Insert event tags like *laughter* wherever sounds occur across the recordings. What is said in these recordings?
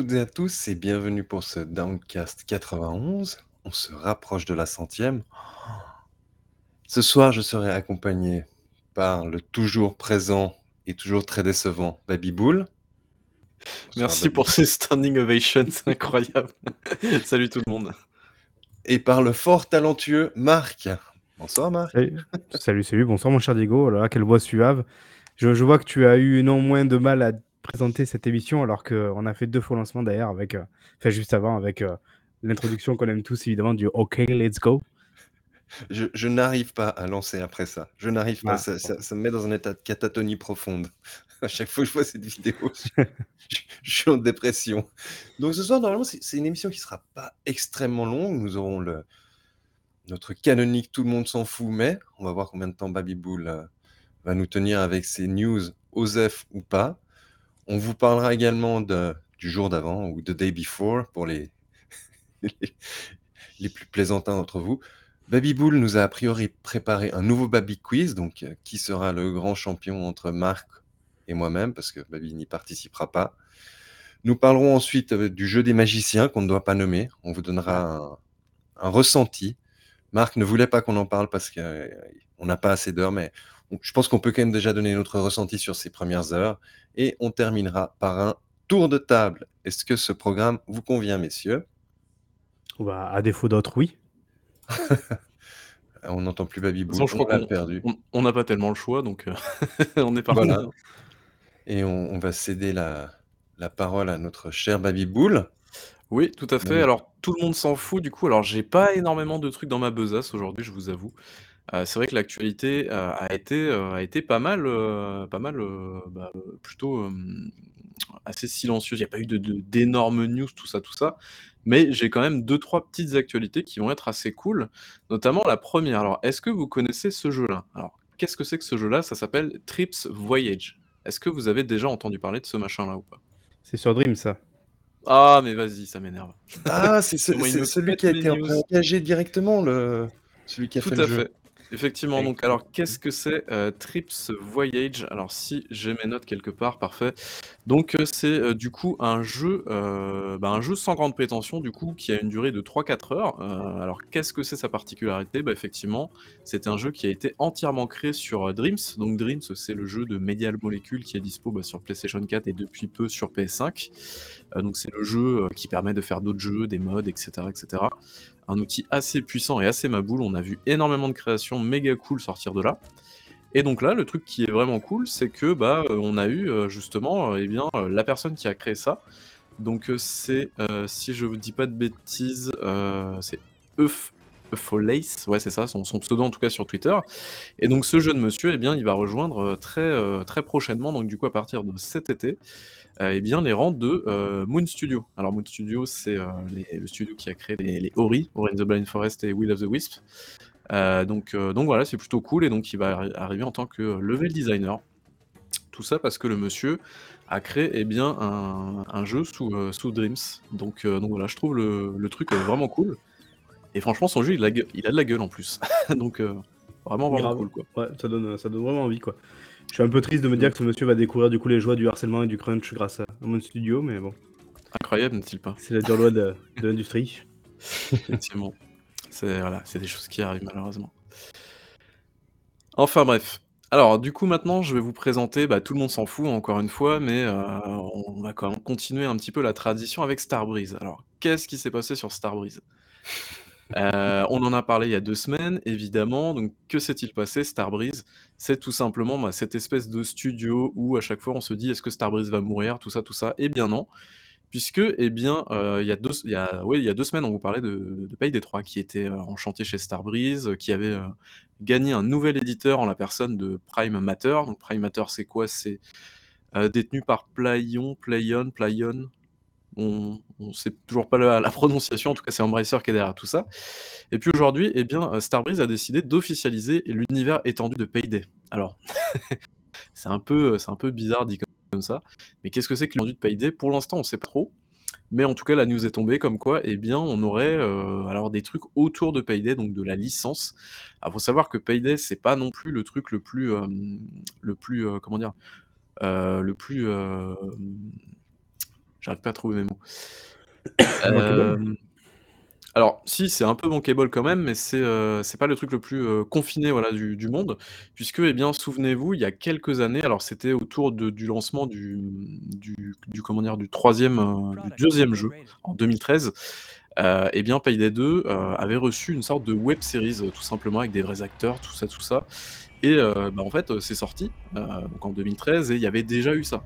Bonjour à toutes et à tous et bienvenue pour ce Downcast 91. On se rapproche de la centième. Ce soir, je serai accompagné par le toujours présent et toujours très décevant Baby Bull. Merci pour ces standing ovations *laughs* incroyables. Salut tout le monde. Et par le fort talentueux Marc. Bonsoir Marc. Salut, salut, bonsoir mon cher Diego. Oh là, quelle voix suave. Je, je, vois que tu as eu non moins de mal à présenter cette émission alors qu'on a fait deux faux lancements d'ailleurs avec, euh, enfin juste avant avec euh, l'introduction qu'on aime tous évidemment du OK, let's go. Je, je n'arrive pas à lancer après ça. Je n'arrive pas. Ah, ça, ça, ça, me met dans un état de catatonie profonde. *laughs* À chaque fois que je vois cette vidéo, je, je suis en dépression. Donc ce soir, normalement, c'est une émission qui ne sera pas extrêmement longue. Nous aurons le, notre canonique Tout le monde s'en fout, mais on va voir combien de temps Baby Bull euh, va nous tenir avec ses news, OSEF ou pas. On vous parlera également de, du jour d'avant ou de day before pour les, *laughs* les, les plus plaisantins d'entre vous. Baby Bull nous a a priori préparé un nouveau Baby Quiz, donc euh, qui sera le grand champion entre Marc et moi-même, parce que Baby n'y participera pas. Nous parlerons ensuite euh, du jeu des magiciens qu'on ne doit pas nommer. On vous donnera un, un ressenti. Marc ne voulait pas qu'on en parle parce qu'on euh, n'a pas assez d'heures, mais je pense qu'on peut quand même déjà donner notre ressenti sur ces premières heures. Et on terminera par un tour de table. Est-ce que ce programme vous convient, messieurs? Bah, À défaut d'autres, oui. *laughs* on n'entend plus Baby Bull, je crois on l'a perdu. On n'a pas tellement le choix, donc euh, *laughs* on est parti. Voilà. Et on, on va céder la, la, parole à notre cher Baby Bull. Oui, tout à fait. Alors, tout le monde s'en fout, du coup. Alors, j'ai pas énormément de trucs dans ma besace aujourd'hui, je vous avoue. Heu, c'est vrai que l'actualité, heu, a été, heu, a été pas mal, heu, pas mal, heu, bah, heu, plutôt, hem, assez silencieuse. Il y a pas eu de de d'énormes news, tout ça, tout ça. Mais j'ai quand même 2-3 petites actualités qui vont être assez cool, notamment la 1re. Alors, est-ce que vous connaissez ce jeu-là? Alors, qu'est-ce que c'est que ce jeu-là? Ça s'appelle Trips Voyage. Est-ce que vous avez déjà entendu parler de ce machin-là ou pas? C'est sur Dream, ça? Ah, mais vas-y, ça m'énerve. Ah, c'est ce *laughs* Comment il c'est me celui qui a les été news. engagé directement, le celui qui a Tout fait le à jeu? fait. Effectivement, donc alors qu'est-ce que c'est, heu, Trips Voyage? Alors si j'ai mes notes quelque part, parfait. Donc heu, c'est, heu, du coup un jeu, bah, un jeu sans grande prétention du coup, qui a une durée de 3-4 heures. Heu, alors qu'est-ce que c'est sa particularité? Bah, effectivement, c'est un jeu qui a été entièrement créé sur, Dreams. Donc Dreams, c'est le jeu de Medial Molecule qui est dispo, bah, sur PlayStation 4 et depuis peu sur PS5. Heu, donc c'est le jeu, qui permet de faire d'autres jeux, des mods et cetera et cetera. Un outil assez puissant et assez maboule. On a vu énormément de créations méga cool sortir de là. Et donc là, le truc qui est vraiment cool, c'est que, bah, heu, on a eu, heu, justement, heu, eh bien, la personne qui a créé ça. Donc c'est, si je vous dis pas de bêtises, c'est Euf Eupholace, ouais, c'est ça, son pseudo en tout cas sur Twitter. Et donc ce jeune monsieur, eh bien, il va rejoindre, très, très prochainement, donc du coup à partir de cet été, eh bien, les rangs de, heu, Moon Studio. Alors Moon Studio, c'est, les le studio qui a créé les les Ori, Ori and the Blind Forest et Will of the Wisp. Donc voilà, c'est plutôt cool et donc il va arri arriver en tant que level designer. Tout ça parce que le monsieur a créé, eh bien, un un jeu sous, Dreams. Donc voilà, je trouve le le truc, vraiment cool. Et franchement, son jeu, il a gueu il a de la gueule en plus. *laughs* Donc vraiment, vraiment Grave. cool, quoi. Ouais, ça donne, ça donne vraiment envie, quoi. Je suis un peu triste de me dire Mmh. que ce monsieur va découvrir du coup les joies du harcèlement et du crunch grâce à Moon Studio, mais bon. Incroyable, n'est-il pas? C'est la dure loi de de l'industrie. *laughs* Effectivement. C'est voilà, des choses qui arrivent malheureusement. Enfin bref. Alors du coup maintenant je vais vous présenter, bah, tout le monde s'en fout encore une fois, mais heu, on va quand même continuer un petit peu la tradition avec Starbreeze. Alors qu'est-ce qui s'est passé sur Starbreeze? Heu, on en a parlé il y a 2 semaines évidemment, donc que s'est-il passé? Starbreeze, c'est tout simplement, bah, cette espèce de studio où à chaque fois on se dit: «Est-ce que Starbreeze va mourir?» tout ça, tout ça? Eh bien non, puisque, eh bien, heu, il y a 2 s il y a ouais, il y a 2 semaines on vous parlait de de Payday 3 qui était, heu, en chantier chez Starbreeze, heu, qui avait, gagné un nouvel éditeur en la personne de Prime Matter. Prime Matter c'est quoi? C'est, détenu par Playon, Playon, on on sait toujours pas *laughs* la prononciation, en tout cas c'est Embracer qui est derrière tout ça. Et puis aujourd'hui, eh bien, heu, Starbreeze a décidé d'officialiser l'univers étendu de Payday. Alors, *laughs* c'est un peu, un peu bizarre dit comme ça, mais qu'est-ce que c'est que l'étendu de Payday? Pour l'instant, on sait pas trop, mais en tout cas la news est tombée comme quoi, eh bien, on aurait, heu, alors des trucs autour de Payday, donc de la licence. Alors faut savoir que Payday, c'est pas non plus le truc le plus, hem, le plus, comment dire? Le plus, J'arrive pas à trouver mes mots. *coughs* Alors, si, c'est un peu bankable quand même, mais c'est, euh, c'est pas le truc le plus, euh, confiné, voilà, du du monde. Puisque, eh bien, souvenez-vous, il y a quelques années, alors c'était autour de du lancement du, du du comment dire? Du troisième, e du 2 jeu, en 2013, heu, eh bien, Payday 2, heu, avait reçu une sorte de web series, tout simplement avec des vrais acteurs, tout ça, tout ça et bah, en fait, c'est sorti, donc en 2013 et il y avait déjà eu ça.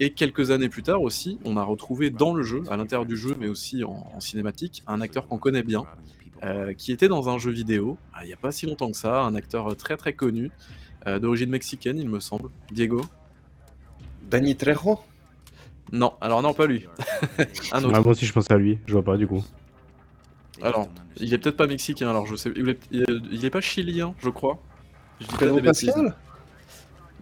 Et quelques années plus tard aussi, on a retrouvé dans le jeu, à l'intérieur du jeu, mais aussi en, cinématique, un acteur qu'on connaît bien, euh, qui était dans un jeu vidéo, ah, il n'y a pas si longtemps que ça, un acteur très très connu, euh, d'origine mexicaine, il me semble. Diego? Danny Trejo? Non, alors non, pas lui. *laughs* un autre. Ah, moi aussi, je pense à lui, je vois pas du coup. Alors, il est peut-être pas mexicain, alors je sais. Il est, pas chilien, je crois. Je dis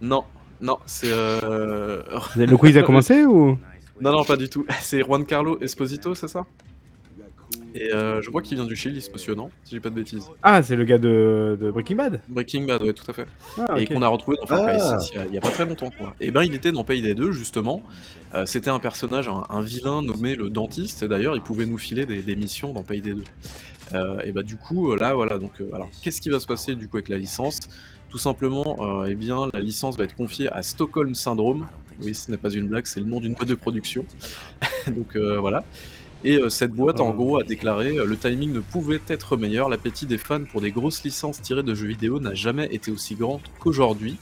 Non, non, c'est. Euh... Le quiz a commencé ou *laughs* Non, non, pas du tout. *laughs* C'est Juan Carlo Esposito, c'est ça? Et euh, je crois qu'il vient du Chili, ce monsieur, non? Si j'ai pas de bêtises. Ah, c'est le gars de, Breaking Bad? Breaking Bad, ouais, tout à fait. Ah, Et qu'on a retrouvé dans Far Cry ah. il y, a pas très longtemps, quoi. Et ben, il était dans Payday 2, justement. Euh, c'était un personnage, un, vilain nommé le dentiste. Et d'ailleurs, il pouvait nous filer des, missions dans Payday 2. Euh, et bah, du coup, là, voilà. Donc, alors, qu'est-ce qui va se passer, du coup, avec la licence? Tout simplement, euh, eh bien, la licence va être confiée à Stockholm Syndrome. Oui, ce n'est pas une blague, c'est le nom d'une boîte de production. *laughs* Donc euh, voilà. Et euh, cette boîte, en gros, a déclaré le timing ne pouvait être meilleur. L'appétit des fans pour des grosses licences tirées de jeux vidéo n'a jamais été aussi grand qu'aujourd'hui.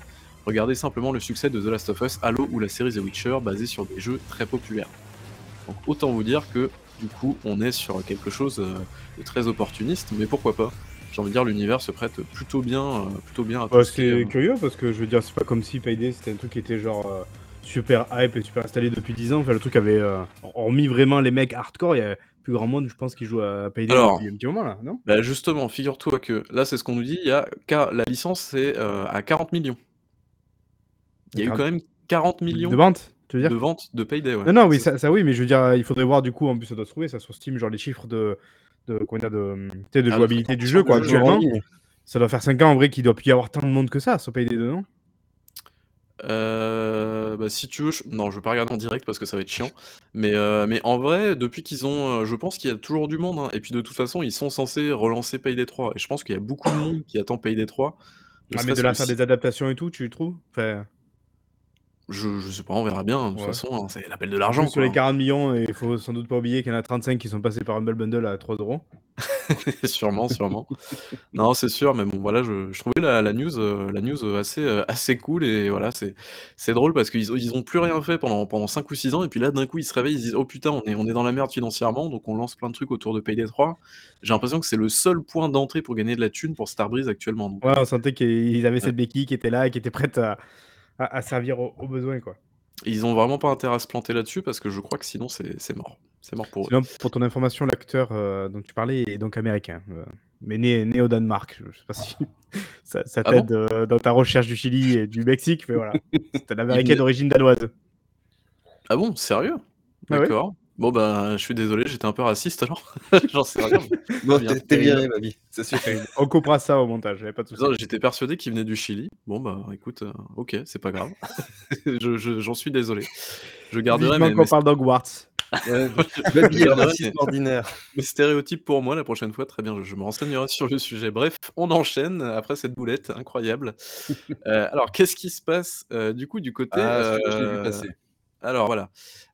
Regardez simplement le succès de The Last of Us, Halo ou la série The Witcher, basée sur des jeux très populaires. Donc autant vous dire que du coup, on est sur quelque chose de très opportuniste, mais pourquoi pas? J'ai envie de dire, l'univers se prête plutôt bien, euh, plutôt bien à bah, C'est curieux parce que je veux dire, c'est pas comme si Payday c'était un truc qui était genre euh, super hype et super installé depuis 10 ans. Enfin, le truc avait. Euh, hormis vraiment les mecs hardcore, il y a plus grand monde, je pense, qui joue à Payday depuis un petit moment là, non? bah Justement, figure-toi que là, c'est ce qu'on nous dit, il y a la licence, c'est à 40 millions. Il y a eu quand même 40 millions de ventes tu veux dire? de ventes de Payday. Ouais. Non, non, oui, ça, ça, oui, mais je veux dire, il faudrait voir du coup, en plus, ça doit se trouver, ça sur Steam, genre les chiffres de, de, de, de ah, jouabilité du jeu, quoi, actuellement. Ça doit faire 5 ans en vrai qu'il doit plus y avoir tant de monde que ça sur Payday 2, non? Euh, bah, si tu veux, je... non, je vais pas regarder en direct parce que ça va être chiant. Mais, euh, mais en vrai, depuis qu'ils ont, euh, je pense qu'il y a toujours du monde. Hein. Et puis de toute façon, ils sont censés relancer Payday 3. Et je pense qu'il y a beaucoup de monde qui attend Payday 3. Ah, mais de la faire des adaptations et tout, tu trouves? Enfin... Je, je sais pas, on verra bien. De toute façon, hein, c'est l'appel de l'argent. Sur les 40 millions, il faut sans doute pas oublier qu'il y en a 35 qui sont passés par Humble Bundle à 3 euros. *laughs* sûrement, sûrement. non, c'est sûr, mais bon, voilà, je, je trouvais la, la news, euh, la news assez, euh, assez cool et voilà, c'est, c'est drôle parce qu'ils ils ont plus rien fait pendant, pendant 5 ou 6 ans et puis là, d'un coup, ils se réveillent, ils disent Oh putain, on est, on est dans la merde financièrement, donc on lance plein de trucs autour de Payday 3. J'ai l'impression que c'est le seul point d'entrée pour gagner de la thune pour Starbreeze actuellement. Ouais, on sentait qu'ils avaient cette béquille qui était là et qui était prête à, à, servir aux, besoins, quoi. Ils ont vraiment pas intérêt à se planter là-dessus parce que je crois que sinon c'est mort. C'est mort pour eux. Pour ton information, l'acteur euh, dont tu parlais est donc américain, euh, mais né, né, au Danemark. Je sais pas si *laughs* ça, ça ah t'aide euh, dans ta recherche du Chili et du Mexique, mais voilà. *laughs* C'est un américain d'origine danoise. Ah bon, sérieux? Ah D'accord. Bon, bah, je suis désolé, j'étais un peu raciste alors. *laughs* J'en sais rien. bon, t'es viré, ma vie. Ça suffit. *laughs* On coupera ça au montage, pas de J'étais persuadé qu'il venait du Chili. Bon, bah, écoute, euh, ok, c'est pas grave. *laughs* J'en je, suis désolé. Je garderai mes. qu'on parle d'Hogwarts. Ordinaire. Mes stéréotypes pour moi la prochaine fois, très bien, je, me renseignerai sur le sujet. Bref, on enchaîne après cette boulette incroyable. Euh, alors, qu'est-ce qui se passe euh, du coup du côté. Ah, je l'ai vu passer. Alors voilà,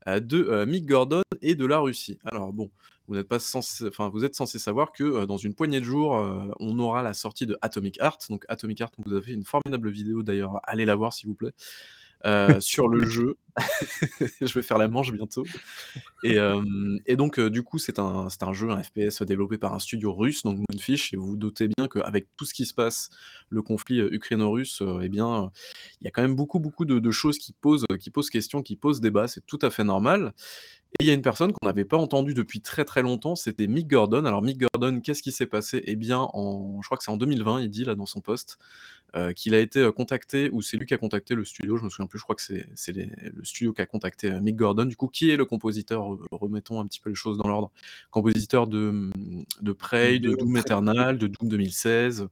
de Mick Gordon et de la Russie. Alors bon, vous n'êtes pas censé, enfin vous êtes censé savoir que dans une poignée de jours, on aura la sortie de Atomic Heart. Donc Atomic Heart, vous avez fait une formidable vidéo d'ailleurs, allez la voir s'il vous plaît. Euh, *laughs* sur le jeu. *laughs* je vais faire la manche bientôt. Et, euh, et donc, euh, du coup, c'est un, un jeu, un FPS développé par un studio russe, donc Moonfish, et vous vous doutez bien qu'avec tout ce qui se passe, le conflit ukraino-russe, eh bien, il y a quand même beaucoup, beaucoup de, choses qui posent, qui posent question, qui posent débat, c'est tout à fait normal. Et il y a une personne qu'on n'avait pas entendue depuis très très longtemps, c'était Mick Gordon. Alors Mick Gordon, qu'est-ce qui s'est passé? Eh bien, en, je crois que c'est en 2020, il dit là dans son poste, euh, qu'il a été contacté, ou c'est lui qui a contacté le studio, je me souviens plus, je crois que c'est le studio qui a contacté Mick Gordon, du coup, qui est le compositeur, remettons un petit peu les choses dans l'ordre, compositeur de, de Prey, de Doom Eternal, de Doom 2016,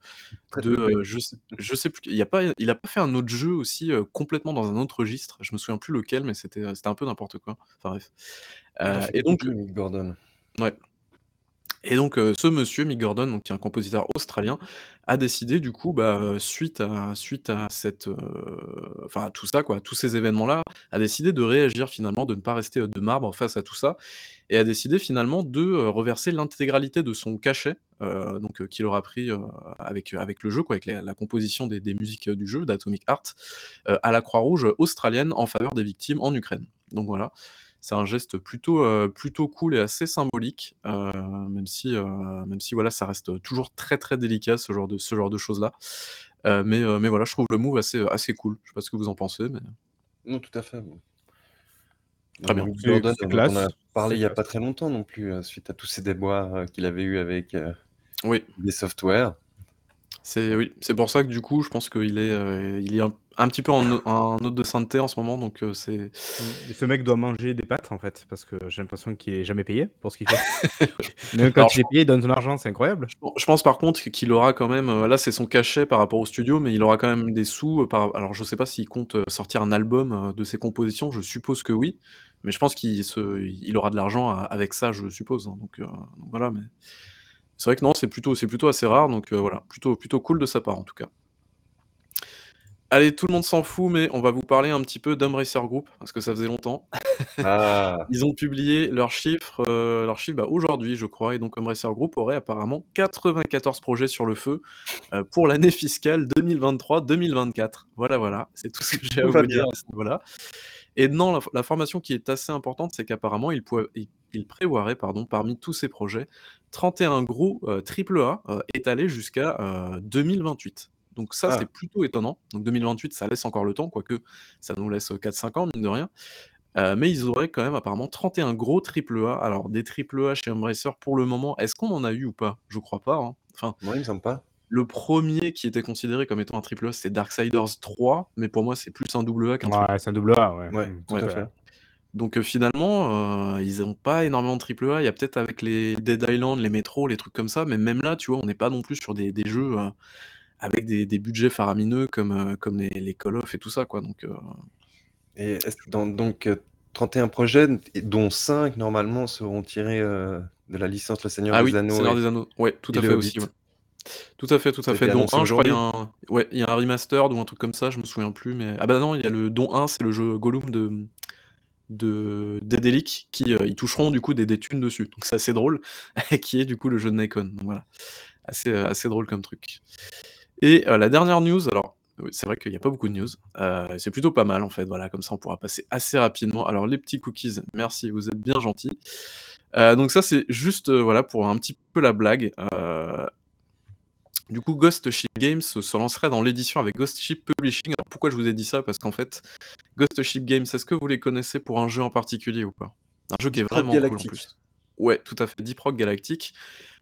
de, je, je sais plus, il a pas, il a pas fait un autre jeu aussi complètement dans un autre registre, je me souviens plus lequel, mais c'était un peu n'importe quoi, enfin bref. et donc, Mick Gordon. Ouais. Et donc, euh, ce monsieur, Mick Gordon, donc, qui est un compositeur australien, a décidé du coup, bah, suite à suite à cette, enfin, à tout ça quoi, tous ces événements-là, a décidé de réagir finalement, de ne pas rester, de marbre face à tout ça et a décidé finalement de, reverser l'intégralité de son cachet, donc, qu'il aura pris, avec, avec le jeu quoi, avec la composition des des musiques, du jeu, d'Atomic Heart, à la Croix-Rouge australienne en faveur des victimes en Ukraine. Donc voilà. C'est un geste plutôt, euh, plutôt cool et assez symbolique, euh, même si, euh, même si voilà, ça reste toujours très, très délicat ce genre de ce genre de choses-là. mais, mais voilà, je trouve le move assez, assez cool. Je sais pas ce que vous en pensez, mais Non, tout à fait, Très bien. on a parlé il y a pas très longtemps non plus, suite à tous ces déboires, qu'il avait eu avec, Oui. les softwares. C'est oui, c'est pour ça que du coup, je pense qu'il est, euh, il est un un petit peu en en note de sainteté en ce moment, donc euh, c'est mmh. ce mec doit manger des pâtes, en fait, parce que j'ai l'impression qu'il est jamais payé pour ce qu'il fait. *laughs* Même quand il est payé, il donne son argent, c'est incroyable. je pense par contre qu'il aura quand même, euh, là, c'est son cachet par rapport au studio, mais il aura quand même des sous, par alors je sais pas s'il compte, sortir un album, de ses compositions, je suppose que oui, mais je pense qu'il se il aura de l'argent avec ça, je suppose, hein, donc donc voilà, mais c'est vrai que non, c'est plutôt, c'est plutôt assez rare, donc euh, voilà, plutôt, plutôt cool de sa part en tout cas. Allez, tout le monde s'en fout, mais on va vous parler un petit peu d'Embracer Group, parce que ça faisait longtemps. Ah. *laughs* Ils ont publié leurs chiffres, euh, leurs chiffres bah, aujourd'hui, je crois, et donc Embracer Group aurait apparemment 94 projets sur le feu euh, pour l'année fiscale 2023-2024. Voilà, voilà, c'est tout ce que j'ai à vous dire à ce niveau-là. Et non, la, formation qui est assez importante, c'est qu'apparemment, il, il, prévoirait, pardon, parmi tous ces projets, 31 gros triple A euh, étalés jusqu'à 2028. Euh, Donc ça, c'est ah. plutôt étonnant. Donc 2028, ça laisse encore le temps, quoique ça nous laisse 4-5 ans, mine de rien. Euh, mais ils auraient quand même apparemment 31 gros triple A. Alors des triple A chez Embracer pour le moment, est-ce qu'on en a eu ou pas? Je crois pas. Hein. Enfin, Moi, il me semble pas. Le premier qui était considéré comme étant un triple A, c'est Darksiders 3, mais pour moi, c'est plus un double A qu'un Ouais, c'est un double A, ouais. Ouais, tout à fait. Donc finalement, ils n'ont pas énormément de triple A. Il y a peut-être avec les Dead Island, les Metro, les trucs comme ça, mais même là, tu vois, on n'est pas non plus sur des des jeux, avec des des budgets faramineux comme, comme les les Call of et tout ça, quoi, donc Et dans donc 31 projets, dont 5 normalement seront tirés, de la licence Le Seigneur Ah des oui, Seigneur des Anneaux, ouais, tout à fait aussi, tout à fait, tout à fait. Dont 1, je crois, il y a un ouais, il y a un remaster ou un truc comme ça, je me souviens plus, mais ah bah non, il y a le dont 1, c'est le jeu Gollum de de Dédélic qui euh, ils toucheront du coup des, des thunes dessus. Donc c'est assez drôle, *laughs* qui est du coup le jeu de Nikon. Donc voilà, assez, euh, assez drôle comme truc. Et euh, la dernière news, alors c'est vrai qu'il n'y a pas beaucoup de news, c'est plutôt pas mal en fait. Voilà, comme ça on pourra passer assez rapidement. Alors les petits cookies, merci, vous êtes bien gentils. donc ça c'est juste voilà pour un petit peu la blague. Du coup, Ghost Ship Games se lancerait dans l'édition avec Ghost Ship Publishing. Alors pourquoi je vous ai dit ça? Parce qu'en fait, Ghost Ship Games, est-ce que vous les connaissez pour un jeu en particulier ou pas? Un jeu qui est vraiment cool en plus. Ouais, tout à fait, Deep Rock Galactic.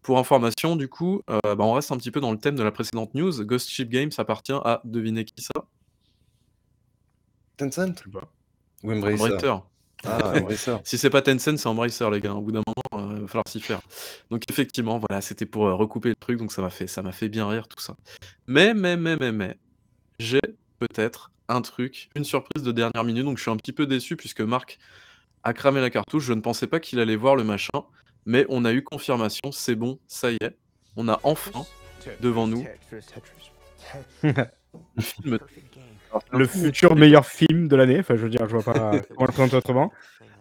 Pour information, du coup, euh, bah, on reste un petit peu dans le thème de la précédente news. Ghost Ship Games appartient à, devinez qui ça? Tencent? Ou Embracer ah, *laughs* si c'est pas Tencent, c'est Embracer, les gars. Au bout d'un moment, euh, il va falloir s'y faire. Donc effectivement, voilà, c'était pour euh, recouper le truc, donc ça m'a fait, ça m'a fait bien rire tout ça. Mais, mais, mais, mais, mais, j'ai peut-être un truc, une surprise de dernière minute, donc je suis un petit peu déçu puisque Marc a cramé la cartouche. Je ne pensais pas qu'il allait voir le machin, mais on a eu confirmation, c'est bon, ça y est, on a enfin devant nous *laughs* le film le futur meilleur film de l'année. Enfin, je veux dire, je vois pas *laughs* comment le présenter autrement.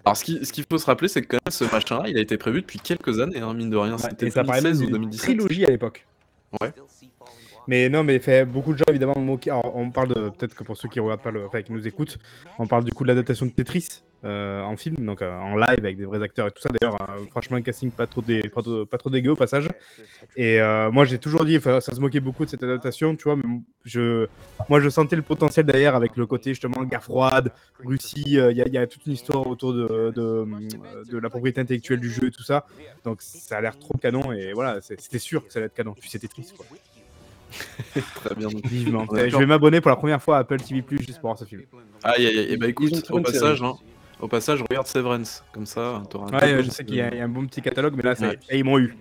Alors, ce qu'il ce faut se rappeler, c'est que quand même, ce machin-là, il a été prévu depuis quelques années, hein, mine de rien. C'était 2016 ou 2017. trilogie à l'époque. Ouais. Mais non, mais fait, beaucoup de gens, évidemment, on parle de, peut-être que pour ceux qui regardent pas le, enfin, qui nous écoutent, on parle du coup de l'adaptation de Tetris euh, en film, donc euh, en live avec des vrais acteurs et tout ça. D'ailleurs, euh, franchement, un casting pas trop, dé, pas, trop, dégueu au passage. Et moi, j'ai toujours dit, ça se moquait beaucoup de cette adaptation, tu vois, mais je, moi, je sentais le potentiel derrière avec le côté justement guerre froide, Russie. Il y, a toute une histoire autour de, de, de, la propriété intellectuelle du jeu et tout ça. Donc, ça a l'air trop canon et voilà, c'était sûr que ça allait être canon. Puis c'était triste, quoi. *laughs* Très bien. Vivement. Je vais m'abonner pour la première fois à Apple TV Plus juste pour voir ce film. Aïe aïe aïe. Et bah écoute, au passage, hein, au passage, regarde Severance. Comme ça, t'auras un Ouais, je sais qu'il y, a un bon petit catalogue, mais là, ouais. ils m'ont eu.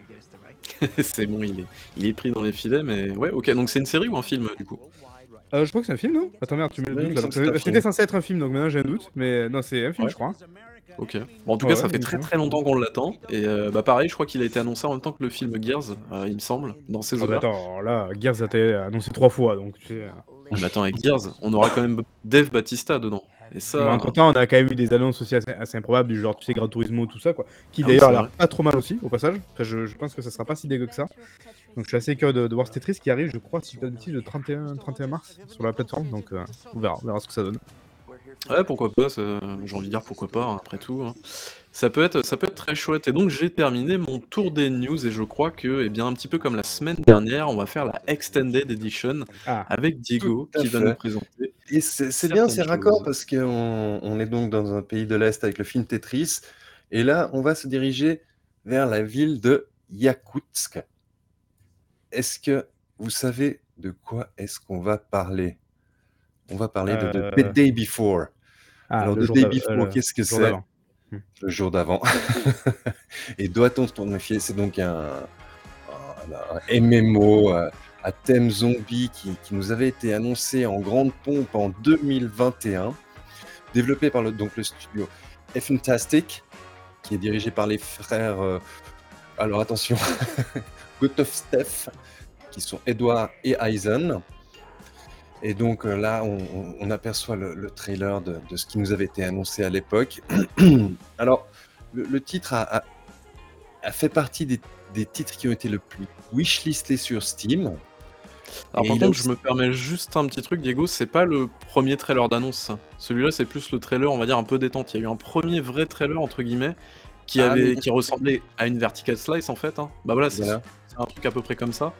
*laughs* c'est bon, il est, il est pris dans les filets, mais ouais, ok. Donc c'est une série ou un film du coup? Euh, je crois que c'est un film, non? Attends, merde, tu mets le. C'était censé être un film, donc maintenant j'ai un doute. Mais non, c'est un film, je crois. Ok. Bon, en tout cas, ça fait très très longtemps qu'on l'attend. Et euh, bah pareil, je crois qu'il a été annoncé en même temps que le film Gears, euh, il me semble, dans ses ah, bah Attends, là, Gears a été annoncé trois fois, donc tu sais. Mais attends, avec Gears, on aura quand même Dave Batista dedans. Et ça. entre temps, on a quand même eu des annonces aussi assez, improbables, du genre, tu sais, Gran Turismo, tout ça, quoi. Qui ah d'ailleurs a l'air pas trop mal aussi, au passage. je, je, pense que ça sera pas si dégueu que ça. Donc je suis assez curieux de, voir ce Tetris qui arrive, je crois, si je ne pas de le 31, 31 mars sur la plateforme. Donc euh, on, verra, on verra ce que ça donne. Ouais, pourquoi pas, j'ai envie de dire pourquoi pas, hein, après tout. Hein. Ça, peut être, ça peut être très chouette. Et donc j'ai terminé mon tour des news et je crois que, eh bien, un petit peu comme la semaine dernière, on va faire la Extended Edition ah, avec Diego qui va nous présenter. Et c'est bien, c'est raccord parce qu'on on est donc dans un pays de l'Est avec le film Tetris. Et là, on va se diriger vers la ville de Yakoutsk. Est-ce que vous savez de quoi est-ce qu'on va parler? On va parler de, The euh. Day Before. Ah, Alors, The Day Before, qu'est-ce que c'est hmm. Le jour d'avant. *laughs* Et doit-on se méfier C'est donc un, MMO euh, à thème zombie qui, nous avait été annoncé en grande pompe en 2021, développé par le, donc, le studio Fantastic, qui est dirigé par les frères. Euh, alors attention, *laughs* Gotov Steph, qui sont Edward et Eisen. Et donc euh, là, on, aperçoit le, trailer de, ce qui nous avait été annoncé à l'époque. *clears throat* Alors, le, titre a, fait partie des, titres qui ont été le plus wishlistés sur Steam. Alors par contre, je me permets juste un petit truc, Diego, c'est pas le premier trailer d'annonce. Celui-là, c'est plus le trailer, on va dire, un peu détente. Il y a eu un premier vrai trailer, entre guillemets, qui, ah, avait, qui ressemblait à une vertical slice, en fait. Hein. Bah voilà, c'est un truc à peu près comme ça.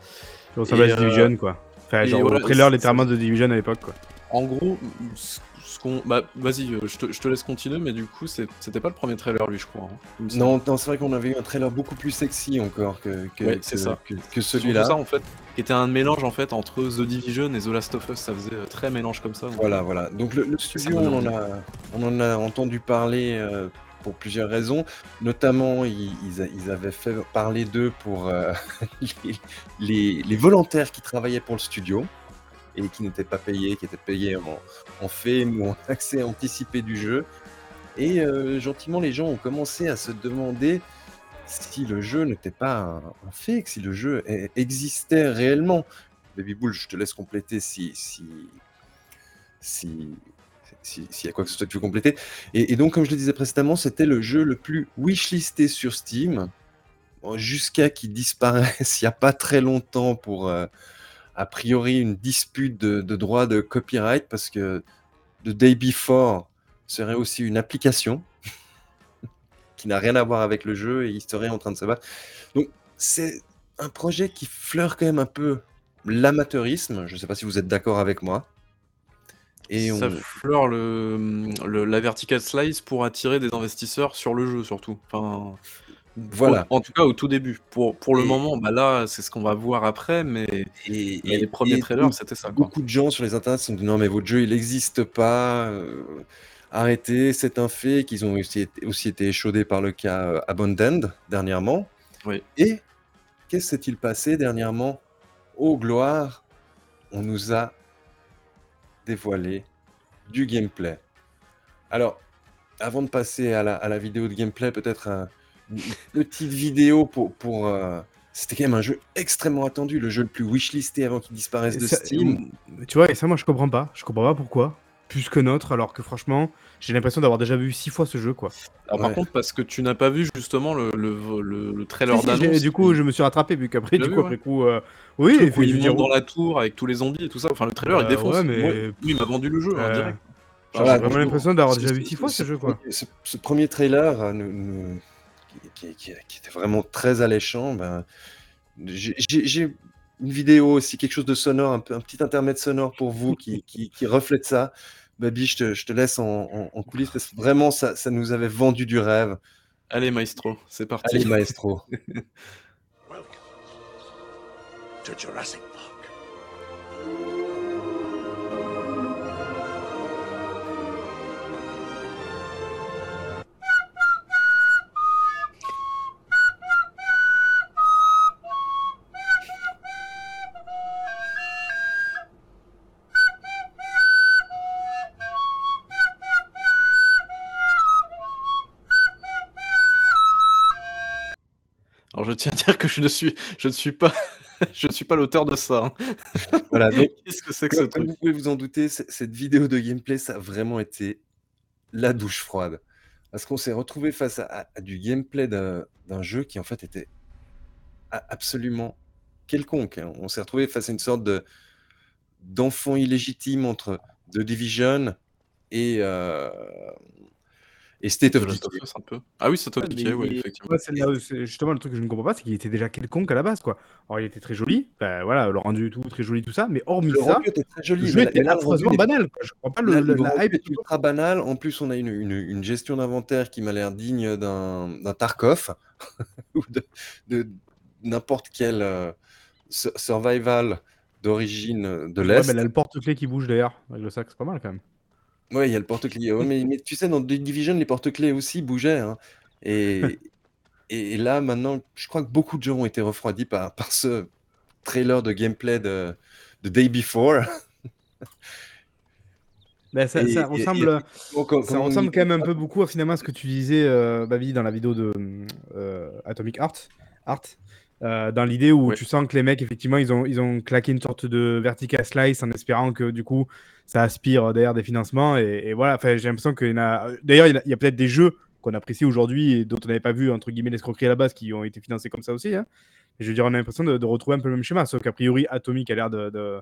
Ça ressemble à Division, quoi. Enfin, genre le trailer littéralement de Division à l'époque, quoi. En gros, ce qu'on. Bah, vas-y, euh, je te, je te, laisse continuer, mais du coup, c'était pas le premier trailer, lui, je crois. Hein, non, non c'est vrai qu'on avait eu un trailer beaucoup plus sexy encore que, que, ça. que, celui-là. ça, en fait, qui était un mélange, en fait, entre The Division et The Last of Us. Ça faisait euh, très mélange comme ça. Voilà, voilà. Donc, le, studio, on en, a, on en a entendu parler. Euh, pour plusieurs raisons. Notamment, ils, avaient fait parler d'eux pour euh, *laughs* les, volontaires qui travaillaient pour le studio et qui n'étaient pas payés, qui étaient payés en, en film ou en *laughs* accès anticipé du jeu. Et euh, gentiment, les gens ont commencé à se demander si le jeu n'était pas un, un, fake, si le jeu existait réellement. Baby Bull, je te laisse compléter si, si, si, s'il y a quoi que ce soit que tu veux compléter. Et, donc, comme je le disais précédemment, c'était le jeu le plus wishlisté sur Steam, jusqu'à qu'il disparaisse *laughs* il n'y a pas très longtemps pour, euh, a priori, une dispute de, de droit de copyright, parce que The Day Before serait aussi une application *laughs* qui n'a rien à voir avec le jeu et il serait en train de se battre. Donc, c'est un projet qui fleure quand même un peu l'amateurisme. Je ne sais pas si vous êtes d'accord avec moi. Et Ça fleure le, la vertical slice pour attirer des investisseurs sur le jeu surtout. Enfin, voilà. en tout cas au tout début. Pour, pour le moment, bah là, c'est ce qu'on va voir après, mais, et, les premiers trailers, c'était ça. Beaucoup de gens sur les internets sont dit non, mais votre jeu, il n'existe pas. Euh, arrêtez, c'est un fait qu'ils ont aussi été, aussi été échaudés par le cas euh, Abundant dernièrement. Oui. Et qu'est-ce s'est-il passé dernièrement? Oh gloire, on nous a dévoiler du gameplay. Alors, avant de passer à la, vidéo de gameplay, peut-être une petite vidéo pour... pour euh, C'était quand même un jeu extrêmement attendu, le jeu le plus wishlisté avant qu'il disparaisse de Steam. Tu vois, et ça, moi, je comprends pas. Je comprends pas pourquoi plus que notre, alors que franchement, j'ai l'impression d'avoir déjà vu six fois ce jeu, quoi. Alors, par contre, parce que tu n'as pas vu justement le, le, le, trailer d'annonce. du coup, je me suis rattrapé, vu qu'après, du coup, après coup. Euh, oui, il faut il dans la tour avec tous les zombies et tout ça. Enfin, le trailer, il euh, défonce. mais... il m'a vendu le jeu, hein, direct. J'ai vraiment l'impression d'avoir déjà vu six fois ce jeu, quoi. Ce, premier trailer, euh, qui, qui, était vraiment très alléchant, ben, j'ai une vidéo aussi, quelque chose de sonore, un, peu, un petit intermède sonore pour vous qui, qui, qui reflète ça. Babi, je te, je te laisse en, en, coulisses parce que vraiment, ça, ça, nous avait vendu du rêve. Allez, maestro, c'est parti. Allez, maestro. *laughs* je tiens à dire que je ne suis, je ne suis pas, *laughs* je ne suis pas l'auteur de ça. Hein. Voilà, *laughs* qu'est-ce que c'est que ce truc Vous pouvez vous en douter, cette vidéo de gameplay, ça a vraiment été la douche froide. Parce qu'on s'est retrouvé face à, du gameplay d'un jeu qui en fait était absolument quelconque. Hein. On s'est retrouvé face à une sorte de d'enfant illégitime entre The Division et, euh, et State of Decay. un peu. Ah oui, State of Decay, oui, effectivement. justement, le truc que je ne comprends pas, c'est qu'il était déjà quelconque à la base, quoi. Alors, il était très joli, ben, voilà, le rendu tout, très joli, tout ça, mais hormis le ça, était très joli, le jeu était affreusement banal, quoi. Je comprends pas le, le la hype. est ultra banal. En plus, on a une, une, une gestion d'inventaire qui m'a l'air digne d'un Tarkov *laughs* ou de, de n'importe quel euh, survival d'origine de l'Est. Ouais, mais a le porte-clés qui bouge d'ailleurs, avec le sac, c'est pas mal quand même. Ouais, il y a le porte-clés. mais, tu sais, dans The Division, les porte-clés aussi bougeaient. Hein. Et, et là, maintenant, je crois que beaucoup de gens ont été refroidis par, par ce trailer de gameplay de, de Day Before. *laughs* Ben, ça, ressemble, ça ressemble quand même un peu beaucoup finalement à ce que tu disais, euh, Babi, dans la vidéo de euh, Atomic Art. Art. Euh, dans l'idée où tu sens que les mecs, effectivement, ils ont, ils ont claqué une sorte de vertical slice en espérant que du coup, ça aspire derrière des financements. Et, voilà, j'ai l'impression qu'il y en a. D'ailleurs, il y a, peut-être des jeux qu'on apprécie aujourd'hui et dont on n'avait pas vu, entre guillemets, l'escroquerie à la base qui ont été financés comme ça aussi. Hein. Et je veux dire, on a l'impression de, retrouver un peu le même schéma, sauf qu'a priori, Atomic a l'air de, de,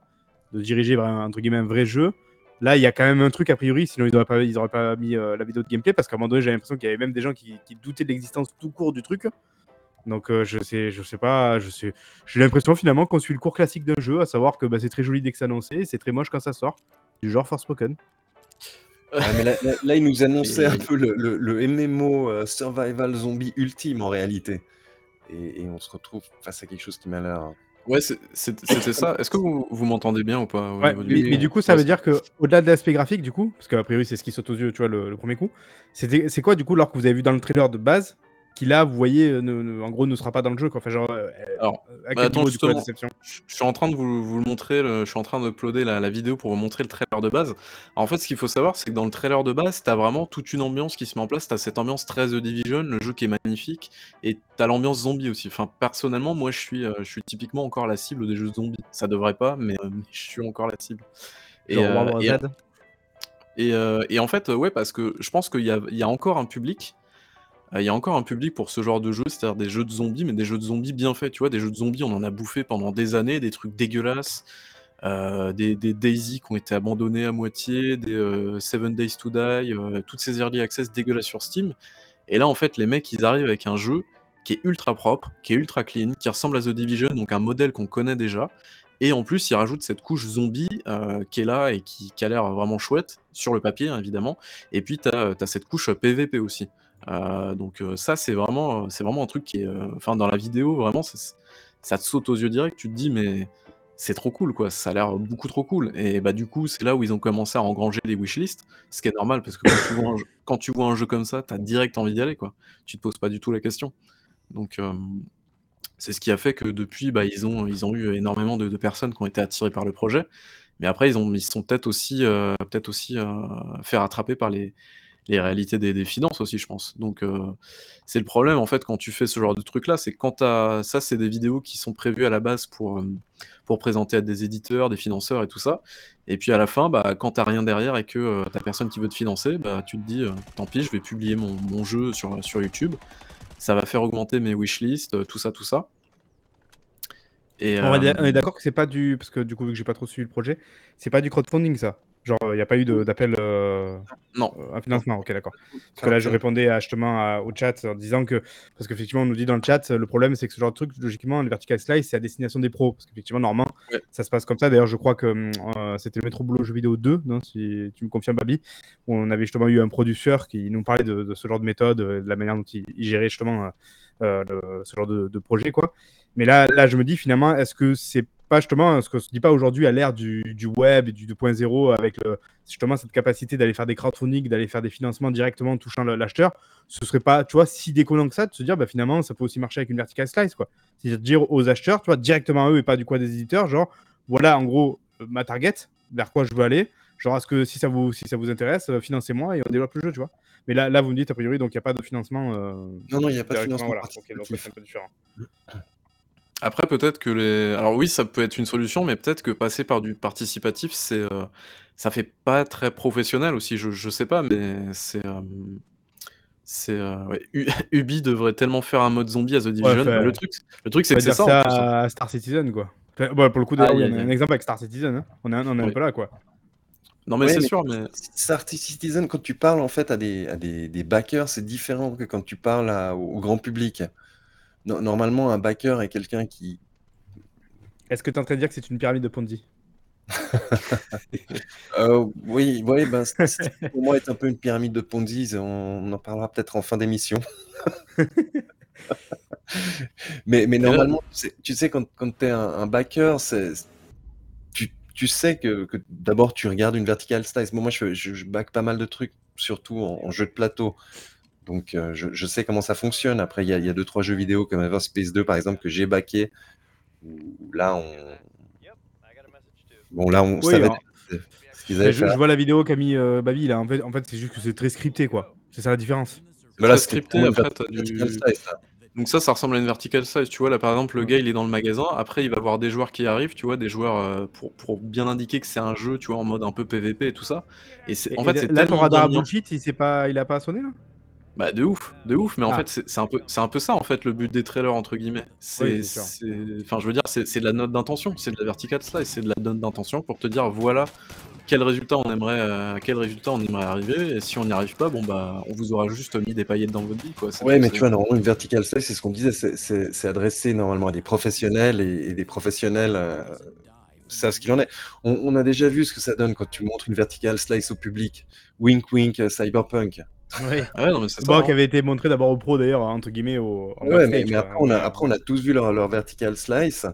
diriger, entre guillemets, un vrai jeu. Là, il y a quand même un truc a priori, sinon ils n'auraient pas, ils pas mis euh, la vidéo de gameplay parce qu'à un moment donné, j'ai l'impression qu'il y avait même des gens qui, qui doutaient de l'existence tout court du truc. Donc euh, je sais, je sais pas, je sais. J'ai l'impression finalement qu'on suit le cours classique d'un jeu, à savoir que bah, c'est très joli dès que c'est annoncé, c'est très moche quand ça sort, du genre Forspoken. mais là, il nous annonçait un peu le, le, MMO euh, survival zombie ultime en réalité, et, on se retrouve face à quelque chose qui m'a l'air. Ouais, c'était ça. Est-ce que vous, vous m'entendez bien ou pas ouais, mais, du coup, ça veut dire que au-delà de l'aspect graphique, du coup, parce qu'a priori c'est ce qui saute aux yeux, tu vois, le, le premier coup, c'est quoi du coup, alors que vous avez vu dans le trailer de base, qui là, vous voyez, euh, en gros, ne sera pas dans le jeu. Quoi. Enfin, genre, euh, Alors, à bah, attends, du coup, la déception je, suis en train de vous, le montrer, je suis en train d'uploader la, la vidéo pour vous montrer le trailer de base. en fait, ce qu'il faut savoir, c'est que dans le trailer de base, tu as vraiment toute une ambiance qui se met en place. Tu as cette ambiance très The Division, le jeu qui est magnifique, et tu as l'ambiance zombie aussi. Enfin, personnellement, moi, je suis, euh, je suis typiquement encore la cible des jeux zombies. Ça devrait pas, mais, je suis encore la cible. Et, et, et, en fait, ouais, parce que je pense qu'il y, y a encore un public il y a encore un public pour ce genre de jeu, c'est-à-dire des jeux de zombies, mais des jeux de zombies bien faits, tu vois? Des jeux de zombies, on en a bouffé pendant des années, des trucs dégueulasses, euh, des des DayZ qui ont été abandonnés à moitié, des, euh, Seven Days to Die, euh, toutes ces early access dégueulasses sur Steam et là, en fait, les mecs, ils arrivent avec un jeu qui est ultra propre, qui est ultra clean, qui ressemble à The Division, donc un modèle qu'on connaît déjà et en plus, ils rajoutent cette couche zombie, qui est là et qui qui a l'air vraiment chouette, sur le papier, hein, évidemment et puis tu as, cette couche, PVP aussi. Euh, donc euh, ça, c'est vraiment, c'est vraiment un truc qui est, euh, enfin dans la vidéo, vraiment, ça te saute aux yeux direct. Tu te dis, mais c'est trop cool, quoi. Ça a l'air beaucoup trop cool. Et bah du coup, c'est là où ils ont commencé à engranger des wishlists, ce qui est normal parce que quand tu vois un jeu, comme ça, tu as direct envie d'y aller, quoi. Tu te poses pas du tout la question. Donc c'est ce qui a fait que depuis, bah, ils ont, ils ont eu énormément de, personnes qui ont été attirées par le projet. Mais après, ils ont, ils sont peut-être aussi, peut-être aussi fait rattraper par les, les réalités des, finances aussi, je pense. Donc, euh, c'est le problème, en fait, quand tu fais ce genre de truc-là, c'est quand as... ça, c'est des vidéos qui sont prévues à la base pour, euh, pour présenter à des éditeurs, des financeurs et tout ça. Et puis à la fin, bah, quand t'as rien derrière et que euh, t'as personne qui veut te financer, bah, tu te dis, tant pis, je vais publier mon, mon, jeu sur, sur YouTube. Ça va faire augmenter mes wishlists, tout ça, tout ça. Et, on est d'accord que c'est pas du. Parce que du coup, vu que j'ai pas trop suivi le projet, c'est pas du crowdfunding ça? Genre, il n'y a pas eu d'appel euh, non. à financement, ok, d'accord. Parce que là, je répondais justement au chat en disant que, parce qu'effectivement, on nous dit dans le chat, le problème, c'est que ce genre de truc, logiquement, les vertical slice, c'est à destination des pros. Parce qu'effectivement, normalement, ça se passe comme ça. D'ailleurs, je crois que euh, c'était le Metro Boulot Jeux vidéo 2, non, si tu me confirmes, Babi, où on avait justement eu un producteur qui nous parlait de, ce genre de méthode, de la manière dont il, gérait justement euh, ce genre de, de, projet, quoi. Mais là, là, je me dis finalement, est-ce que c'est pas justement ce qu'on se dit pas aujourd'hui à l'ère du, web et du 2.0 avec le, justement cette capacité d'aller faire des crowdfunding, d'aller faire des financements directement en touchant l'acheteur, ce serait pas, tu vois, si déconnant que ça de se dire, bah, finalement, ça peut aussi marcher avec une vertical slice, quoi. C'est-à-dire dire aux acheteurs, tu vois, directement à eux et pas du quoi des éditeurs, genre, voilà, en gros, ma target, vers quoi je veux aller. genre, est-ce que si ça vous, si ça vous intéresse, financez-moi et on développe le jeu, tu vois. Mais là, là, vous me dites, a priori, donc il n'y a pas de financement. non, non, il n'y a pas de financement. Voilà. c'est un peu différent. Après, peut-être que les. Alors oui, ça peut être une solution, mais peut-être que passer par du participatif, c'est, ça fait pas très professionnel aussi. Je, je sais pas, mais c'est. C'est *laughs* Ubi devrait tellement faire un mode zombie à The Division. le truc, le truc c'est que c'est ça. ça à Star Citizen, quoi. Bah, pour le coup, ah, il y a un exemple avec Star Citizen. Hein. On est, on est un peu là, quoi. Non, mais c'est sûr, mais. Star Citizen, quand tu parles en fait à des, à des, des backers, c'est différent que quand tu parles au, grand public. Normalement, un backer est quelqu'un qui. Est-ce que tu es en train de dire que c'est une pyramide de Ponzi *laughs* Euh, oui, oui ben, pour moi, est un peu une pyramide de Ponzi. On, en parlera peut-être en fin d'émission. *laughs* mais, mais normalement, tu sais, quand, quand tu es un, backer, tu, tu, sais que, d'abord, tu regardes une vertical slice. moi, je, je, back pas mal de trucs, surtout en, jeu de plateau. Donc, euh, je, je, sais comment ça fonctionne. Après, il y a, y a deux, trois jeux vidéo comme Everspace 2, par exemple, que j'ai backé. là, on, Bon, là, on savait ce qu'ils avaient je, fait. Je vois la vidéo qu'a mis euh, Babi, là. En fait, en fait c'est juste que c'est très scripté, quoi. C'est ça la différence. Voilà, scripté, après, du... Donc ça, ça ressemble à une vertical size. Tu vois, là, par exemple, le gars, il est dans le magasin. Après, il va voir des joueurs qui arrivent, tu vois, des joueurs euh, pour, pour, bien indiquer que c'est un jeu, tu vois, en mode un peu PVP et tout ça. Et, en fait, c'est là, ton radar bullshit, il, pas, il a pas sonné, là? Bah de ouf, de ouf, mais en ah. fait c'est un peu c'est un peu ça en fait le but des trailers entre guillemets. C'est enfin je veux dire c'est de la note d'intention, c'est de la vertical slice, c'est de la note d'intention pour te dire voilà quel résultat on aimerait euh, quel résultat on aimerait arriver et si on n'y arrive pas bon bah on vous aura juste mis des paillettes dans votre vie quoi. Ouais mais tu vois normalement une vertical slice c'est ce qu'on disait c'est adressé normalement à des professionnels et, des professionnels euh, savent ce qu'il en est. On, a déjà vu ce que ça donne quand tu montres une vertical slice au public. Wink wink euh, cyberpunk. Oui. Ah ouais, non, mais c'est ça. qui avait été montré d'abord au pro d'ailleurs, entre guillemets. Au, ouais, mais, après, on a, après, on a tous vu leur, leur vertical slice.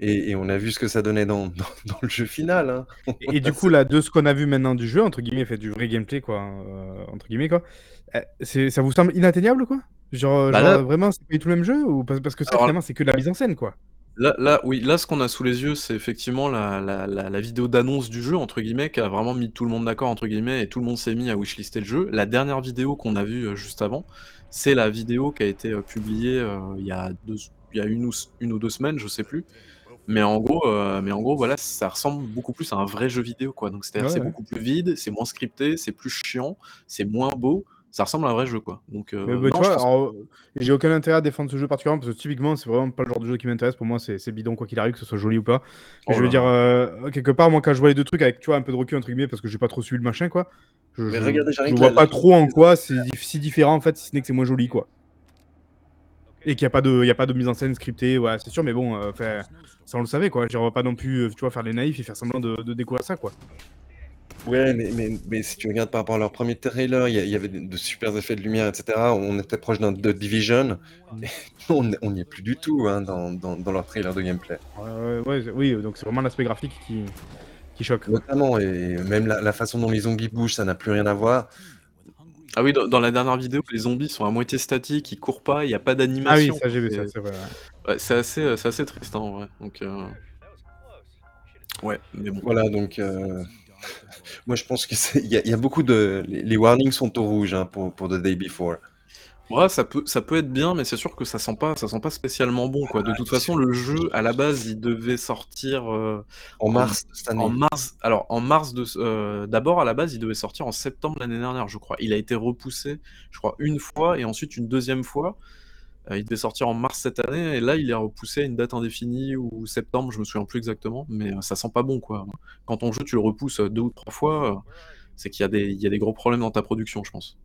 Et, et, on a vu ce que ça donnait dans, dans, le jeu final. Hein. Et, du coup, là, de ce qu'on a vu maintenant du jeu, entre guillemets, fait du vrai gameplay, quoi. Euh, entre guillemets, quoi. Eh, ça vous semble inatteignable, quoi? Genre, bah genre vraiment, c'est tout le même jeu Ou parce que ça, finalement, c'est que la mise en scène, quoi? Là, là, oui, là, ce qu'on a sous les yeux, c'est effectivement la, la, la, vidéo d'annonce du jeu, entre guillemets, qui a vraiment mis tout le monde d'accord, entre guillemets, et tout le monde s'est mis à wishlister le jeu. La dernière vidéo qu'on a vue euh, juste avant, c'est la vidéo qui a été euh, publiée euh, il y a, deux, il y a une, ou, une ou deux semaines, je sais plus. Mais en gros, mais en gros, voilà, ça ressemble beaucoup plus à un vrai jeu vidéo, quoi. Donc, c'est-à-dire, c'est beaucoup plus vide, c'est moins scripté, c'est plus chiant, c'est moins beau ça ressemble à un vrai jeu quoi. Donc euh, bah, tu vois, j'ai aucun intérêt à défendre ce jeu particulièrement parce que typiquement c'est vraiment pas le genre de jeu qui m'intéresse. Pour moi c'est bidon quoi qu'il arrive, que ce soit joli ou pas. Oh je veux dire euh, quelque part moi quand je vois les deux trucs avec tu vois un peu de recul entre guillemets parce que j'ai pas trop suivi le machin quoi. Je, je, vois pas trop en quoi c'est si différent en fait si ce n'est que c'est moins joli quoi. Et qu'il n'y a, pas de, y a pas de mise en scène scriptée, ouais, c'est sûr, mais bon, euh, ça on le savait quoi. Genre, on va pas non plus tu vois, faire les naïfs et faire semblant de, de découvrir ça quoi. Ouais, mais, mais, mais si tu regardes par rapport à leur premier trailer, il y, avait de, super effets de lumière, etc. On était proche d'un de Division. *laughs* on n'y est plus du tout hein, dans, dans, leur trailer de gameplay. Ouais, oui, donc c'est vraiment l'aspect graphique qui, qui choque. Notamment, et même la, façon dont les zombies bougent, ça n'a plus rien à voir. Ah oui, dans, la dernière vidéo, les zombies sont à moitié statiques, ils courent pas, il n'y a pas d'animation. Ah oui, ça j'ai vu ça, c'est vrai. c'est assez, assez triste en vrai. Donc, euh, Ouais, mais bon. Voilà, donc. Euh, *laughs* moi, je pense qu'il y, y, a beaucoup de. Les, warnings sont au rouge hein, pour, pour The Day Before. Ouais, ça peut, ça peut être bien, mais c'est sûr que ça sent pas, ça sent pas spécialement bon, quoi. De toute façon, le jeu, à la base, il devait sortir euh, en mars cette année. En mars, alors en mars de, euh, d'abord à la base, il devait sortir en septembre l'année dernière, je crois. Il a été repoussé, je crois, une fois et ensuite une deuxième fois. Euh, il devait sortir en mars cette année, et là, il est repoussé à une date indéfinie, ou septembre, je me souviens plus exactement, mais euh, ça sent pas bon, quoi. Quand ton jeu, tu le repousses deux ou trois fois, euh, c'est qu'il y, a des, y a des gros problèmes dans ta production, je pense.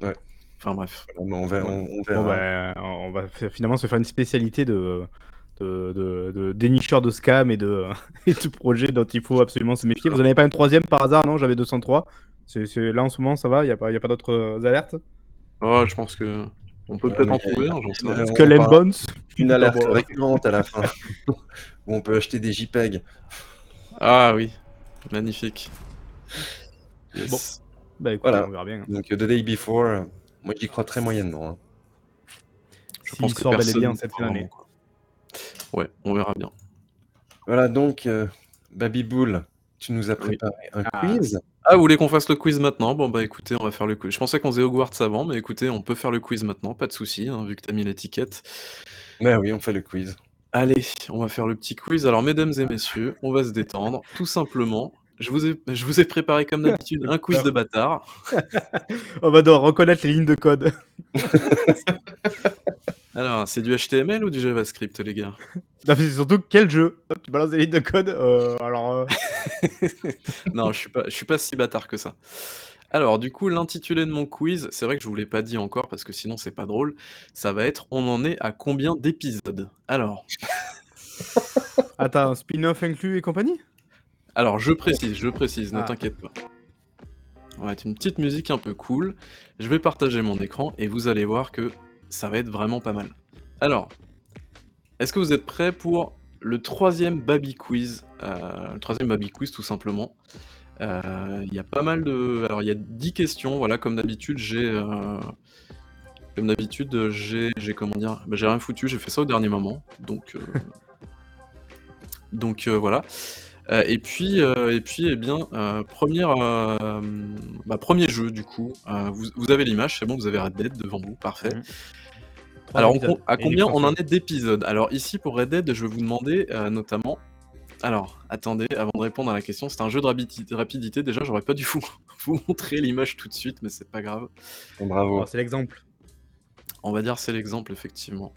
Ouais. Enfin bref. On, va, bah, on, va finalement se faire une spécialité de, de, de, dénicheur de scam et de, *laughs* et de projets dont il faut absolument se méfier. Vous n'en avez pas un troisième par hasard Non, j'avais 203. C'est, là en ce moment, ça va? Il n'y a pas, y a pas d'autres alertes? Oh, je pense que on peut peut-être en trouver un, j'en sais rien. Skull Bones Une alerte récurrente à la fin. où on peut acheter des JPEG. Ah oui, magnifique. Bon, bah écoute, voilà. on verra bien. Hein. Donc The Day Before, moi j'y crois très moyennement. Hein. Je pense que personne bien cette année. Ouais, on verra bien. Voilà donc, euh, Baby Bull, Tu nous as Oui. préparé un Ah. quiz Ah, vous voulez qu'on fasse le quiz maintenant? Bon, bah, écoutez, on va faire le quiz. Je pensais qu'on faisait Hogwarts avant, mais écoutez, on peut faire le quiz maintenant, pas de souci, hein, vu que tu as mis l'étiquette. Ben oui, on fait le quiz. Allez, on va faire le petit quiz. Alors, mesdames et messieurs, on va se détendre, tout simplement. Je vous ai, je vous ai préparé, comme d'habitude, un quiz de bâtard. *laughs* On va devoir reconnaître les lignes de code. *laughs* Alors, c'est du HTML ou du JavaScript, les gars? *laughs* Non, mais c'est surtout quel jeu? Hop, Tu balances des lignes de code. euh, alors, euh, *laughs* Non, je suis pas, je suis pas si bâtard que ça. Alors, du coup, l'intitulé de mon quiz, c'est vrai que je vous l'ai pas dit encore parce que sinon c'est pas drôle. Ça va être On en est à combien d'épisodes? Alors, *laughs* attends, spin-off inclus et compagnie? Alors je précise, je précise, ne Ah. t'inquiète pas. On va mettre une petite musique un peu cool. Je vais partager mon écran et vous allez voir que ça va être vraiment pas mal. Alors, est-ce que vous êtes prêts pour le troisième Baby Quiz? Euh, le troisième Baby Quiz, tout simplement? Euh, Il y a pas mal de. Alors, il y a 10 questions, voilà, comme d'habitude, j'ai. euh, Comme d'habitude, j'ai. comment dire? Bah, j'ai rien foutu, j'ai fait ça au dernier moment. Donc. *laughs* Donc, voilà. Euh, et puis, euh, et puis, eh bien, euh, première, euh, bah, premier jeu, du coup. Euh, vous, vous avez l'image, c'est bon, vous avez Red Dead devant vous, parfait. Mhm. Alors, on à combien on en est d'épisodes? Alors, ici, pour Red Dead, je vais vous demander euh, notamment. Alors, attendez, avant de répondre à la question, c'est un jeu de rapi- rapidité. Déjà, j'aurais pas dû vous, *laughs* vous montrer l'image tout de suite, mais c'est pas grave. Bravo. Oh, C'est l'exemple. On va dire c'est l'exemple, effectivement.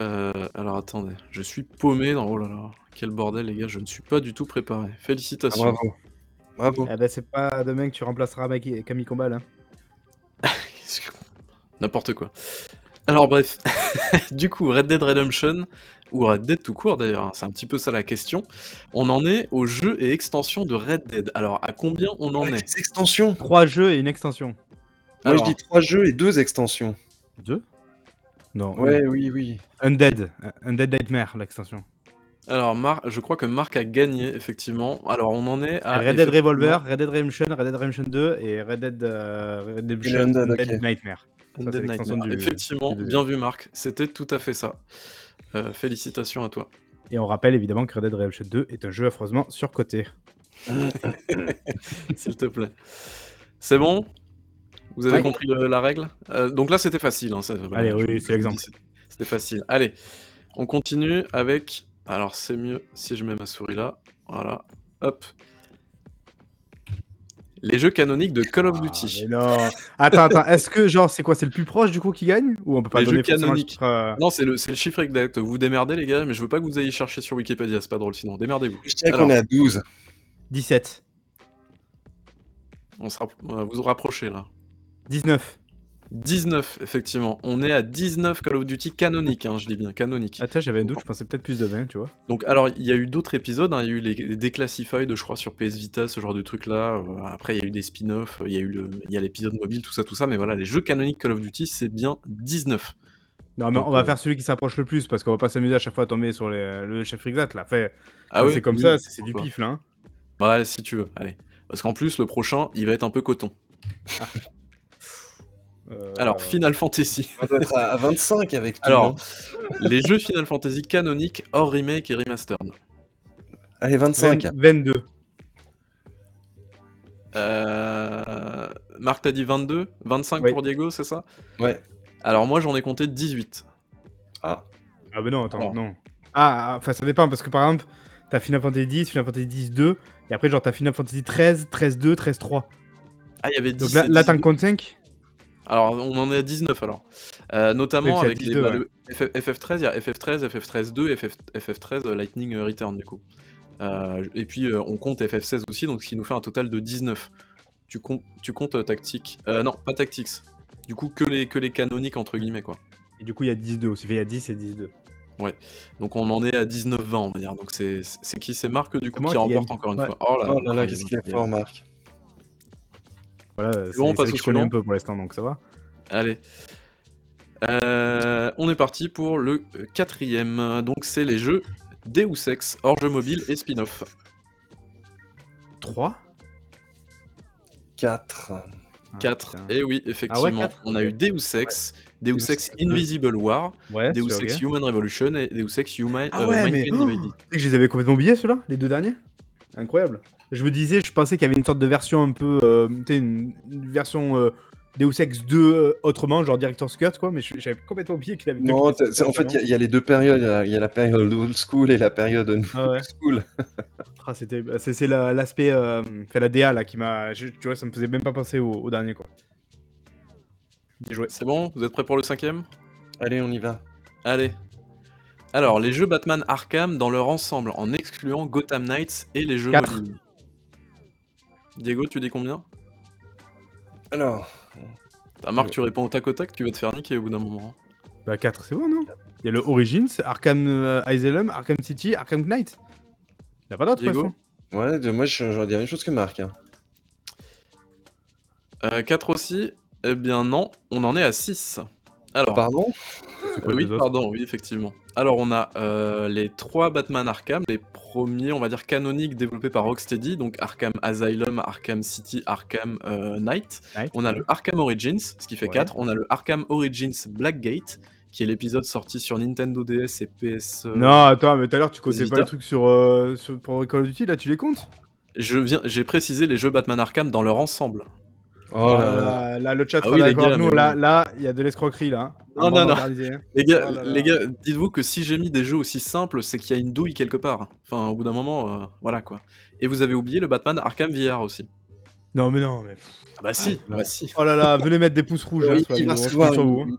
Euh, alors attendez, je suis paumé dans... Oh là là, quel bordel les gars, je ne suis pas du tout préparé. Ah, Félicitations. bravo. Bravo. Eh ben, c'est pas demain que tu remplaceras Maki- Camille Combal. Hein. *laughs* N'importe quoi. Alors bref, *laughs* du coup, Red Dead Redemption, ou Red Dead tout court d'ailleurs, hein, c'est un petit peu ça la question. On en est au jeu et extension de Red Dead. Alors à combien on en est? extensions. Trois jeux et une extension. Moi, Alors, je dis trois jeux et deux extensions. Deux? Non. Ouais, oui, oui. Undead. Undead Nightmare, l'extension. Alors Mar- je crois que Marc a gagné, effectivement. Alors on en est à... Red Dead Revolver, Red Dead Redemption, Red Dead Redemption 2 et Red Dead euh, Redemption Undead. Nightmare. Ça, l'extension Nightmare. du- Effectivement, du bien vu Marc, c'était tout à fait ça. Euh, félicitations à toi. Et on rappelle évidemment que Red Dead Redemption 2 est un jeu affreusement surcoté. *laughs* S'il te plaît. C'est bon? Vous avez Ouais. compris le- la règle? Euh, Donc là, c'était facile. hein, ça- Allez, je- oui, c'est l'exemple. C'était facile. Allez, on continue avec. Alors, c'est mieux si je mets ma souris là. Voilà. Hop. Les jeux canoniques de Call of Ah, Duty. mais non. Attends, attends. Est-ce que genre c'est quoi C'est le plus proche du coup qui gagne? Ou on peut pas Les donner jeux canoniques. chiffre, euh, Non, c'est le, c'est le chiffre exact. Vous vous démerdez, les gars, mais je veux pas que vous ayez cherché sur Wikipédia. C'est pas drôle sinon. Démerdez-vous. Je dirais qu'on est à 12. 17. On se rapp- vous vous rapprochez là. 19. 19, effectivement. On est à 19 Call of Duty canoniques, hein, je dis bien canoniques. Attends, j'avais un doute, je pensais peut-être plus de 20, tu vois. Donc, alors, il y a eu d'autres épisodes, hein, il y a eu les, les Declassified, je crois, sur PS Vita, ce genre de trucs-là. Euh, après, il y a eu des spin-offs, il y a eu le, il y a l'épisode mobile, tout ça, tout ça. Mais voilà, les jeux canoniques Call of Duty, c'est bien 19. Non, mais Donc, on va euh, faire celui qui s'approche le plus parce qu'on va pas s'amuser à chaque fois à tomber sur les- le chiffre exact là. Fait, Ah ouais c'est comme Oui, ça, c'est du pif là. hein. Ouais, si tu veux, allez. Parce qu'en plus, le prochain, il va être un peu coton. *laughs* Euh, Alors, Final Fantasy. On doit être à à 25 avec tout. Alors, hein. les jeux Final Fantasy canoniques hors remake et remastered. Allez, 25. 20 22. Euh... Marc, t'as dit 22 25 Oui. pour Diego, c'est ça? Ouais. Alors, moi, j'en ai compté 18. Ah, Ah, mais non, attends, Alors. non. Ah, ah, enfin, ça dépend parce que par exemple, t'as Final Fantasy 10, Final Fantasy 10 2, et après, genre, t'as Final Fantasy 13, 13 2, 13 3. Ah, il y avait 10. Donc là, et là 18. t'en comptes 5 Alors, on en est à 19 alors. Euh, notamment avec les, 12, bah, ouais. le FF- FF13, il y a FF13, FF13 2, FF, FF13 euh, Lightning Return du coup. Euh, et puis euh, on compte FF16 aussi, donc ce qui nous fait un total de 19. Tu, comptes tu comptes euh, Tactics euh, Non, pas Tactics. Du coup, que les, que les canoniques entre guillemets quoi. Et du coup, il y a 10 2 aussi. Il y a 10 et 10 2. Donc on en est à 19-20 on va dire. Donc c'est c'est qui C'est Marc du coup Moi qui remporte encore une Ouais. fois. Oh là oh là là, qu'est-ce il qu'il est- est fort, Marc. Voilà, c'est bon, on c'est passe que je connais un peu pour l'instant, donc ça va. Allez. Euh, on est parti pour le quatrième. Donc c'est les jeux Deus Ex, hors jeu mobile et spin-off. 3 4. 4. Et oui, effectivement, Ah ouais, on a eu Deus Ex, Deus Deus Ex Invisible War, Ouais, Deus Ex. Human Revolution et Deus Ex Human Ah euh, ouais, mais oh, je les avais complètement oubliés ceux-là, les deux derniers? Incroyable. Je me disais, je pensais qu'il y avait une sorte de version un peu, euh, une, une, version euh, Deus Ex 2 euh, autrement, genre Director's Cut, quoi, mais j'avais complètement oublié qu'il avait Non, en fait, il y, a les deux périodes. Il y, a la période old school et la période new ah school. *laughs* ah, c'était, bah, c'est, l'aspect, euh, la DA là qui m'a. Tu vois, ça me faisait même pas penser au, dernier, quoi. C'est bon? Vous êtes prêts pour le cinquième? Allez, on y va. Allez. Alors, les jeux Batman Arkham dans leur ensemble, en excluant Gotham Knights et les jeux Diego, tu dis combien? Alors, Marc, tu réponds au tac au tac, tu vas te faire niquer au bout d'un moment. Bah 4, c'est bon, non? Il y a le Origins, Arkham euh, Asylum, Arkham City, Arkham Knight. Il n'y a pas d'autre, façon. Ouais, moi j'en dis la même chose que Marc. 4 hein. euh, aussi? Eh bien non, on en est à 6. Alors, Pardon Oui, pardon, oui, effectivement. Alors, on a euh, les trois Batman Arkham, les premiers, on va dire, canoniques développés par Rocksteady, donc Arkham Asylum, Arkham City, Arkham euh, Knight. On a le Arkham Origins, ce qui fait 4. On a le Arkham Origins Blackgate, qui est l'épisode sorti sur Nintendo DS et PS. Euh, non, attends, mais tout à l'heure, tu comptais pas les trucs sur, sur, pour Call of Duty, là, tu les comptes? Je viens, J'ai précisé les jeux Batman Arkham dans leur ensemble. Oh là, là, le chat ah oui, d'accord nous. Là, là, il y a de l'escroquerie là. Non, non, non. Les gars, oh les gars dites-vous que si j'ai mis des jeux aussi simples, c'est qu'il y a une douille quelque part. Enfin, au bout d'un moment, euh, voilà quoi. Et vous avez oublié le Batman Arkham VR aussi. Non, mais non, mais. Ah bah si, ah, bah si. Oh là là, venez mettre des pouces rouges. Oui, hein, il va recevoir une...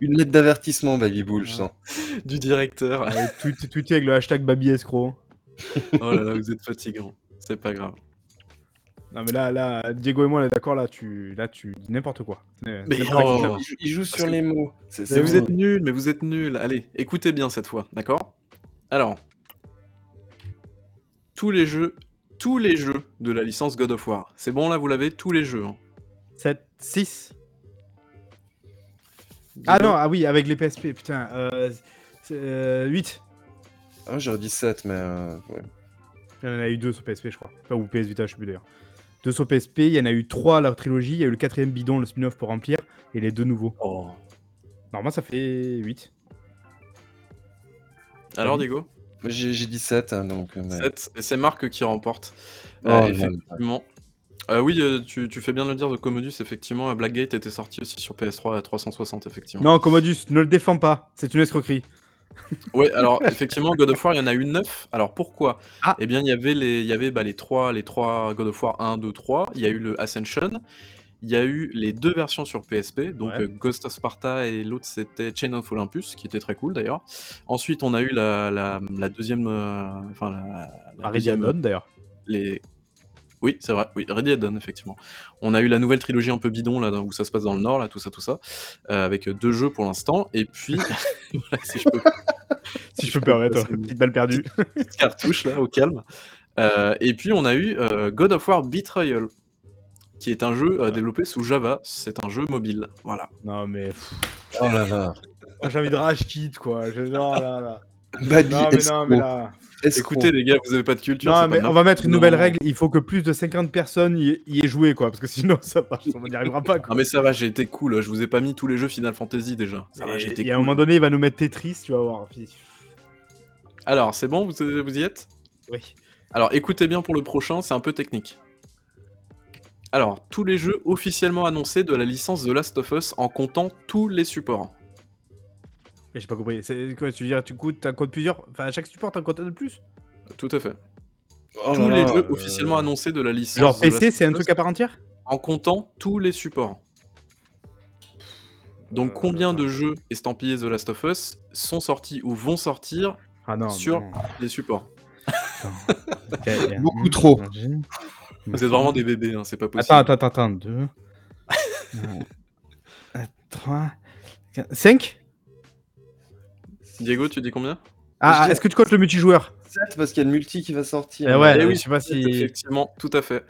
une lettre d'avertissement, Baby Bull, je sens. Du directeur. tout, tout, avec le hashtag Baby Escroc. oh là là, vous êtes fatigant. C'est pas grave. Non mais là, là, Diego et moi, on est d'accord, là, tu, là, tu dis n'importe quoi. Mais oh, il joue sur les mots. vous êtes nuls, mais vous êtes nuls. Allez, écoutez bien cette fois, d'accord? Alors, tous les jeux, tous les jeux de la licence God of War. C'est bon là, vous l'avez, tous les jeux. 7, hein. 6. Ah non, ah oui, avec les PSP, putain. Euh, 8. Euh, ah, j'aurais dit 7, mais. Euh, Il y en a eu deux sur PSP, je crois. Enfin, ou PS Vita, je sais plus d'ailleurs deux sur PSP. Il y en a eu trois à la trilogie. Il y a eu le quatrième bidon, le spin-off pour remplir, et les deux nouveaux. Oh. Normalement, ça fait 8. Alors, Diego J'ai dit 7. Hein, donc, 7, euh, et c'est Marc qui remporte. Oh, euh, effectivement. Euh, oui, tu, fais bien de le dire de Commodus, effectivement. Blackgate était sorti aussi sur PS3 à 360, effectivement. Non, Commodus, ne le défends pas, c'est une escroquerie. Ouais, alors effectivement, God of War, il y en a eu 9. Alors pourquoi? Ah. Eh bien, il y avait les, il y avait bah, les trois, les trois God of War 1, 2, 3. Il y a eu le Ascension. Il y a eu les deux versions sur PSP, donc Ghost of Sparta et l'autre c'était Chain of Olympus, qui était très cool d'ailleurs. Ensuite, on a eu la, la, deuxième, euh, enfin la, deuxième, d'ailleurs. Les oui, c'est vrai. Oui, Ready Dawn, effectivement. On a eu la nouvelle trilogie un peu bidon, là, où ça se passe dans le Nord, là, tout ça, tout ça, euh, avec deux jeux pour l'instant. Et puis, *laughs* *laughs* si je peux, *laughs* si je peux permettre, petite balle perdue. Petite cartouche, là, au calme. Euh, et puis, on a eu euh, God of War Betrayal, qui est un jeu développé sous Java. C'est un jeu mobile. Voilà. Non, mais. Oh là là. J'ai envie de rage kit, quoi. Je... Non, là, là. Non, mais non, mais là. Écoutez, les gars, vous avez pas de culture. Non, mais on va mettre une nouvelle règle. Il faut que plus de 50 personnes y, aient joué, quoi. Parce que sinon, ça on n'y arrivera pas. Quoi. Non, mais ça va, j'ai été cool. Je vous ai pas mis tous les jeux Final Fantasy déjà. Ça va, Et à un moment donné, il va nous mettre Tetris, tu vas voir. Alors, c'est bon, vous, vous y êtes? Oui. Alors, écoutez bien pour le prochain, c'est un peu technique. Alors, tous les jeux officiellement annoncés de la licence The Last of Us en comptant tous les supports. J'ai pas compris. C'est quoi Tu veux dire, tu coûtes un code plusieurs Enfin, à chaque support, t'as un code de plus? Tout à fait. Oh tous les jeux officiellement annoncés de la licence. Genre PC, c'est un truc à part entière? En comptant tous les supports. Donc, euh, combien de jeux estampillés The Last of Us sont sortis ou vont sortir ah sur les supports? *laughs* Beaucoup trop. Vous êtes vraiment des bébés, hein, c'est pas possible. Attends, attends, attends. 2, 3, 5 Diego, tu dis combien? Ah, est-ce que tu comptes le multijoueur? 7 parce qu'il y a le multi qui va sortir. Eh ouais, eh oui, je sais pas si. Effectivement, tout à fait.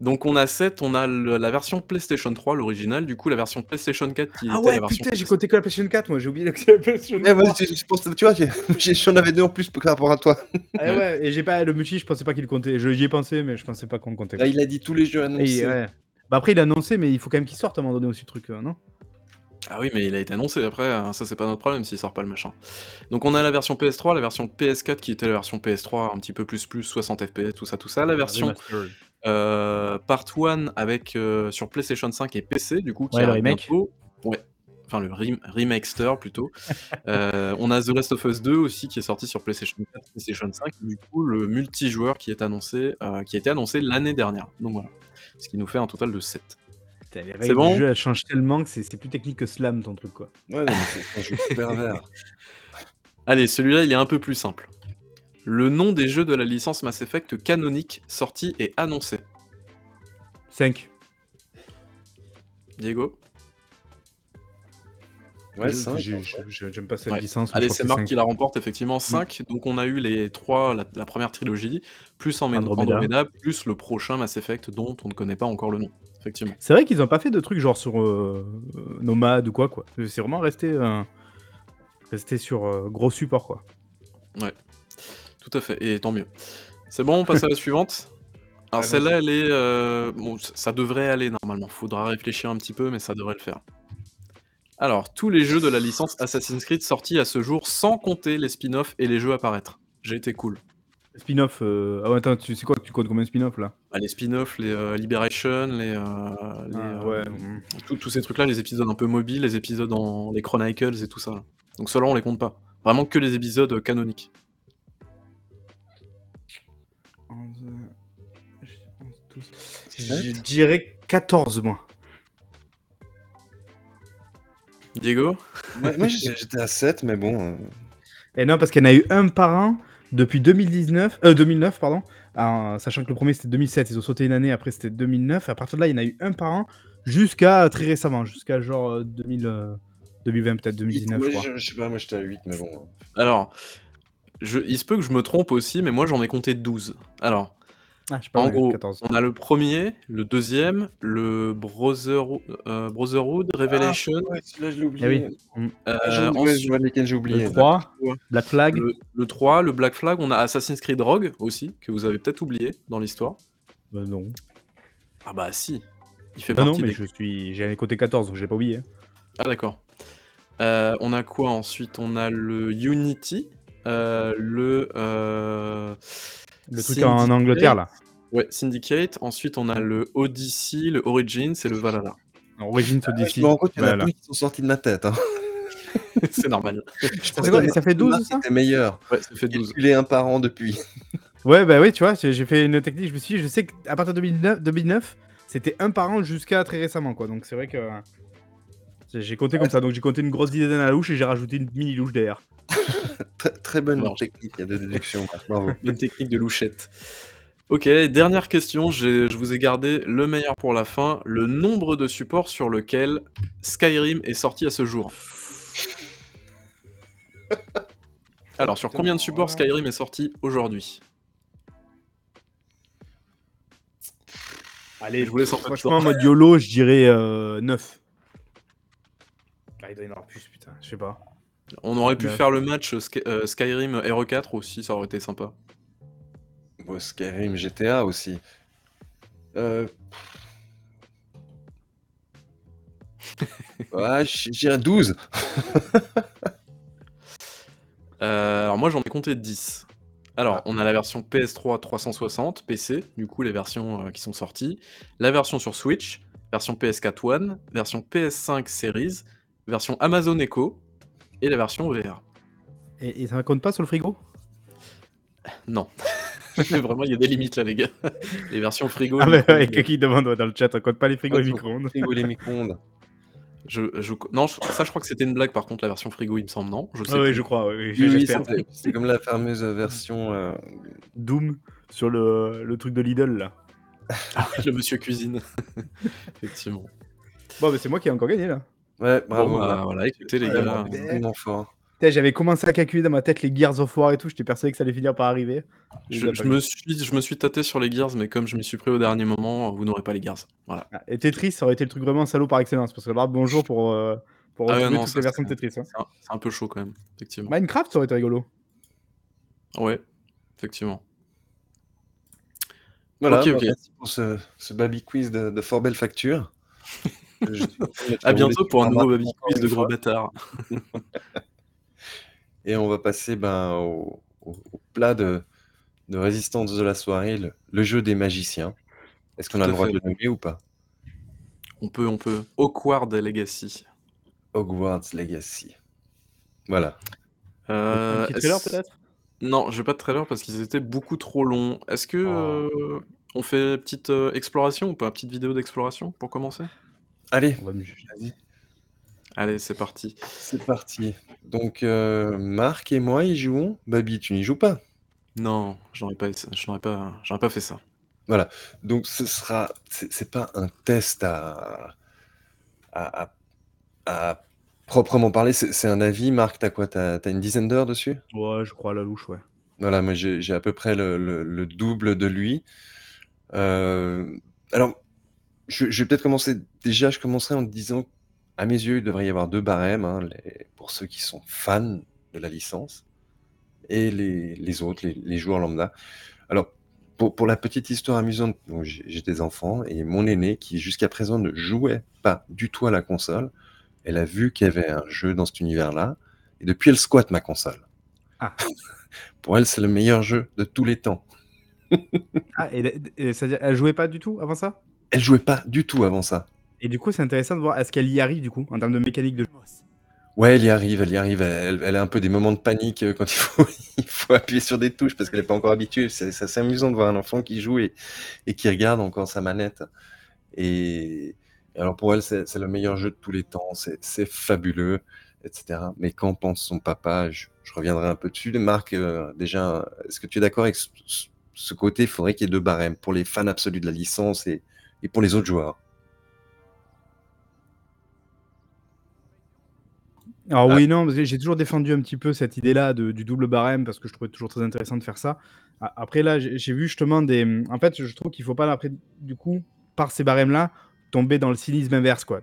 Donc on a 7, on a la version PlayStation 3, l'original, du coup la version PlayStation 4 qui ah ouais, putain, j'ai compté que la PlayStation 4, moi j'ai oublié la *laughs* PlayStation 4. Eh ouais, je, pense, tu vois, *laughs* j'en avais deux en plus par rapport à toi. Ah ouais, et j'ai pas le multi, je pensais pas qu'il comptait. J'y ai pensé, mais je pensais pas qu'on le comptait. Là, il a dit tous les jeux annoncés. bah après, il a annoncé, mais il faut quand même qu'il sorte à un moment donné aussi, le truc, euh, non? Ah oui, mais il a été annoncé après, hein, ça c'est pas notre problème s'il sort pas le machin. Donc on a la version PS3, la version PS4 qui était la version PS3 un petit peu plus plus, 60 FPS, tout ça, tout ça. La version euh, Part 1 avec euh, sur PlayStation 5 et PC, du coup, qui ouais, le remake. Ouais. Enfin, le remakester plutôt. *laughs* Euh, on a The Last of Us 2 aussi qui est sorti sur PlayStation 4, PlayStation 5. Du coup, le multijoueur qui est annoncé, qui a été annoncé l'année dernière. Donc voilà. Ce qui nous fait un total de 7. C'est bon. Le jeu elle change tellement que c'est plus technique que Slam ton truc quoi. Ouais, mais c'est un jeu pervers. *laughs* Allez, celui-là il est un peu plus simple. Le nom des jeux de la licence Mass Effect canonique sorti et annoncé. 5. Diego Ouais, 5. J'aime pas cette licence. Allez, c'est Marc qui la remporte, effectivement. 5. Mm. Donc, on a eu les trois, la, première trilogie, plus en Andromeda, plus le prochain Mass Effect dont on ne connaît pas encore le nom. C'est vrai qu'ils ont pas fait de trucs genre sur euh, Nomad ou quoi, quoi. C'est vraiment resté, euh, resté sur euh, gros support, quoi. Ouais, tout à fait, et tant mieux. C'est bon, on passe à la *laughs* suivante. Alors celle-là, elle est... Bon, ça devrait aller normalement. Faudra réfléchir un petit peu, mais ça devrait le faire. Alors, tous les jeux de la licence Assassin's Creed sortis à ce jour, sans compter les spin-offs et les jeux à apparaître. J'ai été cool. Spin-off. Euh... Ah, attends, tu sais quoi Tu comptes combien de spin-off là? Bah, Les spin-offs, les euh, Liberation, les. Euh, ah, euh, ouais. Tous ces trucs-là, les épisodes un peu mobiles, les épisodes en. les Chronicles et tout ça. Donc ceux-là, on les compte pas. Vraiment que les épisodes canoniques. Je dirais 14 mois. Diego? Moi, j'étais à 7, mais bon. Et non, parce qu'il y en a eu un par an depuis 2019, euh, 2009, pardon, sachant que le premier c'était 2007, ils ont sauté une année, après c'était 2009, et à partir de là, il y en a eu un par an jusqu'à très récemment, jusqu'à genre 2000, euh, 2020, euh, peut-être 2019. je, je, sais pas, moi j'étais à 8, mais bon. Alors, je, il se peut que je me trompe aussi, mais moi j'en ai compté 12. Alors, ah, en gros, on a le premier, le deuxième, le Brother, euh, Brotherhood, Revelation. Ah, ouais, là je l'ai oublié. Eh oui. Euh, ah, ensuite, j'ai oublié. Le 3, Black Flag. Le, 3, le Black Flag. On a Assassin's Creed Rogue aussi, que vous avez peut-être oublié dans l'histoire. Bah non. Ah bah si. Il fait bah partie non, mais je suis... j'ai côté 14, donc j'ai pas oublié. Ah d'accord. Euh, on a quoi ensuite? On a le Unity, euh, le... Euh... Le truc en Angleterre, là. Ouais, Syndicate. Ensuite, on a le Odyssey, le Origins et le Valhalla. Origins, Odyssey. en il y en a qui sont sortis de ma tête. Hein. *laughs* c'est normal. ça fait 12 ça C'était meilleur. Ouais, ça fait 12. Il est un par an depuis. *laughs* ouais, bah oui, tu vois, j'ai fait une technique. Je me suis dit, je sais qu'à partir de 2009, 2009 c'était un par an jusqu'à très récemment, quoi. Donc c'est vrai que. J'ai compté comme ça, donc j'ai compté une grosse dizaine à la louche et j'ai rajouté une mini louche derrière. *laughs* *laughs* très, bonne technique de déduction, bravo. *laughs* Technique de louchette. Ok, dernière question, je vous ai gardé le meilleur pour la fin, le nombre de supports sur lequel Skyrim est sorti à ce jour? *laughs* Alors, sur combien de supports Skyrim est sorti aujourd'hui? Allez, je vous laisse en Franchement, en mode YOLO, je dirais 9. Euh, ah, il doit y en avoir plus, putain, je sais pas. On aurait pu faire le match euh, Skyrim RE4 aussi, ça aurait été sympa. Skyrim, GTA aussi. Euh... *laughs* ouais, j'irais 12. *laughs* euh, alors moi j'en ai compté 10. Alors, ah. on a la version PS3 360, PC, du coup les versions euh, qui sont sorties, la version sur Switch, version PS4 One, version PS5 Series, version Amazon Echo et la version VR. Et, et ça ne compte pas sur le frigo? Non. *laughs* Vraiment, il y a des limites là, les gars. Les versions frigo. Ah, mais ouais, qui demande dans le chat, on compte pas les frigos et les micro-ondes. Frigo et les micro-ondes. *laughs* Je, je, non, ça, je crois que c'était une blague, par contre, la version frigo, il me semble, non? Je sais ah, Oui, je crois, oui, oui C'est comme la fameuse version. Euh... Doom sur le, le, truc de Lidl, là. Ah, le monsieur cuisine. *laughs* Effectivement. Bon, mais c'est moi qui ai encore gagné, là. Ouais, bravo. Bon, bah, voilà, écoutez, les gars. Vraiment fort. J'avais commencé à calculer dans ma tête les Gears of War et tout, j'étais persuadé que ça allait finir par arriver. Je, me suis, je me suis tâté sur les Gears, mais comme je m'y suis pris au dernier moment, vous n'aurez pas les Gears. Voilà. Ah, et Tetris, ça aurait été le truc vraiment salaud par excellence, parce que là, bonjour pour, euh, pour ah toutes les versions de Tetris. Hein. C'est un, peu chaud quand même, effectivement. Minecraft, ça aurait été rigolo. Ouais, effectivement. Voilà, merci pour ce, ce baby quiz de, de fort belle facture. *laughs* À bientôt pour un nouveau Baby Quiz de gros bâtard. *laughs* Et on va passer ben, au, plat de, résistance de la soirée, le, jeu des magiciens. Est-ce qu'on a le droit de le nommer ou pas? On peut, on peut. Hogwarts Legacy. Hogwarts Legacy. Voilà. Euh, un petit trailer peut-être? Non, je vais pas de trailer parce qu'ils étaient beaucoup trop longs. Est-ce que oh. euh, on fait petite euh, exploration ou pas? Petite vidéo d'exploration pour commencer? Allez, Allez, c'est parti. c'est parti. Donc, Marc et moi y jouons. Babi, tu n'y joues pas. Non, je n'aurais pas, pas, pas fait ça. Voilà. Donc, ce sera. C'est pas un test à, à, à Proprement parler, c'est un avis. Marc, t'as quoi? T'as as une dizaine d'heures dessus? Ouais, je crois à la louche, ouais. Voilà, moi j'ai à peu près le double de lui. Euh, alors, je vais peut-être commencer déjà, je commencerai en disant à mes yeux, il devrait y avoir deux barèmes, hein, pour ceux qui sont fans de la licence et les autres, les joueurs lambda. Alors, pour la petite histoire amusante, j'ai des enfants et mon aîné qui jusqu'à présent ne jouait pas du tout à la console elle a vu qu'il y avait un jeu dans cet univers-là, et depuis, elle squatte ma console. Ah. *laughs* Pour elle, c'est le meilleur jeu de tous les temps. ah, et, c'est-à-dire, elle jouait pas du tout avant ça? Elle jouait pas du tout avant ça. Et du coup, c'est intéressant de voir, est-ce qu'elle y arrive du coup, en termes de mécanique de jeu? Ouais, elle y arrive, elle y arrive. Elle, a un peu des moments de panique euh, quand il faut, *laughs* il faut appuyer sur des touches parce qu'elle n'est pas encore habituée. C'est assez amusant de voir un enfant qui joue et, et qui regarde encore sa manette. Et, alors pour elle, c'est le meilleur jeu de tous les temps, c'est fabuleux, etc. Mais qu'en pense son papa? Je, reviendrai un peu dessus. Marc, euh, déjà, est-ce que tu es d'accord avec ce, côté? Il faudrait qu'il y ait deux barèmes pour les fans absolus de la licence et, pour les autres joueurs. Alors oui, ah. non, j'ai toujours défendu un petit peu cette idée-là du double barème parce que je trouvais toujours très intéressant de faire ça. Après là, j'ai vu justement des... En fait, je trouve qu'il ne faut pas, après, du coup, par ces barèmes-là, tomber dans le cynisme inverse, quoi.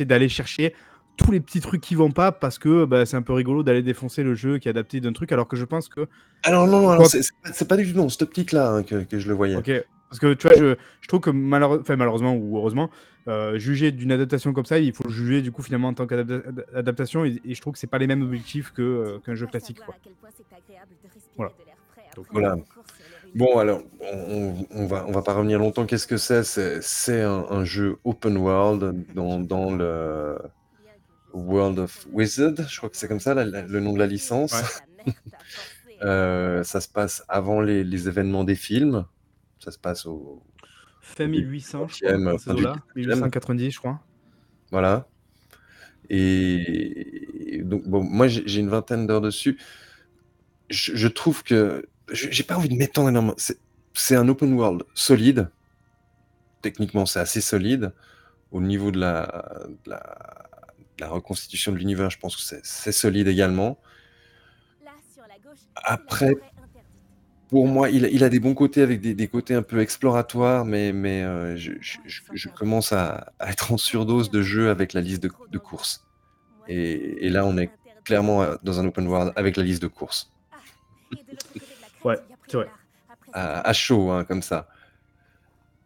D'aller chercher tous les petits trucs qui vont pas parce que bah, c'est un peu rigolo d'aller défoncer le jeu qui est adapté d'un truc alors que je pense que. Alors non, non, c'est pas du tout dans cette optique-là hein, que, que, je le voyais. Ok, parce que tu vois, je, je trouve que malheureusement ou heureusement, euh, juger d'une adaptation comme ça, il faut juger du coup finalement en tant qu'adaptation et, je trouve que c'est pas les mêmes objectifs euh, qu'un jeu classique. Quoi. Voilà. Donc, voilà. Bon, alors, on, on, va, on va pas revenir longtemps. Qu'est-ce que c'est? C'est un, jeu open world dans, dans, le World of Wizard, je crois que c'est comme ça le nom de la licence. *laughs* Euh, ça se passe avant les, les, événements des films. Ça se passe au. Fin 1800, je crois. 1890, je crois. Voilà. Et, donc, bon, moi, j'ai une vingtaine d'heures dessus. Je, je trouve que j'ai pas envie de m'étendre énormément. C'est un open world solide. Techniquement, c'est assez solide. Au niveau de la, la, reconstitution de l'univers, je pense que c'est solide également. Après, pour moi, il, a des bons côtés avec des, côtés un peu exploratoires, mais, mais euh, je, commence à, être en surdose de jeux avec la liste de, courses. Et, et, là, on est clairement dans un open world avec la liste de courses. *laughs* Ouais, c'est vrai. À, chaud, hein, comme ça.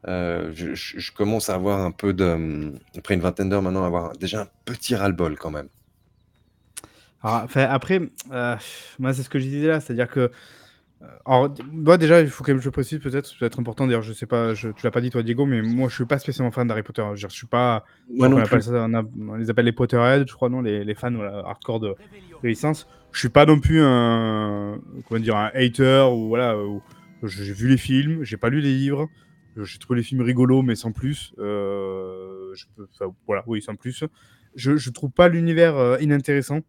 Euh, je, commence à avoir un peu de. Après une vingtaine d'heures maintenant, à avoir déjà un petit ras-le-bol quand même. après, euh, moi, c'est ce que je disais là, c'est-à-dire que. Euh, alors, moi, déjà, il faut que je précise peut-être, peut-être important. D'ailleurs, je sais pas, je, tu l'as pas dit toi, Diego, mais moi, je suis pas spécialement fan d'Harry Potter. Je, je suis pas. Moi non on, ça, on, les appelle les Potterheads, je crois, non, les, les fans hardcore de, de licence je suis pas non plus un comment dire un hater ou voilà j'ai vu les films j'ai pas lu les livres j'ai trouvé les films rigolos mais sans plus euh, je peux, voilà oui sans plus je, je trouve pas l'univers euh, inintéressant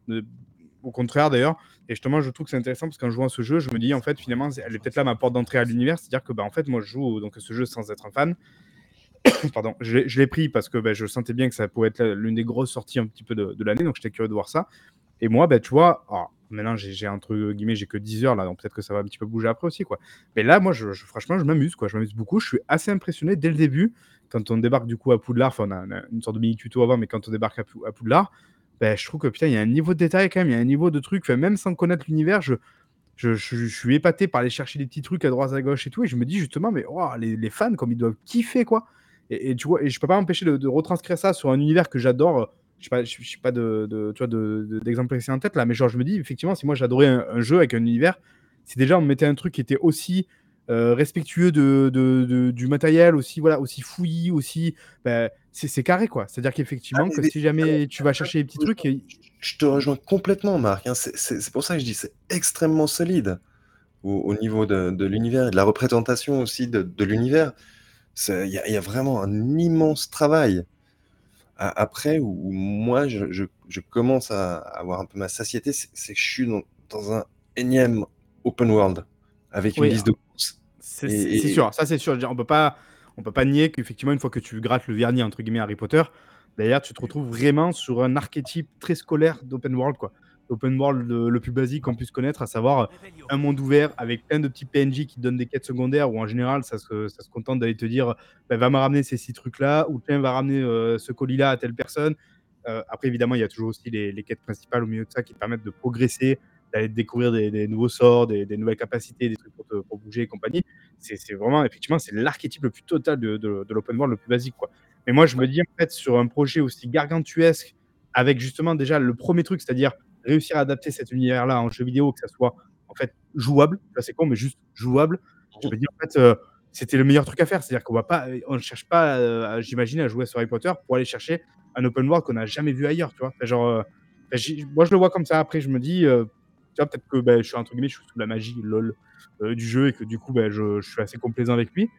au contraire d'ailleurs et justement je trouve que c'est intéressant parce qu'en jouant ce jeu je me dis en fait finalement elle est peut-être là ma porte d'entrée à l'univers c'est à dire que bah en fait moi je joue donc à ce jeu sans être un fan *coughs* Pardon, je l'ai pris parce que bah, je sentais bien que ça pouvait être l'une des grosses sorties un petit peu de, l'année, donc j'étais curieux de voir ça. Et moi, bah, tu vois, maintenant j'ai entre guillemets, j'ai que 10 heures là, donc peut-être que ça va un petit peu bouger après aussi, quoi. Mais là, moi, franchement, je m'amuse, quoi. Je m'amuse beaucoup. Je suis assez impressionné dès le début quand on débarque du coup à Poudlard. Enfin, on a, une sorte de mini tuto avant, mais quand on débarque à, Poudlard, ben, je trouve que putain, il y a un niveau de détail quand même, il y a un niveau de truc. même sans connaître l'univers, je, suis épaté par aller chercher des petits trucs à droite à gauche et tout, et je me dis justement, mais les, les, fans, comme ils doivent kiffer, quoi. Et, tu et je peux pas m'empêcher de, retranscrire ça sur un univers que j'adore. Je sais pas, je, sais pas de, de, tu vois, d'exemple de, en tête là, mais genre je me dis effectivement, si moi j'adorais un, jeu avec un univers, si déjà on mettait un truc qui était aussi euh, respectueux de, du matériel, aussi voilà, aussi fouillis, aussi, ben, c'est carré quoi. C'est-à-dire qu'effectivement, ah, que si jamais tu vas chercher des petits trucs, je te rejoins complètement, Marc. Hein. C'est pour ça que je dis c'est extrêmement solide au, niveau de, l'univers et de la représentation aussi de, l'univers. Il y, a vraiment un immense travail. après, où, moi, je, commence à avoir un peu ma satiété, c'est que je suis dans, un énième open world avec une liste de C'est sûr, ça c'est sûr. On peut pas, on peut pas nier qu'effectivement, une fois que tu grattes le vernis entre guillemets Harry Potter, D'ailleurs, tu te retrouves vraiment sur un archétype très scolaire d'open world, quoi. L'open world le, plus basique qu'on puisse connaître, à savoir un monde ouvert avec plein de petits PNJ qui donnent des quêtes secondaires, où en général, ça se, ça se contente d'aller te dire bah, va me ramener ces six trucs-là, ou tiens, va ramener euh, ce colis-là à telle personne. Euh, après, évidemment, il y a toujours aussi les, quêtes principales au milieu de ça qui permettent de progresser, d'aller découvrir des, nouveaux sorts, des, nouvelles capacités, des trucs pour, pour bouger et compagnie. C'est vraiment, effectivement, c'est l'archétype le plus total de, l'open world le plus basique. Quoi. Mais moi, je me dis, en fait, sur un projet aussi gargantuesque, avec justement déjà le premier truc, c'est-à-dire réussir à adapter cet univers-là en jeu vidéo, que ça soit en fait jouable, c'est con, mais juste jouable. Je me dis, en fait, euh, c'était le meilleur truc à faire. C'est-à-dire qu'on ne cherche pas, euh, j'imagine, à jouer sur Harry Potter pour aller chercher un open world qu'on n'a jamais vu ailleurs, tu vois. genre, euh, moi, je le vois comme ça. Après, je me dis, tu vois, peut-être que ben, je suis entre guillemets, je suis sous la magie, lol, du jeu et que du coup, ben, je, je, suis assez complaisant avec lui.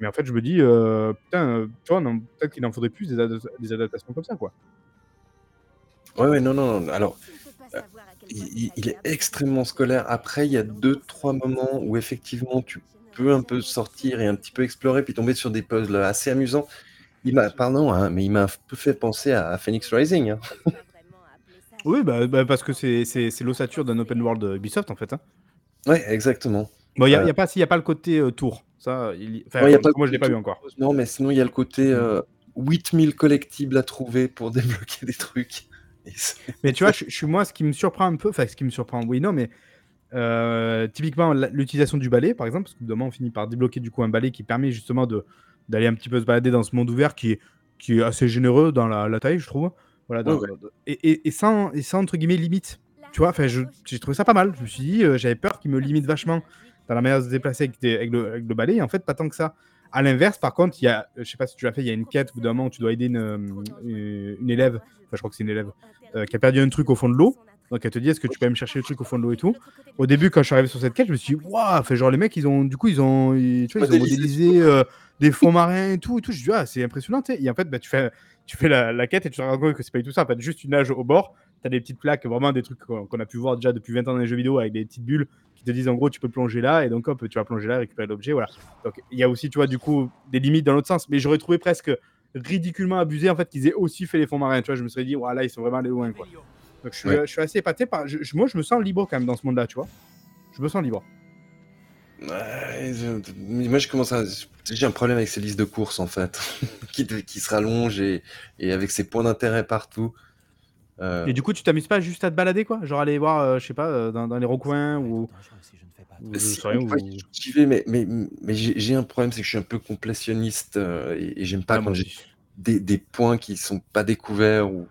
Mais en fait, je me dis, euh, putain, euh, tu vois, peut-être qu'il en faudrait plus des, adaptations comme ça, quoi. Ouais, ouais, non, non. Alors, euh, il, est extrêmement scolaire. Après, il y a deux, trois moments où effectivement, tu peux un peu sortir et un petit peu explorer, puis tomber sur des puzzles assez amusants. Il m'a, pardon, hein, mais il m'a un peu fait penser à, Phoenix Rising. Hein. Oui, bah, bah, parce que c'est l'ossature d'un open world Ubisoft, en fait. Hein. Ouais, exactement. Bon, il n'y a, a, pas, a pas le côté tour. Ça, il... Enfin, moi, je l'ai pas vu encore. Non, mais sinon, il y a le côté 8000 euh, collectibles à trouver pour *laughs* débloquer des trucs. *laughs* mais tu vois, je, suis moi, ce qui me surprend un peu, enfin, ce qui me surprend, oui, non, mais euh, typiquement, l'utilisation du balai, par exemple, parce que demain, on finit par débloquer du coup un balai qui permet justement d'aller un petit peu se balader dans ce monde ouvert qui est, qui est assez généreux dans la, taille, je trouve. Voilà, Et, et, sans, et sans, entre guillemets, limite. Tu vois, j'ai trouvé ça pas mal. Je me suis dit, euh, j'avais peur qu'il me limite vachement dans la manière de se déplacer avec, le, balai. Et en fait, pas tant que ça. À l'inverse, par contre, il y a, je sais pas si tu l'as fait, il y a une quête où d'un moment où tu dois aider une, une, élève, enfin, je crois que c'est une élève, euh, qui a perdu un truc au fond de l'eau. Donc elle te dit est-ce que tu peux même chercher le truc au fond de l'eau et tout? Au début, quand je suis arrivé sur cette quête, je me suis dit waouh, fait genre les mecs, ils ont, du coup, ils ont, tu vois, ils ont modélisé euh, des fonds marins et tout et tout. Je me suis dit ah, c'est impressionnant. Et en fait, bah, tu fais, tu fais la, la, quête et tu te rends compte que c'est pas du tout ça. En fait, juste une nage au bord, tu as des petites plaques, vraiment des trucs qu'on a pu voir déjà depuis 20 ans dans les jeux vidéo avec des petites bulles qui te disent en gros tu peux plonger là et donc hop tu vas plonger là récupérer l'objet voilà. Donc il y a aussi tu vois du coup des limites dans l'autre sens. Mais j'aurais trouvé presque ridiculement abusé en fait qu'ils aient aussi fait les fonds marins. Tu vois je me serais dit voilà ils sont vraiment allés loin quoi. Donc je suis, je suis assez épaté par moi je me sens libre quand même dans ce monde là tu vois. Je me sens libre moi, je commence à. J'ai un problème avec ces listes de courses, en fait, *laughs* qui, qui se rallongent et, et avec ces points d'intérêt partout. Euh, et du coup, tu t'amuses pas juste à te balader, quoi? Genre aller voir, euh, je sais pas, euh, dans, les recoins ou. J'y vais, mais, mais, mais j'ai un problème, c'est que je suis un peu complétionniste et, j'aime pas ah, quand j'ai des, des, points qui sont pas découverts ou,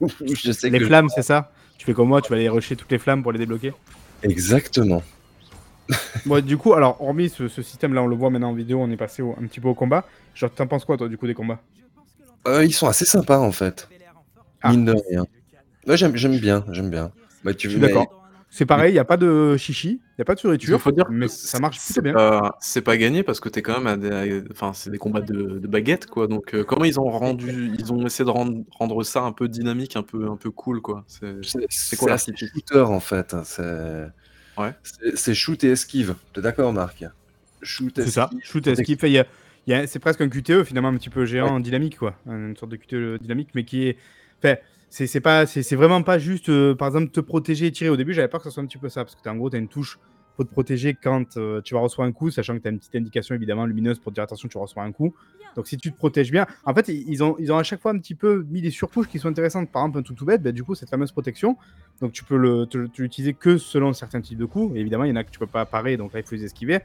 *laughs* je sais Les flammes, c'est ça? Tu fais comme moi, tu vas aller rusher toutes les flammes pour les débloquer? Exactement. Bon, du coup, alors, hormis ce, système-là, on le voit maintenant en vidéo, on est passé un petit peu au combat. Genre, t'en penses quoi, toi, du coup, des combats? Ils sont assez sympas, en fait. Ah. Mine de rien. Ouais, j'aime, bien, j'aime bien. Bah, tu veux, d'accord. C'est pareil, il n'y a pas de chichi, il n'y a pas de fioriture, faut dire mais ça marche plutôt bien. c'est pas gagné parce que t'es quand même à des, enfin, c'est des combats de, de baguettes, quoi. Donc, euh, comment ils ont rendu, ils ont essayé de rendre, rendre, ça un peu dynamique, un peu, un peu cool, quoi. C'est quoi la shooter, en fait. Hein, c'est ouais. c'est shoot et esquive. T'es d'accord, Marc? Shoot, C'est ça, shoot esquive. Il y a, c'est presque un QTE, finalement, un petit peu géant, dynamique, quoi. Une sorte de QTE dynamique, mais qui est Enfin, c'est pas, c'est vraiment pas juste, euh, par exemple, te protéger et tirer. Au début, j'avais peur que ce soit un petit peu ça, parce que en gros, tu as une touche pour te protéger quand euh, tu vas recevoir un coup, sachant que tu as une petite indication évidemment lumineuse pour dire attention, tu reçois un coup. Donc si tu te protèges bien, en fait, ils ont, ils ont à chaque fois un petit peu mis des surcouches qui sont intéressantes. Par exemple, un tout tout bête, bah, du coup, cette fameuse protection, donc tu peux l'utiliser que selon certains types de coups. évidemment, il y en a que tu peux pas parer, donc là, il faut les esquiver.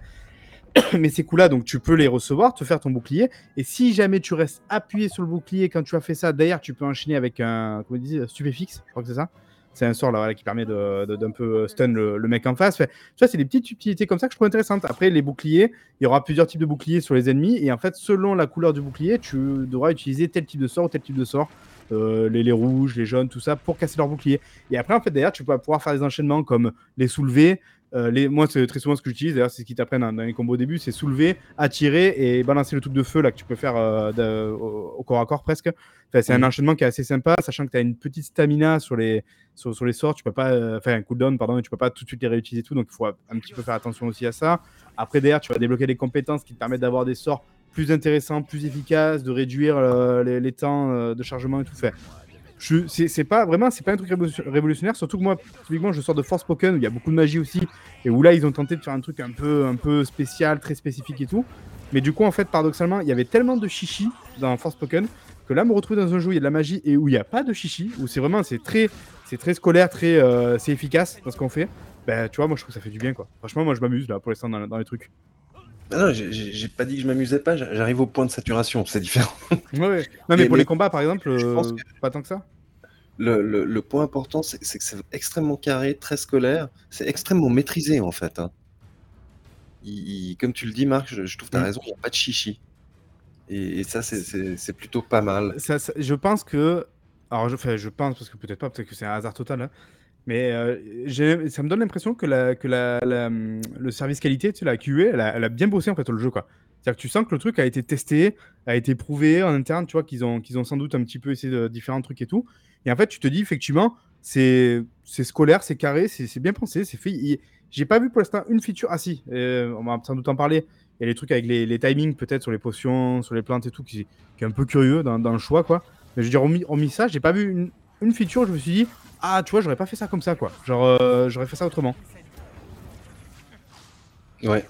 *coughs* mais ces coups-là, donc tu peux les recevoir, te faire ton bouclier. Et si jamais tu restes appuyé sur le bouclier quand tu as fait ça, d'ailleurs, tu peux enchaîner avec un, comment on stupéfixe, je crois que c'est ça. C'est un sort là, qui permet d'un peu stun le, mec en face. tu vois, c'est des petites subtilités comme ça que je trouve intéressantes. Après, les boucliers, il y aura plusieurs types de boucliers sur les ennemis. Et en fait, selon la couleur du bouclier, tu devras utiliser tel type de sort ou tel type de sort. Euh, les, les, rouges, les jaunes, tout ça, pour casser leur bouclier. Et après, en fait, d'ailleurs, tu vas pouvoir faire des enchaînements comme les soulever, euh, les, moi, c'est très souvent ce que j'utilise, d'ailleurs, c'est ce qu'ils t'apprennent dans, les combos au début, c'est soulever, attirer et balancer le truc de feu là que tu peux faire euh, au, corps à corps presque. c'est un mhm. enchaînement qui est assez sympa, sachant que tu as une petite stamina sur les, sur, les sorts, tu peux pas, euh, enfin un cooldown, pardon, mais tu peux pas tout de suite les réutiliser tout, donc il faut un petit peu faire attention aussi à ça. Après, derrière, tu vas débloquer des compétences qui te permettent d'avoir des sorts plus intéressants, plus efficaces, de réduire les, les, temps de chargement et tout fait c'est pas vraiment, c'est pas un truc révolutionnaire. Surtout que moi, typiquement, je sors de Force Spoken où il y a beaucoup de magie aussi, et où là, ils ont tenté de faire un truc un peu, un peu spécial, très spécifique et tout. Mais du coup, en fait, paradoxalement, il y avait tellement de chichi dans Force Spoken que là, me retrouver dans un jeu où il y a de la magie et où il n'y a pas de chichi, où c'est vraiment, c'est très, c'est très scolaire, très, euh, c'est efficace dans ce qu'on fait. Ben, tu vois, moi, je trouve que ça fait du bien, quoi. Franchement, moi, je m'amuse là pour l'instant dans, dans les trucs. Ah non, j'ai pas dit que je m'amusais pas, j'arrive au point de saturation, c'est différent. ouais, Non, mais, pour les combats, par exemple, euh, pas tant que ça le, point important, c'est que c'est extrêmement carré, très scolaire, c'est extrêmement maîtrisé en fait. Hein. comme tu le dis, Marc, je, trouve que tu as mm. raison, il n'y a pas de chichi. Et, ça, c'est plutôt pas mal. je pense que. Alors, je, je pense, parce que peut-être pas, peut-être que c'est un hasard total, hein, mais euh, ça me donne l'impression que, la, que la, le service qualité, tu sais, la QA, elle a, bien bossé en fait le jeu. quoi. C'est-à-dire que tu sens que le truc a été testé, a été prouvé en interne, tu vois, qu'ils ont, qu'ils ont sans doute un petit peu essayé de différents trucs et tout. Et en fait, tu te dis effectivement, c'est scolaire, c'est carré, c'est bien pensé, c'est fait. J'ai pas vu pour l'instant une feature. Ah si, euh, on va sans doute en parler. Il y a les trucs avec les, les timings peut-être sur les potions, sur les plantes et tout, qui, qui est un peu curieux dans, dans, le choix, quoi. Mais je veux dire, remis, remis ça, j'ai pas vu une, une, feature, je me suis dit, ah, tu vois, j'aurais pas fait ça comme ça, quoi. Genre, euh, j'aurais fait ça autrement. Ouais.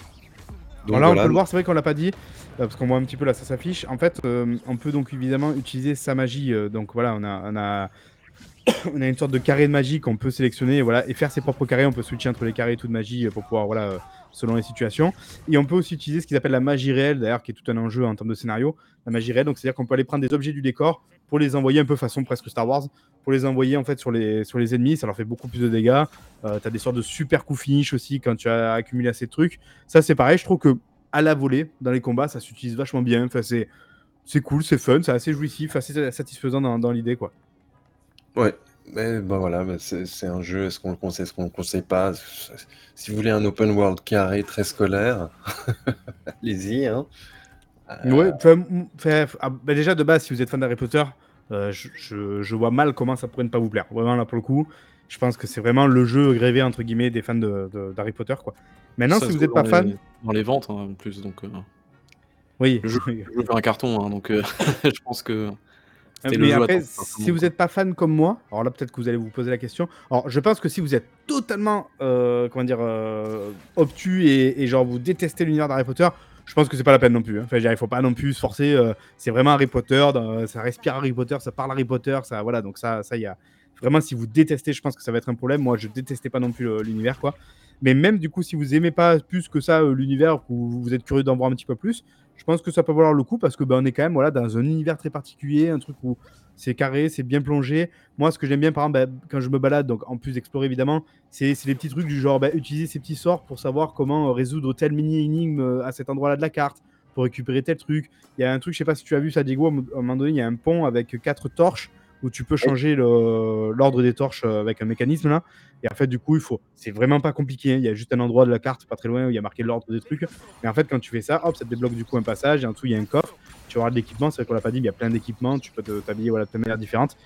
Donc, là, on peut le voir, c'est vrai qu'on l'a pas dit, parce qu'on voit un petit peu là, ça s'affiche. En fait, on peut donc évidemment utiliser sa magie. donc voilà, on a, *coughs* on a une sorte de carré de magie qu'on peut sélectionner et, voilà, et faire ses propres carrés. On peut switcher entre les carrés et tout de magie pour pouvoir, voilà, euh, selon les situations. Et on peut aussi utiliser ce qu'ils appellent la magie réelle, d'ailleurs, qui est tout un enjeu en termes de scénario. La magie réelle, donc c'est-à-dire qu'on peut aller prendre des objets du décor pour les envoyer un peu façon presque Star Wars, pour les envoyer en fait sur les, sur les ennemis. Ça leur fait beaucoup plus de dégâts. Euh, tu as des sortes de super coups finish aussi quand tu as accumulé assez de trucs. Ça, c'est pareil. Je trouve que à la volée, dans les combats, ça s'utilise vachement bien. Enfin, c'est, c'est cool, c'est fun, c'est assez jouissif, assez satisfaisant dans, dans l'idée, quoi. Ouais, mais bah voilà, c'est un jeu, est-ce qu'on le conseille, est-ce qu'on le conseille pas? Si vous voulez un open world carré très scolaire, *laughs* allez-y, hein. Ouais, euh, ah, bah, déjà de base, si vous êtes fan d'Harry Potter, euh, je, vois mal comment ça pourrait ne pas vous plaire. Vraiment là pour le coup, je pense que c'est vraiment le jeu grévé entre guillemets des fans d'Harry Potter quoi. Maintenant, si vous n'êtes pas fan, dans les ventes hein, en plus, donc euh, oui, je veux faire un carton, hein, donc *laughs* je pense que mais après, si vous n'êtes pas fan comme moi, alors là peut-être que vous allez vous poser la question. Alors je pense que si vous êtes totalement, euh, comment dire, euh, obtus et, genre vous détestez l'univers d'Harry Potter, je pense que c'est pas la peine non plus. Hein. Enfin, il faut pas non plus se forcer. Euh, c'est vraiment Harry Potter, ça respire Harry Potter, ça parle Harry Potter, ça voilà. Donc ça, ça y a. Vraiment, si vous détestez, je pense que ça va être un problème. Moi, je détestais pas non plus l'univers, quoi. Mais même du coup, si vous aimez pas plus que ça l'univers, ou vous êtes curieux d'en voir un petit peu plus, je pense que ça peut valoir le coup parce que ben, on est quand même voilà, dans un univers très particulier, un truc où c'est carré, c'est bien plongé. Moi, ce que j'aime bien, par exemple, ben, quand je me balade, donc en plus d'explorer évidemment, c'est les petits trucs du genre ben, utiliser ces petits sorts pour savoir comment euh, résoudre tel mini-énigme euh, à cet endroit-là de la carte, pour récupérer tel truc. Il y a un truc, je sais pas si tu as vu ça, Diego, à un moment donné, il y a un pont avec quatre torches où tu peux changer l'ordre des torches euh, avec un mécanisme là. Et en fait, du coup, il faut. C'est vraiment pas compliqué. Hein. Il y a juste un endroit de la carte pas très loin où il y a marqué l'ordre des trucs. Et en fait, quand tu fais ça, hop, ça te débloque du coup un passage. Et en dessous, il y a un coffre. Tu auras de l'équipement. C'est vrai qu'on l'a pas dit, mais il y a plein d'équipements. Tu peux t'habiller voilà, de plein de manières différentes.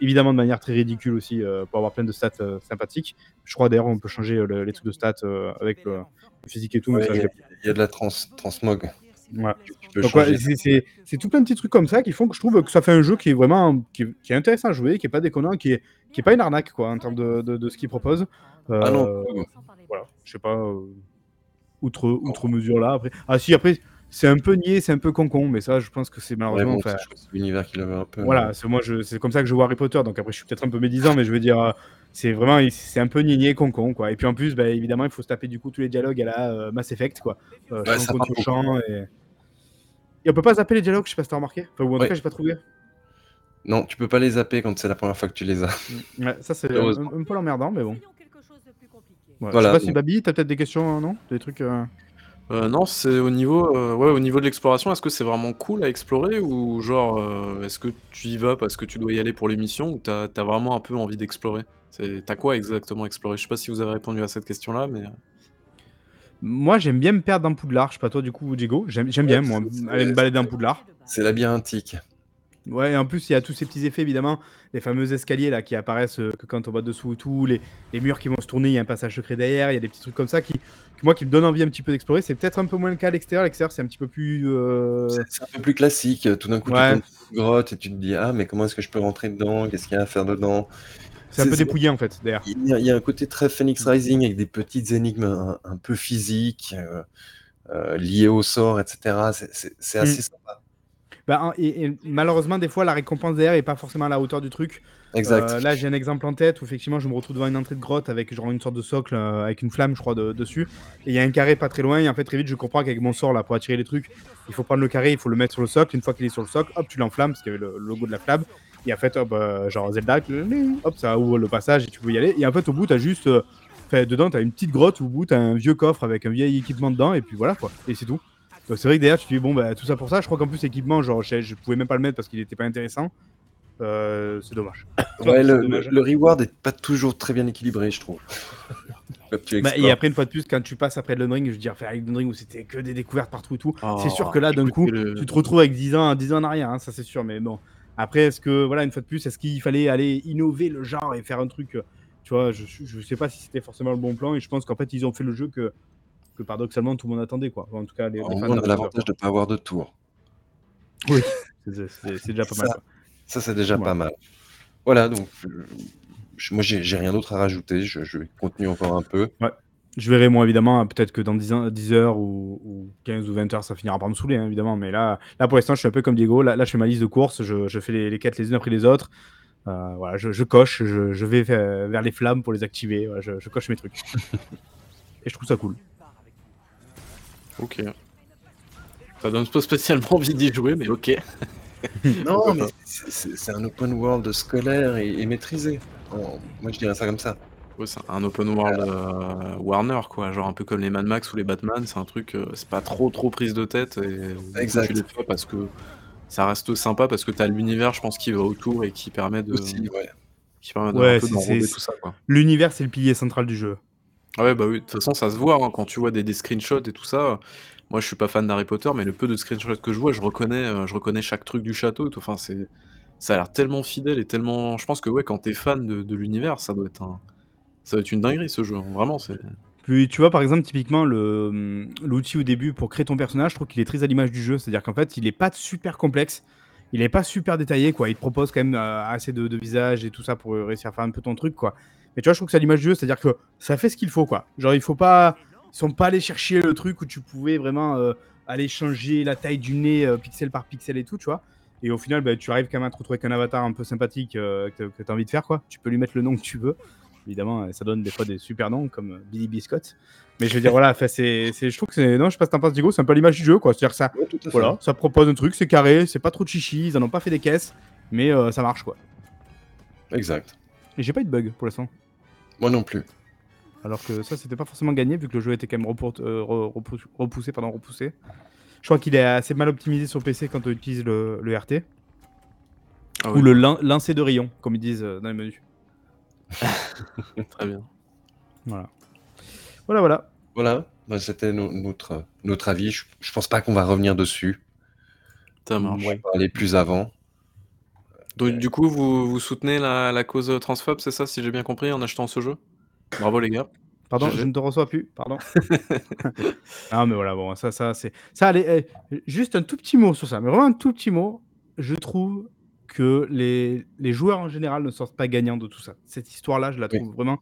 Évidemment, de manière très ridicule aussi, euh, pour avoir plein de stats euh, sympathiques. Je crois d'ailleurs, on peut changer les trucs de stats avec le, physique et tout. il y, a de la trans transmog. C'est tout plein de petits trucs comme ça qui font que je trouve que ça fait un jeu qui est vraiment qui est, intéressant à jouer, qui est pas déconnant, qui est, qui est pas une arnaque quoi en termes de, de, ce qu'il propose. Euh, ah non. Voilà, je sais pas. Euh, outre, outre mesure là après. Ah si après c'est un peu niais, c'est un peu con-con, mais ça, je pense que c'est malheureusement. Ouais, c'est l'univers qui l'avait un peu. Voilà, c'est moi, c'est comme ça que je vois Harry Potter. Donc après, je suis peut-être un peu médisant, mais je veux dire, euh, c'est vraiment, c'est un peu niais, con-con, quoi. Et puis en plus, bah, évidemment, il faut se taper du coup tous les dialogues à la euh, Mass Effect, quoi. Euh, ouais, contre et... et... on peut pas zapper les dialogues, je sais pas si t'as remarqué. Enfin, ou en tout cas, j'ai pas trouvé. Non, tu peux pas les zapper quand c'est la première fois que tu les as. Ouais, ça c'est un, un, peu l'emmerdant, mais bon. Voilà. Je sais pas si Babi, t'as peut-être des questions, non? Des trucs. Euh, non, c'est au niveau, euh, ouais, au niveau de l'exploration, est-ce que c'est vraiment cool à explorer ou genre, euh, est-ce que tu y vas parce que tu dois y aller pour l'émission ou t'as as vraiment un peu envie d'explorer? Tu quoi exactement explorer? Je sais pas si vous avez répondu à cette question-là, mais Moi, j'aime bien me perdre dans Poudlard. Je sais pas toi, du coup, Diego? J'aime bien, moi, aller me balader dans Poudlard. C'est labyrinthique. Ouais, et en plus, il y a tous ces petits effets, évidemment. Les fameux escaliers là qui apparaissent que quand on va dessous tout, les, les murs qui vont se tourner, il y a un passage secret derrière, il y a des petits trucs comme ça qui, moi, qui me donne envie un petit peu d'explorer. C'est peut-être un peu moins le cas à l'extérieur. L'extérieur, c'est un petit peu plus. Euh, c'est un peu plus classique. Tout d'un coup, tu tu une grotte et tu te dis Ah, mais comment est-ce que je peux rentrer dedans? Qu'est-ce qu'il y a à faire dedans? C'est un peu dépouillé en fait, d'ailleurs. Il, y a un côté très Phoenix Rising avec des petites énigmes un, peu physiques, euh, euh, liées au sort, etc. C'est assez mm. sympa. Bah, et, malheureusement, des fois, la récompense derrière n'est pas forcément à la hauteur du truc. Exact. Euh, là, j'ai un exemple en tête où effectivement, je me retrouve devant une entrée de grotte avec genre une sorte de socle euh, avec une flamme, je crois, dessus. Et il y a un carré pas très loin. Et en fait, très vite, je comprends qu'avec mon sort là, pour attirer les trucs, il faut prendre le carré, il faut le mettre sur le socle. Une fois qu'il est sur le socle, hop, tu l'enflammes parce qu'il y avait le logo de la flamme. Et en fait, hop, euh, genre Zelda, hop, ça ouvre le passage et tu peux y aller. Et en fait, au bout, t'as juste. Fait, dedans, t'as une petite grotte, au bout, t'as un vieux coffre avec un vieil équipement dedans, et puis voilà quoi. Et c'est tout. Donc c'est vrai que derrière, tu te dis, bon, bah, tout ça pour ça. Je crois qu'en plus, l'équipement, genre, je, je, pouvais même pas le mettre parce qu'il était pas intéressant. Euh, c'est dommage. Ouais, le, le, reward est pas toujours très bien équilibré, je trouve. *laughs* bah, et après, une fois de plus, quand tu passes après Elden Ring, je veux dire, faire Elden Ring où c'était que des découvertes partout et tout, c'est sûr oh, que là, d'un coup, tu te retrouves avec 10 ans, 10 ans en arrière, hein, ça c'est sûr, mais bon. Après, est-ce que, voilà, une fois de plus, est-ce qu'il fallait aller innover le genre et faire un truc, euh, tu vois, je, je sais pas si c'était forcément le bon plan, et je pense qu'en fait, ils ont fait le jeu que, que paradoxalement tout le monde attendait, quoi. En tout cas, les, les fans on a l'avantage de ne pas avoir de tour. Oui, c'est déjà pas mal. Ça, c'est déjà pas mal. Voilà, donc moi, j'ai rien d'autre à rajouter. Je, vais continuer encore un peu. Ouais. Je verrai, moi, évidemment, peut-être que dans 10, 10 heures ou, 15 ou 20 heures, ça finira par me saouler, hein, évidemment. Mais là, là pour l'instant, je suis un peu comme Diego. Là, je fais ma liste de courses, je, fais les, quêtes les unes après les autres. Euh, voilà, je, coche, je, vais vers les flammes pour les activer. je, coche mes trucs. *laughs* Et je trouve ça cool. Ok. Ça donne pas spécialement envie d'y jouer, mais ok. *laughs* non, *laughs* mais c'est un open world scolaire et, maîtrisé. moi, je dirais ça comme ça. C'est un open world euh, Warner, quoi. Genre un peu comme les Mad Max ou les Batman. C'est un truc, euh, c'est pas trop trop prise de tête. Et exact. parce que ça reste sympa parce que t'as l'univers, je pense, qui va autour et qui permet de. ouais. Qui permet de tout ça, L'univers, c'est le pilier central du jeu. Ah ouais, bah oui, de toute façon, ça se voit hein, quand tu vois des, des screenshots et tout ça. Moi, je suis pas fan d'Harry Potter, mais le peu de screenshots que je vois, je reconnais, euh, je reconnais chaque truc du château et tout. Enfin, c'est, ça a l'air tellement fidèle et tellement. Je pense que ouais, quand t'es fan de, l'univers, ça doit être un, ça doit être une dinguerie ce jeu. Hein. Vraiment, c'est. Puis tu vois, par exemple, typiquement, le, l'outil au début pour créer ton personnage, je trouve qu'il est très à l'image du jeu. C'est-à-dire qu'en fait, il est pas super complexe, il est pas super détaillé, quoi. Il te propose quand même euh, assez de, de visages et tout ça pour réussir à faire un peu ton truc, quoi. Mais tu vois, je trouve que c'est à l'image du jeu, c'est-à-dire que ça fait ce qu'il faut, quoi. Genre, il faut pas. Ils sont pas allés chercher le truc où tu pouvais vraiment euh, aller changer la taille du nez euh, pixel par pixel et tout, tu vois. Et au final, bah, tu arrives quand même à te retrouver avec un avatar un peu sympathique euh, que, tu as envie de faire, quoi. Tu peux lui mettre le nom que tu veux. Évidemment, ça donne des fois des super noms comme Billy Biscott. Mais je veux dire, voilà, c'est, je trouve que c'est. Non, je sais pas si t'en penses, Diego, c'est un peu l'image du jeu, quoi. C'est-à-dire ça, voilà, ça propose un truc, c'est carré, c'est pas trop de chichi, ils en ont pas fait des caisses, mais ça marche, quoi. Exact. Et j'ai pas eu de bug pour l'instant. Moi non plus. Alors que ça, c'était pas forcément gagné vu que le jeu était quand même euh, repoussé, pardon, repoussé. Je crois qu'il est assez mal optimisé sur PC quand on utilise le, RT. Ah Ou le lancer de rayon, comme ils disent euh, dans les menus. Très bien. Voilà. Voilà, voilà. Voilà, bah, c'était notre, notre avis. Je, pense pas qu'on va revenir dessus. Ça marche. On va parler plus avant. Donc, du coup, vous, vous soutenez la, la cause transphobe, c'est ça, si j'ai bien compris, en achetant ce jeu? Bravo les gars. Pardon, je, ne te reçois plus, pardon. *laughs* *laughs* ah mais voilà, bon, ça, ça, c'est... Ça, allez, eh, juste un tout petit mot sur ça, mais vraiment un tout petit mot. Je trouve que les, les joueurs en général ne sortent pas gagnants de tout ça. Cette histoire-là, je la trouve vraiment...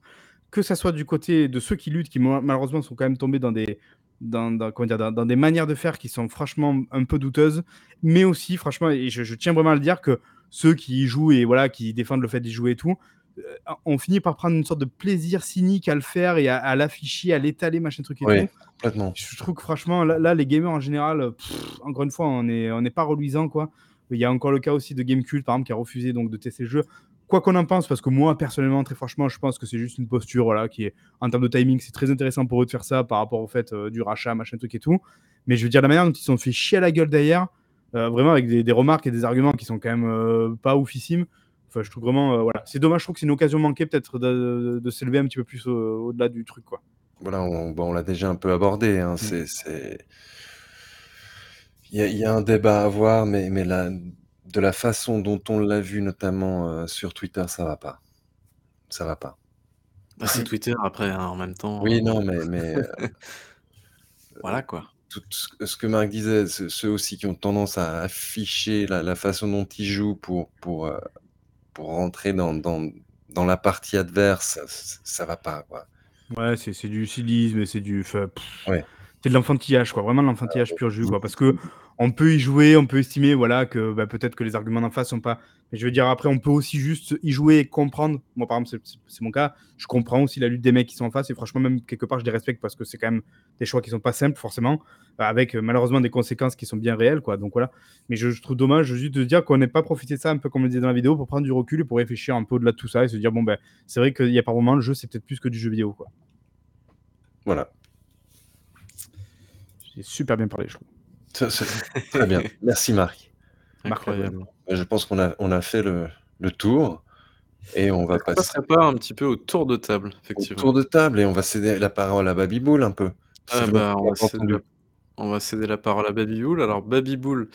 Que ça soit du côté de ceux qui luttent, qui malheureusement sont quand même tombés dans des, dans, dans, des manières de faire qui sont franchement un peu douteuses, mais aussi, franchement, et je, tiens vraiment à le dire, que ceux qui y jouent et voilà, qui défendent le fait d'y jouer et tout, euh, ont fini par prendre une sorte de plaisir cynique à le faire et à, l'afficher, à l'étaler, machin truc et tout. Complètement. Je trouve que franchement, là, les gamers en général, encore une fois, on n'est on pas reluisant, quoi. Il y a encore le cas aussi de Gamecult, par exemple, qui a refusé donc de tester le jeu quoi qu'on en pense, parce que moi, personnellement, très franchement, je pense que c'est juste une posture, voilà, qui est, en termes de timing, c'est très intéressant pour eux de faire ça par rapport au fait euh, du rachat, machin truc et tout. Mais je veux dire, la manière dont ils se sont fait chier à la gueule derrière, euh, vraiment avec des, remarques et des arguments qui sont quand même euh, pas oufissimes. Enfin, je trouve vraiment, voilà, c'est dommage, je trouve que c'est une occasion manquée peut-être de, s'élever un petit peu plus au-delà du truc, quoi. Voilà, on, on l'a déjà un peu abordé. Hein, mm. c'est, il y, a un débat à avoir, mais, de la façon dont on l'a vu, notamment euh, sur Twitter, ça va pas. Ça va pas. Bah, c'est Twitter après, hein, en même temps. Oui, non, mais, mais euh, *laughs* voilà quoi. Tout ce que Marc disait, ceux aussi qui ont tendance à afficher la, façon dont ils jouent pour, pour, euh, pour rentrer dans, dans, dans, la partie adverse, ça, ça va pas. Quoi. Ouais, c'est du cynisme et c'est du. Ouais c'est de l'enfantillage, quoi. Vraiment de l'enfantillage pur jus, quoi. Parce que on peut y jouer, on peut estimer, voilà, que bah, peut-être que les arguments d'en face sont pas. Mais je veux dire, après, on peut aussi juste y jouer et comprendre. Moi, par exemple, c'est mon cas. Je comprends aussi la lutte des mecs qui sont en face. Et franchement, même quelque part, je les respecte parce que c'est quand même des choix qui sont pas simples, forcément, avec euh, malheureusement des conséquences qui sont bien réelles, quoi. Donc voilà. Mais je, trouve dommage juste de dire qu'on n'ait pas profité de ça, un peu comme on le disait dans la vidéo, pour prendre du recul et pour réfléchir un peu au-delà de tout ça et se dire, bon, ben, c'est vrai qu'il y a par moment, le jeu, c'est peut-être plus que du jeu vidéo, quoi. Voilà super bien parlé, je trouve. très bien. *laughs* Merci Marc. Incroyable. Je pense qu'on a, on a fait le, le tour. Et on va passer. On pas un petit peu au tour de table, effectivement. Au tour de table, et on va céder la parole à Babyboul un peu. Ah bah, on, va céder la... on, va céder la... parole à Babyboul. Alors, Babyboul,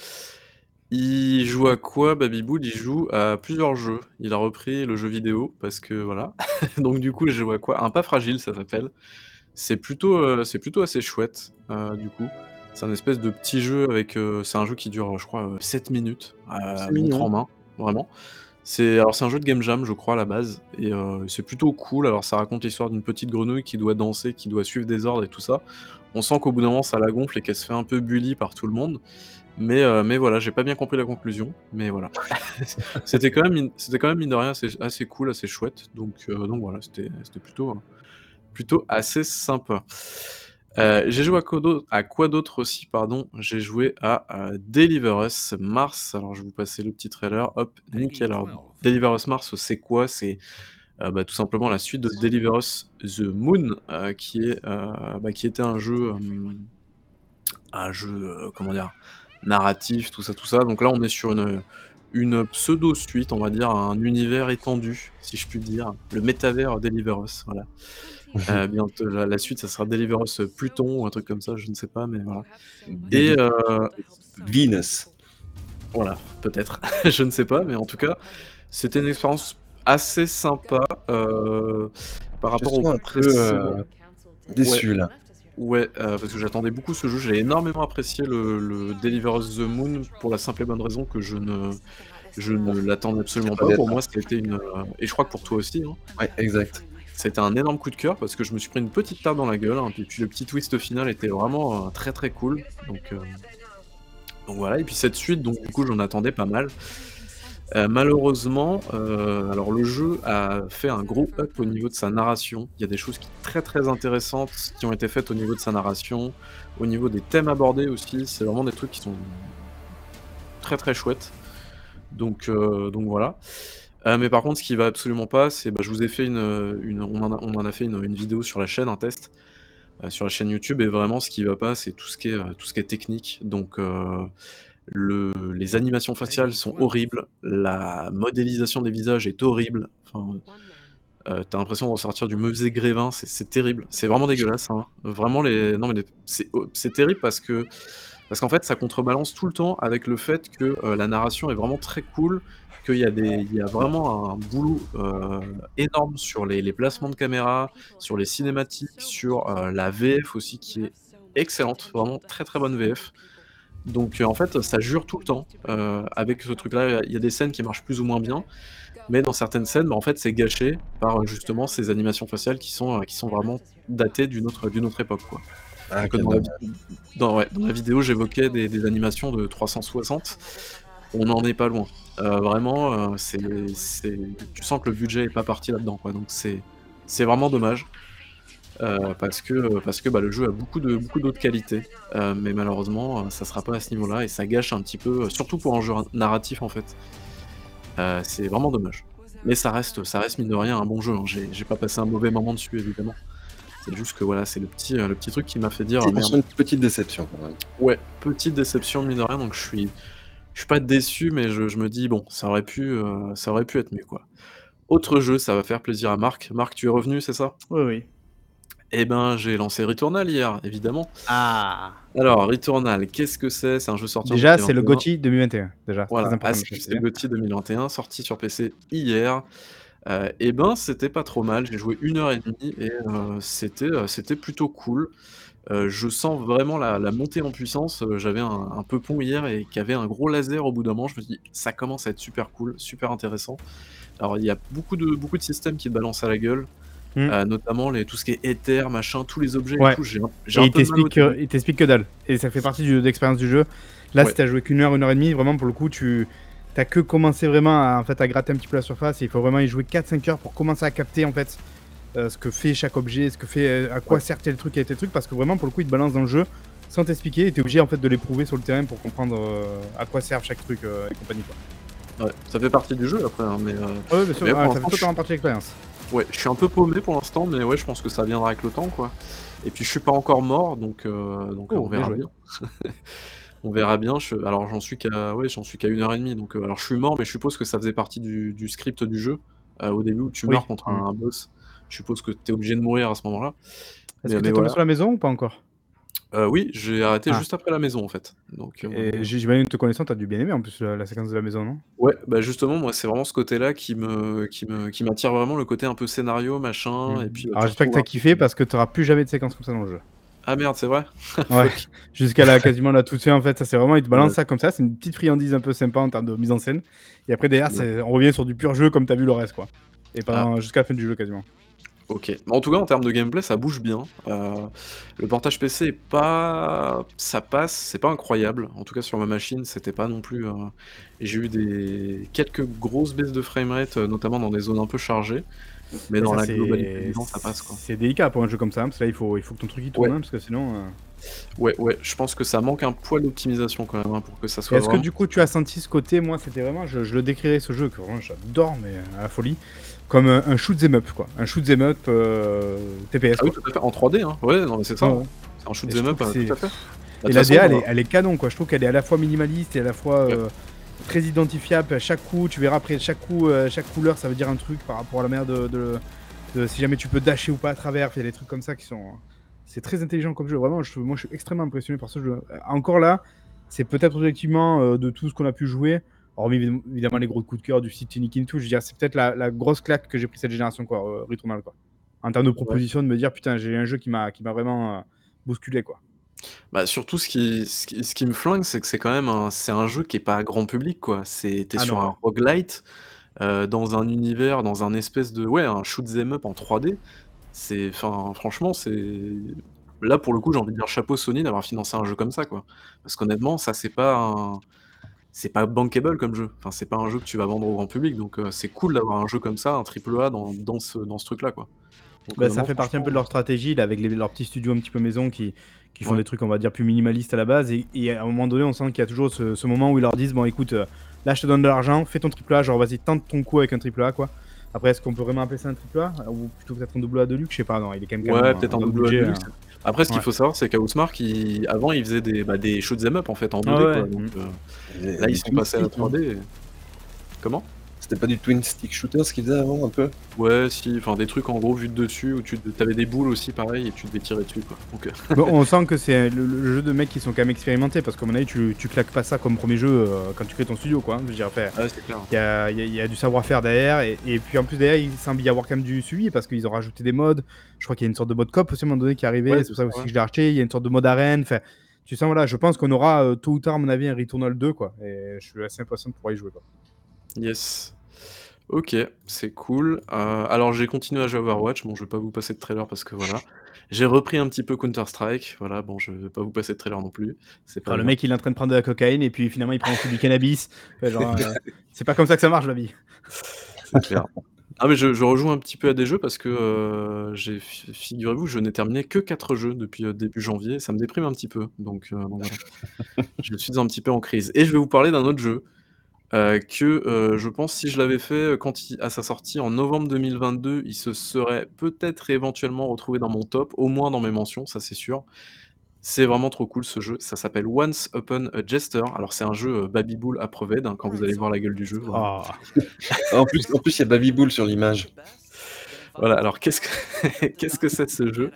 il joue à quoi? Babyboul Il joue à plusieurs jeux. Il a repris le jeu vidéo, parce que voilà. *laughs* Donc, du coup, il joue à quoi? Un pas fragile, ça s'appelle. C'est plutôt, euh, c'est plutôt assez chouette, euh, du coup. C'est un espèce de petit jeu avec, euh, c'est un jeu qui dure, je crois, 7 minutes, à montre en main, vraiment. C'est alors c'est un jeu de game jam, je crois, à la base et c'est plutôt cool. Alors ça raconte l'histoire d'une petite grenouille qui doit danser, qui doit suivre des ordres et tout ça. On sent qu'au bout d'un moment, ça la gonfle et qu'elle se fait un peu bully par tout le monde. Mais, mais voilà, j'ai pas bien compris la conclusion, mais voilà. *laughs* C'était quand même c'était quand même, mine de rien, assez assez cool, assez chouette, donc donc voilà, c'était c'était plutôt, plutôt assez sympa. Euh, j'ai joué à quoi d'autre aussi, pardon? J'ai joué à euh, Deliver Us Mars. Alors, je vais vous passer le petit trailer. Hop, nickel. Alors, Deliver Us Mars, c'est quoi? C'est euh, bah, tout simplement la suite de Deliver Us The Moon, qui, est, bah, qui était un jeu, un jeu, comment dire, narratif, tout ça, tout ça. Donc là, on est sur une, une pseudo-suite, on va dire, un univers étendu, si je puis dire. Le métavers Deliver Us, voilà. Euh, bientôt, la, suite, ça sera Deliverance Pluton ou un truc comme ça, je ne sais pas, mais voilà. Et euh, Venus. Voilà, peut-être, *laughs* je ne sais pas, mais en tout cas, c'était une expérience assez sympa euh, par rapport au un peu déçu là. Ouais, parce que j'attendais beaucoup ce jeu. J'ai énormément apprécié le, le the Moon pour la simple et bonne raison que je ne, je ne l'attendais absolument pas. Pour moi, c'était une. et je crois que pour toi aussi. Hein. Ouais, exact. C'était un énorme coup de cœur parce que je me suis pris une petite tarte dans la gueule. Hein, et puis le petit twist final était vraiment euh, très très cool. Donc, euh, donc voilà. Et puis cette suite, donc du coup, j'en attendais pas mal. Euh, malheureusement, alors le jeu a fait un gros up au niveau de sa narration. Il y a des choses qui, très très intéressantes qui ont été faites au niveau de sa narration, au niveau des thèmes abordés aussi. C'est vraiment des trucs qui sont très très chouettes. Donc, donc voilà. Euh, mais par contre, ce qui va absolument pas, c'est bah, je vous ai fait une, on, en a, fait une, vidéo sur la chaîne, un test euh, sur la chaîne YouTube, et vraiment ce qui va pas, c'est tout ce qui est euh, technique. Donc le, les animations faciales sont horribles, la modélisation des visages est horrible. T'as l'impression de ressortir du mauvais grévin, c'est terrible, c'est vraiment dégueulasse. Hein. Vraiment les, non mais oh, c'est terrible parce que parce qu'en fait ça contrebalance tout le temps avec le fait que la narration est vraiment très cool qu'il y, a des, il y a vraiment un boulot euh, énorme sur les, placements de caméra, sur les cinématiques, sur euh, la VF aussi qui est excellente, vraiment très très bonne VF. Donc euh, en fait ça jure tout le temps. avec ce truc là, il y a des scènes qui marchent plus ou moins bien, mais dans certaines scènes, bah, en fait c'est gâché par justement ces animations faciales qui sont, qui sont vraiment datées d'une autre, d'une autre époque. Quoi. Ah, dans, la, dans, ouais, dans la vidéo, j'évoquais des, des animations de 360. On n'en est pas loin. Euh, vraiment, euh, c'est, tu sens que le budget est pas parti là-dedans, quoi. Donc c'est, c'est vraiment dommage. Euh, parce que, parce que bah, le jeu a beaucoup de beaucoup d'autres qualités, mais malheureusement, ça sera pas à ce niveau-là et ça gâche un petit peu, surtout pour un jeu narratif en fait. C'est vraiment dommage. Mais ça reste, ça reste mine de rien un bon jeu. hein. J'ai, pas passé un mauvais moment dessus évidemment. C'est juste que voilà, c'est le petit, le petit truc qui m'a fait dire ah, C'est merde. une petite déception quand même. Ouais, petite déception mine de rien, donc je suis, je suis pas déçu, mais je, je me dis bon, ça aurait pu, euh, ça aurait pu être mieux quoi. Autre jeu, ça va faire plaisir à Marc. Marc, tu es revenu, c'est ça? Oui, oui. Eh ben, j'ai lancé Returnal hier, évidemment. Ah Alors, Returnal, qu'est-ce que c'est? C'est un jeu sorti en Déjà, c'est le 2021. GOTY 2021. Déjà, Voilà, important. ah, de c'est préciser. c'est le GOTY 2021, sorti sur PC hier. Euh, et ben, c'était pas trop mal. J'ai joué une heure et demie et euh, c'était c'était plutôt cool. Euh, je sens vraiment la, la montée en puissance. Euh, J'avais un, un peu pont hier et qui avait un gros laser au bout d'un moment. Je me dis, ça commence à être super cool, super intéressant. Alors, il y a beaucoup de, beaucoup de systèmes qui te balancent à la gueule, Mm. euh, notamment les, tout ce qui est éther, machin, tous les objets Ouais. et tout. J'ai un, j'ai Et un il peu de mal au t'explique, euh, il t'explique que dalle. Et ça fait partie du- de l'expérience du jeu. Là, Ouais. si t'as joué qu'une heure, une heure et demie, vraiment pour le coup, tu t'as que commencé vraiment à, en fait, à gratter un petit peu la surface. Et il faut vraiment y jouer 4-5 heures pour commencer à capter en fait euh, ce que fait chaque objet, ce que fait, euh, à quoi sert tel truc et tel truc. Parce que vraiment, pour le coup, il te balance dans le jeu sans t'expliquer. Et t'es obligé en fait de l'éprouver sur le terrain pour comprendre euh, à quoi servent chaque truc euh, et compagnie. Quoi. Ouais, ça fait partie du jeu après, hein, mais Ouais, bien sûr, Mais ouais, pour ça fait totalement partie de l'expérience. Ouais, je suis un peu paumé pour l'instant, mais ouais, je pense que ça viendra avec le temps, quoi. Et puis je suis pas encore mort, donc, euh, donc Oh, on verra bien. *laughs* on verra bien. Je- alors j'en suis qu'à ouais, j'en suis qu'à une heure et demie, donc euh, alors je suis mort, mais je suppose que ça faisait partie du, du script du jeu. Euh, au début où tu Oui. meurs contre un, un boss, je suppose que tu es obligé de mourir à ce moment-là. Est-ce que mais t'es tombé sur la maison ou pas encore? Euh, oui, j'ai arrêté Ah. juste après la maison en fait. Donc euh, Et j'imagine que te connaissant, t'as dû bien aimer en plus la, la séquence de la maison, non? Ouais, bah justement, moi c'est vraiment ce côté-là qui me qui me qui m'attire vraiment le côté un peu scénario machin. Et puis euh, Alors tu j'espère que t'as un- kiffé parce que t'auras plus jamais de séquence comme ça dans le jeu. Ah merde, c'est vrai. *laughs* Ouais, jusqu'à la quasiment la toute fin en fait, ça c'est vraiment, il te balance Ouais. ça comme ça, c'est une petite friandise un peu sympa en termes de mise en scène. Et après derrière, Ouais. on revient sur du pur jeu comme t'as vu le reste quoi. Et Ah. pendant jusqu'à la fin du jeu quasiment. Ok. En tout cas, en termes de gameplay, ça bouge bien. Euh, le portage PC est pas, ça passe, c'est pas incroyable. En tout cas, sur ma machine, c'était pas non plus. euh, J'ai eu des quelques grosses baisses de framerate, euh, notamment dans des zones un peu chargées. Mais dans ça, la c'est- globalité du temps, ça passe quoi. C'est délicat pour un jeu comme ça, hein, parce que là il faut, il faut que ton truc il tourne, Ouais. hein, parce que sinon. Ouais, ouais. Je pense que ça manque un poil d'optimisation quand même hein, pour que ça Et soit. Est-ce que vraiment- du coup tu as senti ce côté, moi c'était vraiment, je, je le décrirais ce jeu que vraiment j'adore, mais à la folie, comme un, un shoot 'em up quoi, un shoot 'em up euh, TPS. Ah oui, tout à fait. En 3D, hein. Ouais, non, mais c'est ça. Ouais, hein. ouais. C'est un shoot up, tout à fait. Bah, Et la DA, elle est, elle est canon, quoi. Je trouve qu'elle est à la fois minimaliste et à la fois Ouais. euh, très identifiable. À chaque coup, tu verras après chaque coup, euh, chaque couleur, ça veut dire un truc par rapport à la manière de, de- de- si jamais tu peux dasher ou pas à travers. Il y a des trucs comme ça qui sont. C'est très intelligent comme jeu. Vraiment, je, moi, je suis extrêmement impressionné par ce jeu. Encore là, c'est peut-être objectivement de tout ce qu'on a pu jouer. Hormis évi- évidemment les gros coups de cœur du City Nikin tout, je veux dire, c'est peut-être la, la grosse claque que j'ai pris cette génération, quoi, euh, Returnal, quoi. En termes de proposition, de me dire, putain, j'ai un jeu qui m'a vraiment euh, bousculé, quoi. Bah, surtout, ce qui, ce qui, ce qui me flingue, c'est que c'est quand même un, c'est un jeu qui est pas grand public, quoi. C'est, t'es Ah sur non, un ouais. roguelite, euh, dans un univers, dans un espèce de, ouais, un shoot 'em up en 3D. C'est, enfin, franchement, c'est, là, pour le coup, j'ai envie de dire chapeau Sony d'avoir financé un jeu comme ça, quoi. Parce qu'honnêtement, ça, c'est pas un, c'est pas bankable comme jeu. Enfin, c'est pas un jeu que tu vas vendre au grand public, donc euh, c'est cool d'avoir un jeu comme ça, un triple A dans, dans ce, dans ce truc-là, quoi. Donc, Bah, euh, ça fait partie un peu de leur stratégie là, avec les- leurs petits studios un petit peu maison qui, qui font Ouais. des trucs on va dire plus minimalistes à la base et, et à un moment donné on sent qu'il y a toujours ce, ce moment où ils leur disent bon écoute euh, là je te donne de l'argent fais ton triple A genre vas-y tente ton coup avec un triple A quoi après est-ce qu'on peut vraiment appeler ça un triple A ou plutôt peut-être un double A de luxe je sais pas non il est quand même Ouais, peut-être un double A de luxe. hein. Après, ce qu'il Ouais. faut savoir, c'est qu'Housemark, il... avant, il faisait des, bah, des shoot 'em up en fait en 2D. Ah ouais. quoi. Donc, Mm. euh, là, ils sont passés à la stick, hein. 3D. et- Comment? C'était pas du twin stick shooter ce qu'ils faisaient avant un peu Ouais, si, enfin des trucs en gros vus de dessus où tu avais des boules aussi pareil et tu devais tirer dessus quoi. Donc, euh, Bon, on sent que c'est le, le jeu de mecs qui sont quand même expérimentés parce qu'à mon avis tu, tu claques pas ça comme premier jeu euh, quand tu crées ton studio quoi hein. je veux dire après, ouais, c'est clair. Il y a, il y a- il y a du savoir-faire derrière, et, et puis en plus derrière, il semble y avoir quand même du suivi parce qu'ils ont rajouté des modes. Je crois qu'il y a une sorte de mode cop aussi à un moment donné qui est arrivé, Ouais, c'est c'est pour ça ça, aussi ouais. que je l'ai acheté. Il y a une sorte de mode arène. Enfin, tu sens, voilà, je pense qu'on aura euh, tôt ou tard, à mon avis, un Returnal 2, quoi. Et je suis assez impatient de pouvoir y jouer, quoi. Yes. OK, c'est cool. Heu, alors j'ai continué à jouer à Overwatch. Bon, je vais pas vous passer de trailer parce que voilà. J'ai repris un petit peu Counter Strike, voilà, bon je vais pas vous passer de trailer non plus, c'est pas le mec il est en train de prendre de la cocaïne et puis finalement il prend aussi du cannabis. genre, euh, *laughs* c'est pas comme ça que ça marche la vie. C'est clair. Ah mais je je rejoue un petit peu à des jeux parce que, j'ai figurez-vous, je n'ai terminé que 4 jeux depuis, euh, début janvier, ça me déprime un petit peu, donc donc voilà. *laughs* Je suis un petit peu en crise et je vais vous parler d'un autre jeu, euh, que, euh, je pense si je l'avais fait, quand à sa sortie en novembre 2022, il se serait peut-être éventuellement retrouvé dans mon top, au moins dans mes mentions, ça c'est sûr. C'est vraiment trop cool ce jeu, ça s'appelle Once Upon a Jester. Alors c'est un jeu, Baby Bull à hein, quand vous allez voir la gueule du jeu, ah. *laughs* En plus en plus, il y a Baby Bull sur l'image. Voilà, alors qu'est-ce que *laughs* qu'est-ce que c'est ce jeu?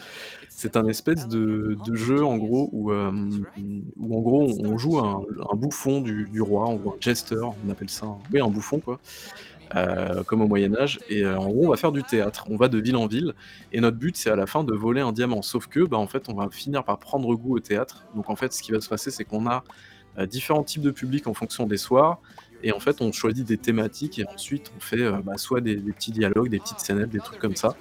C'est un espèce de de jeu en gros où, hem, où en gros on joue un un bouffon du du roi, on un jester, on appelle ça oui un bouffon quoi, heu, comme au Moyen Âge et heu, en gros on va faire du théâtre. On va de ville en ville et notre but c'est à la fin de voler un diamant. Sauf que, bah, en fait on va finir par prendre goût au théâtre. Donc en fait ce qui va se passer c'est qu'on a, différents types de publics en fonction des soirs et en fait on choisit des thématiques et ensuite on fait, bah, soit des des petits dialogues, des petites scénettes, des trucs comme ça.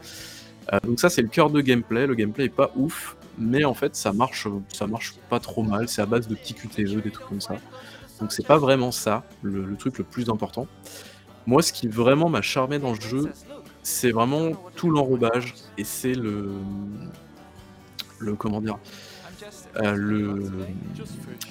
Heu, donc ça c'est le cœur de gameplay. Le gameplay est pas ouf, mais en fait ça marche, ça marche pas trop mal. C'est à base de petits QTE, des trucs comme ça. Donc c'est pas vraiment ça, le truc le plus important. Moi ce qui vraiment m'a charmé dans le jeu, c'est vraiment tout l'enrobage et c'est le le comment dire? Euh, le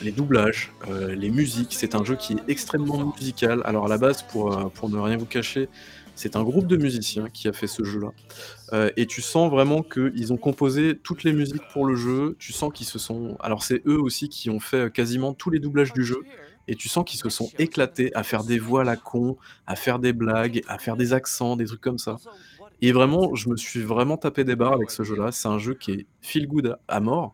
les doublages, euh, les musiques. C'est un jeu qui est extrêmement musical. Alors à la base, pour, euh, pour ne rien vous cacher, c'est un groupe de musiciens qui a fait ce jeu-là. et tu sens vraiment qu'ils ont composé toutes les musiques pour le jeu. Tu sens qu'ils se sont alors c'est eux aussi qui ont fait, quasiment tous les doublages du jeu et tu sens qu'ils se sont éclatés à faire des voix à la con, à faire des blagues, à faire des accents, des trucs comme ça et vraiment, je me suis vraiment tapé des barres avec ce jeu-là. C'est un jeu qui est feel good à mort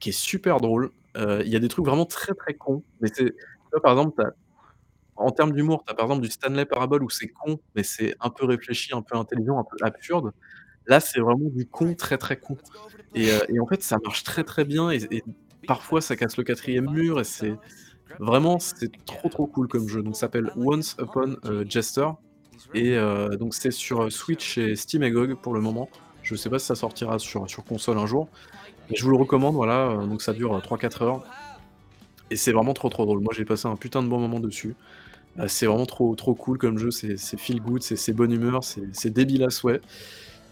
qui est super drôle. Euh, il y a des trucs vraiment très, très cons, mais c'est par exemple, en termes d'humour, tu as par exemple du Stanley Parable où c'est con, mais c'est un peu réfléchi, un peu intelligent, un peu absurde. Là, c'est vraiment du con, très, très con et euh, en fait, ça marche très, très bien et parfois ça casse le quatrième mur et c'est vraiment, c'est trop, trop cool comme jeu. Donc ça s'appelle Once Upon a Jester et euh, donc c'est sur, Switch et Steam et pour le moment. Je sais pas si ça sortira sur sur console un jour, je vous le recommande, voilà, euh, donc ça dure 3-4 euh, heures. Et c'est vraiment trop trop drôle. Moi j'ai passé un putain de bon moment dessus. Euh, c'est vraiment trop trop cool comme jeu, c'est feel good, c'est bonne humeur, c'est débile à souhait.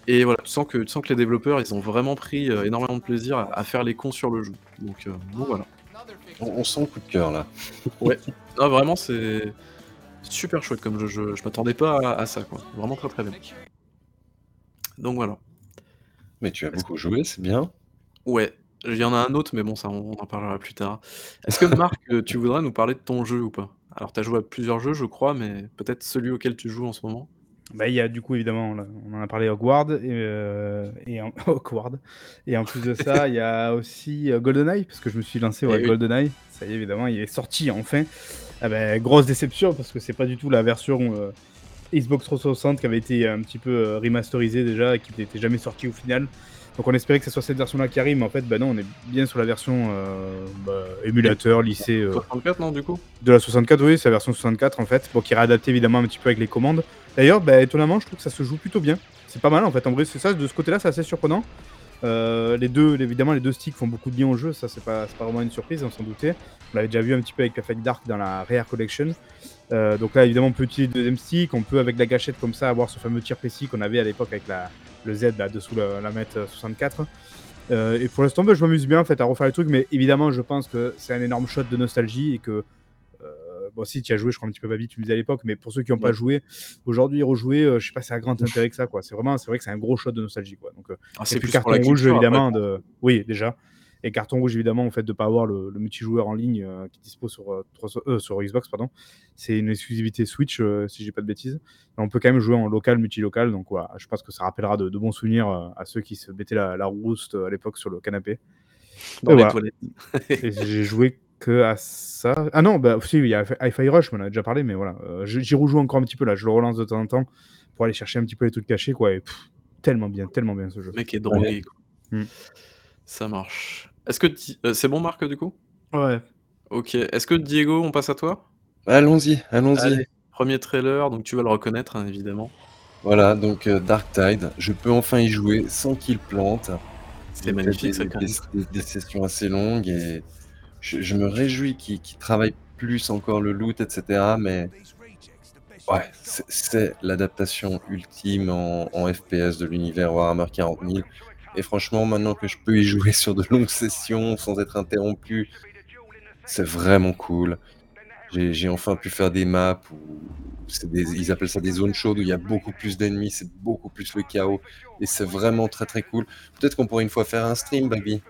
Et voilà, tu sens que, tu sens que les développeurs, ils ont vraiment pris énormément de plaisir à, faire les cons sur le jeu. Donc, voilà. On, sent le coup de cœur là. *laughs* ouais, ah, vraiment c'est super chouette comme jeu, je, je m'attendais pas à, à, ça, quoi. Vraiment très très bien. Donc voilà. Mais tu as beaucoup joué, c'est bien. Ouais, il y en a un autre, mais bon, ça, on en parlera plus tard. Est-ce que Marc, euh, tu voudrais nous parler de ton jeu ou pas? Alors, tu as joué à plusieurs jeux, je crois, mais peut-être celui auquel tu joues en ce moment? Bah, il y a du coup, évidemment, on en a parlé Hogwarts et, euh, et en *laughs* et en plus de ça, il y a aussi, euh, GoldenEye, parce que je me suis lancé, ouais, eh GoldenEye. Ça y est, évidemment, il est sorti enfin. Ah bah, grosse déception parce que c'est pas du tout la version, Xbox 360 qui avait été un petit peu, remasterisée déjà et qui n'était jamais sortie au final. Donc on espérait que ce soit cette version-là qui arrive, mais en fait, bah non, on est bien sur la version euh, bah, émulateur, lycée. 64, euh, non, du coup? De la 64, oui, c'est la version 64 en fait, bon, qui est réadaptée évidemment un petit peu avec les commandes. D'ailleurs, bah, étonnamment, je trouve que ça se joue plutôt bien. C'est pas mal en fait, en vrai, c'est ça, de ce côté-là, c'est assez surprenant. Euh, les deux, évidemment, les deux sticks font beaucoup de bien au jeu, ça c'est pas, pas vraiment une surprise, on s'en doutait. On l'avait déjà vu un petit peu avec Perfect Dark dans la Rare Collection. donc là, évidemment, on peut utiliser le deuxième stick, on peut avec la gâchette comme ça avoir ce fameux tir précis qu'on avait à l'époque avec la, le Z là dessous la, la 64. Euh, et pour l'instant, bah, je m'amuse bien en fait à refaire les trucs, mais évidemment, je pense que c'est un énorme shot de nostalgie et que euh, bon, si tu as joué, je crois un petit peu Babi, tu me disais à l'époque, mais pour ceux qui n'ont pas joué, aujourd'hui rejouer, euh, je sais pas, c'est un grand intérêt que ça, quoi. C'est vraiment, c'est vrai que c'est un gros shot de nostalgie, quoi. Donc, ah, c'est plus carton rouge évidemment. De... Oui, déjà. Et carton rouge, évidemment, en fait, de ne pas avoir le, multijoueur en ligne euh, qui dispose sur, euh, euh, sur Xbox, pardon. C'est une exclusivité Switch, si j'ai pas de bêtises. on peut quand même jouer en local, multilocal. Donc, voilà, je pense que ça rappellera de, bons souvenirs à ceux qui se mettaient la, la rouste à l'époque sur le canapé. Dans les toilettes. j'ai joué que à ça. Ah non, bah, si, il y a Hi-Fi Rush, on en a déjà parlé, mais voilà. J'y rejoue encore un petit peu là. Je le relance de temps en temps pour aller chercher un petit peu les trucs cachés, quoi. Et, tellement bien, tellement bien ce jeu. Le mec est drogué, quoi. Ça marche. Est-ce que euh, c'est bon Marc du coup? Ouais. OK. Est-ce que Diego, on passe à toi? Allons-y, allons-y. Premier trailer, donc tu vas le reconnaître, hein, évidemment. Voilà, donc euh, Dark Tide, je peux enfin y jouer sans qu'il plante. C'est magnifique, ça, des, des, des, sessions assez longues et je, me réjouis qu'il travaille plus encore le loot, etc. Mais ouais, c'est l'adaptation ultime en, en, FPS de l'univers Warhammer 40 000. Et franchement, maintenant que je peux y jouer sur de longues sessions sans être interrompu, c'est vraiment cool. J'ai enfin pu faire des maps où des, ils appellent ça des zones chaudes où il y a beaucoup plus d'ennemis, c'est beaucoup plus le chaos et c'est vraiment très très cool. Peut-être qu'on pourrait une fois faire un stream, Baby.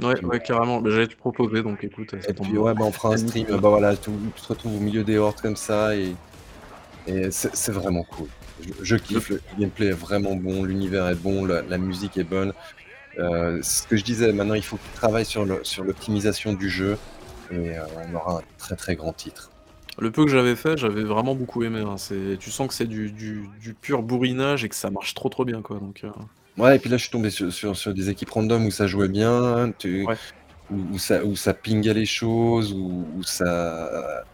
Ouais, ouais, carrément. Bah, J'allais te proposer, donc écoute. Et puis ouais, bah, on fera un stream. Bah voilà, tu, tu, te retrouves au milieu des hordes comme ça et, et c'est vraiment cool. Je, je, kiffe, le gameplay est vraiment bon, l'univers est bon, la, la, musique est bonne. Euh, ce que je disais, maintenant il faut qu'il travaille sur l'optimisation sur du jeu et euh, on aura un très très grand titre. Le peu que j'avais fait, j'avais vraiment beaucoup aimé. Hein. Tu sens que c'est du, du, du, pur bourrinage et que ça marche trop trop bien. Quoi. Donc, euh... Ouais, et puis là je suis tombé sur, sur, sur, des équipes random où ça jouait bien, tu... ouais. où, où, ça, où ça pingait les choses, où, où ça.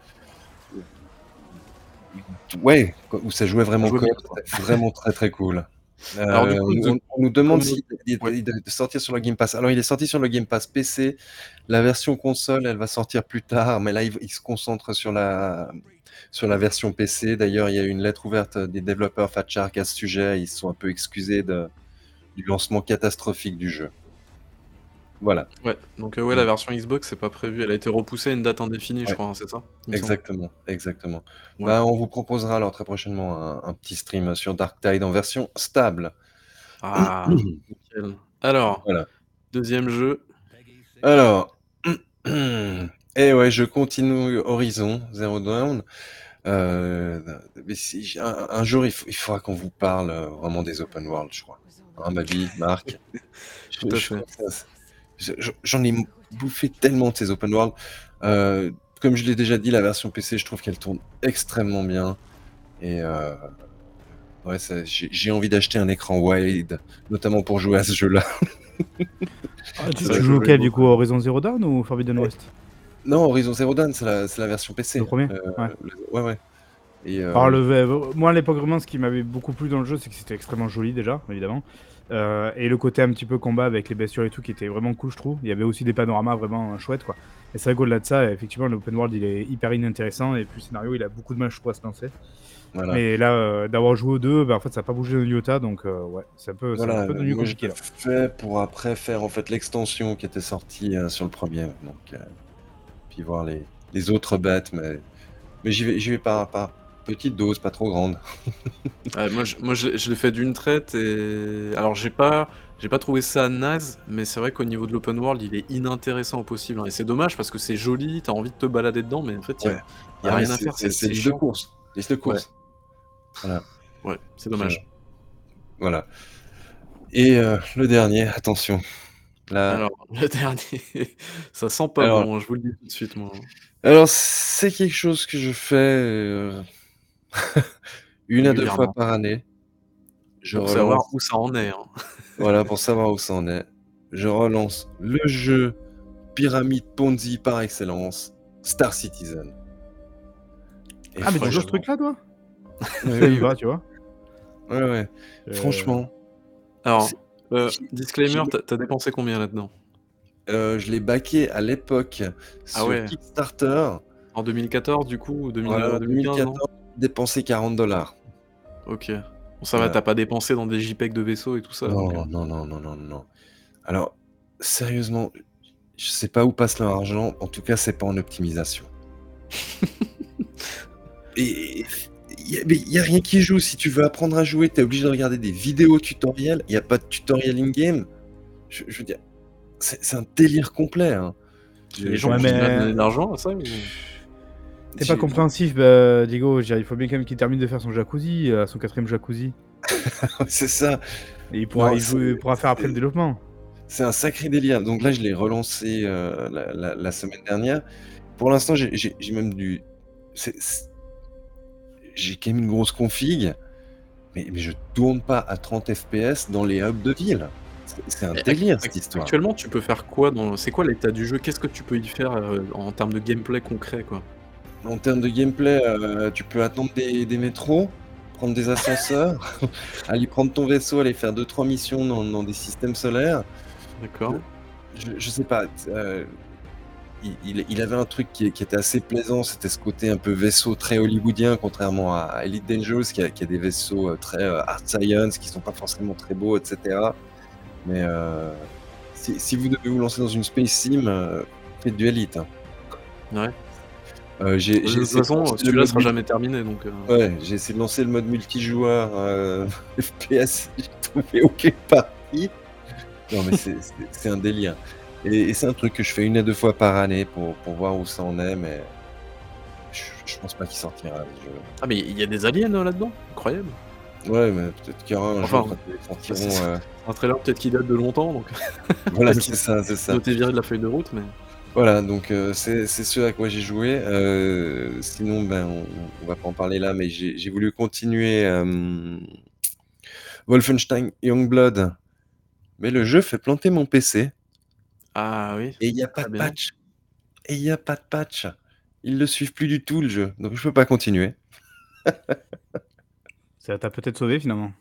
Ouais, où ça jouait vraiment comme vraiment très très cool. *laughs* Alors, euh, coup, on, on, nous demande s'il si ouais. doit sortir sur le Game Pass. Alors, il est sorti sur le Game Pass PC. La version console, elle va sortir plus tard, mais là, il, il se concentre sur la, sur la version PC. D'ailleurs, il y a eu une lettre ouverte des développeurs Fat Shark à ce sujet. Ils se sont un peu excusés de, du lancement catastrophique du jeu. Voilà. Ouais, donc euh, ouais, la version Xbox, c'est pas prévu. Elle a été repoussée à une date indéfinie, ouais. je crois, hein, c'est ça Exactement, exactement. Ouais. Bah, on vous proposera alors très prochainement un, un, petit stream sur Dark Tide en version stable. Ah, *clears throat* nickel. Alors, voilà. deuxième jeu. Alors, et *clears throat* eh ouais, je continue Horizon Zero Dawn. Euh, mais si, un, un, jour, il, faudra qu'on vous parle euh, vraiment des open world, je crois. Hein, ma vie, Marc. *laughs* Tout à fait. J'en ai bouffé tellement de ces open world. Euh, comme je l'ai déjà dit, la version PC, je trouve qu'elle tourne extrêmement bien. Et euh, ouais, j'ai envie d'acheter un écran wide, notamment pour jouer à ce jeu-là. ah, tu, tu joues auquel du coup Horizon Zero Dawn ou Forbidden West? Non, Horizon Zero Dawn, c'est la, la, version PC. Le premier? Euh, Ouais, le, ouais. ouais. Et euh... Alors, le, moi, à l'époque, vraiment, ce qui m'avait beaucoup plu dans le jeu, c'est que c'était extrêmement joli déjà, évidemment. Euh, et le côté un petit peu combat avec les bestioles et tout qui était vraiment cool, je trouve. Il y avait aussi des panoramas vraiment chouettes, quoi. Et c'est vrai qu'au-delà de ça, effectivement, l'open world il est hyper inintéressant et puis le scénario il a beaucoup de mal, je trouve, à se lancer. Voilà. Mais là, euh, d'avoir joué aux deux, bah, en fait, ça n'a pas bougé d'un iota, donc euh, ouais, c'est un peu, voilà, un peu devenu compliqué là. fait pour après faire en fait l'extension qui était sortie euh, sur le premier, donc euh, puis voir les, les autres bêtes, mais mais j'y vais, j'y vais pas, pas petite dose, pas trop grande. ouais, *laughs* moi, je, moi, je, je l'ai fait d'une traite et alors j'ai pas, j'ai pas trouvé ça naze, mais c'est vrai qu'au niveau de l'open world, il est inintéressant au possible. Hein. Et c'est dommage parce que c'est joli, t'as envie de te balader dedans, mais en fait, il y a, y a ah, rien à faire. C'est liste de course. Liste de course. Ouais. Voilà. Ouais, c'est dommage. Voilà. Et euh, le dernier, attention. Là... Alors, *laughs* le dernier, ça sent pas Alors... bon, je vous le dis tout de suite, moi. Alors, c'est quelque chose que je fais euh... une à deux fois par année. Je pour relance... savoir où ça en est. Hein. *laughs* voilà, pour savoir où ça en est. Je relance le jeu Pyramide Ponzi par excellence, Star Citizen. Et ah, mais tu joues ce truc-là, toi *laughs* oui, va, tu vois. Ouais, ouais. Euh... Franchement. Alors, euh, disclaimer, t'as dépensé combien là-dedans? Euh, Je l'ai baqué à l'époque ah sur ouais. Kickstarter. En 2014, du coup 2000, voilà, 2015, 2014, dépensé 40 dollars. Ok. Bon, ça va, t'as pas dépensé dans des JPEG de vaisseaux et tout ça non, donc... non, non, non, non, non. Alors, sérieusement, je sais pas où passe leur argent. En tout cas, c'est pas en optimisation. *laughs* et il n'y a, a, rien qui joue. Si tu veux apprendre à jouer, tu es obligé de regarder des vidéos tutoriels. Il n'y a pas de tutoriel in-game. Je, je, veux dire, c'est un délire complet. Hein. Les gens ouais, mais... de l'argent à ça. T'es pas compréhensif, bah, Diego. Il faut bien quand même qu'il termine de faire son jacuzzi, euh, son quatrième jacuzzi. *laughs* c'est ça. Et il pourra, non, il, jouer, il pourra faire après le développement. C'est un sacré délire. Donc là, je l'ai relancé euh, la, la, la, semaine dernière. Pour l'instant, j'ai même du. C'est j'ai quand même une grosse config, mais, mais je tourne pas à 30 FPS dans les hubs de ville. C'est un délire cette histoire. Actuellement, tu peux faire quoi dans... C'est quoi l'état du jeu? Qu'est-ce que tu peux y faire euh, en termes de gameplay concret quoi? En termes de gameplay, euh, tu peux attendre des, des métros, prendre des ascenseurs, *laughs* aller prendre ton vaisseau, aller faire 2-3 missions dans, des systèmes solaires. D'accord. Je, je, sais pas. Euh, il, avait un truc qui, était assez plaisant, c'était ce côté un peu vaisseau très hollywoodien, contrairement à Elite Dangerous, qui a, des vaisseaux euh, très art science, qui sont pas forcément très beaux, etc. Mais si, vous devez vous lancer dans une space sim, faites du Elite. Hein. Ouais. Euh, j'ai, de toute façon, celui-là sera jamais terminé. Donc, euh. Ouais, j'ai essayé de lancer le mode multijoueur euh, *laughs* FPS, j'ai trouvé aucune partie. Non, mais c'est, un délire. Et, c'est un truc que je fais une à deux fois par année pour, pour voir où ça en est, mais je, pense pas qu'il sortira. Ah, mais il y a des aliens là-dedans? Incroyable. Ouais, mais peut-être qu'il y aura un enfin, jour Un trailer peut-être qui date de longtemps, donc. voilà, *laughs* c'est ça, c'est ça. Viré de la feuille de route, mais. Voilà, donc euh, c'est ce à quoi j'ai joué. Euh, sinon, ben, on, va pas en parler là, mais j'ai voulu continuer euh, Wolfenstein Youngblood, mais le jeu fait planter mon PC. Ah oui. Et il n'y a pas de patch. Et il n'y a pas de patch. Ils le suivent plus du tout le jeu, donc je peux pas continuer. Ça t'a peut-être sauvé finalement.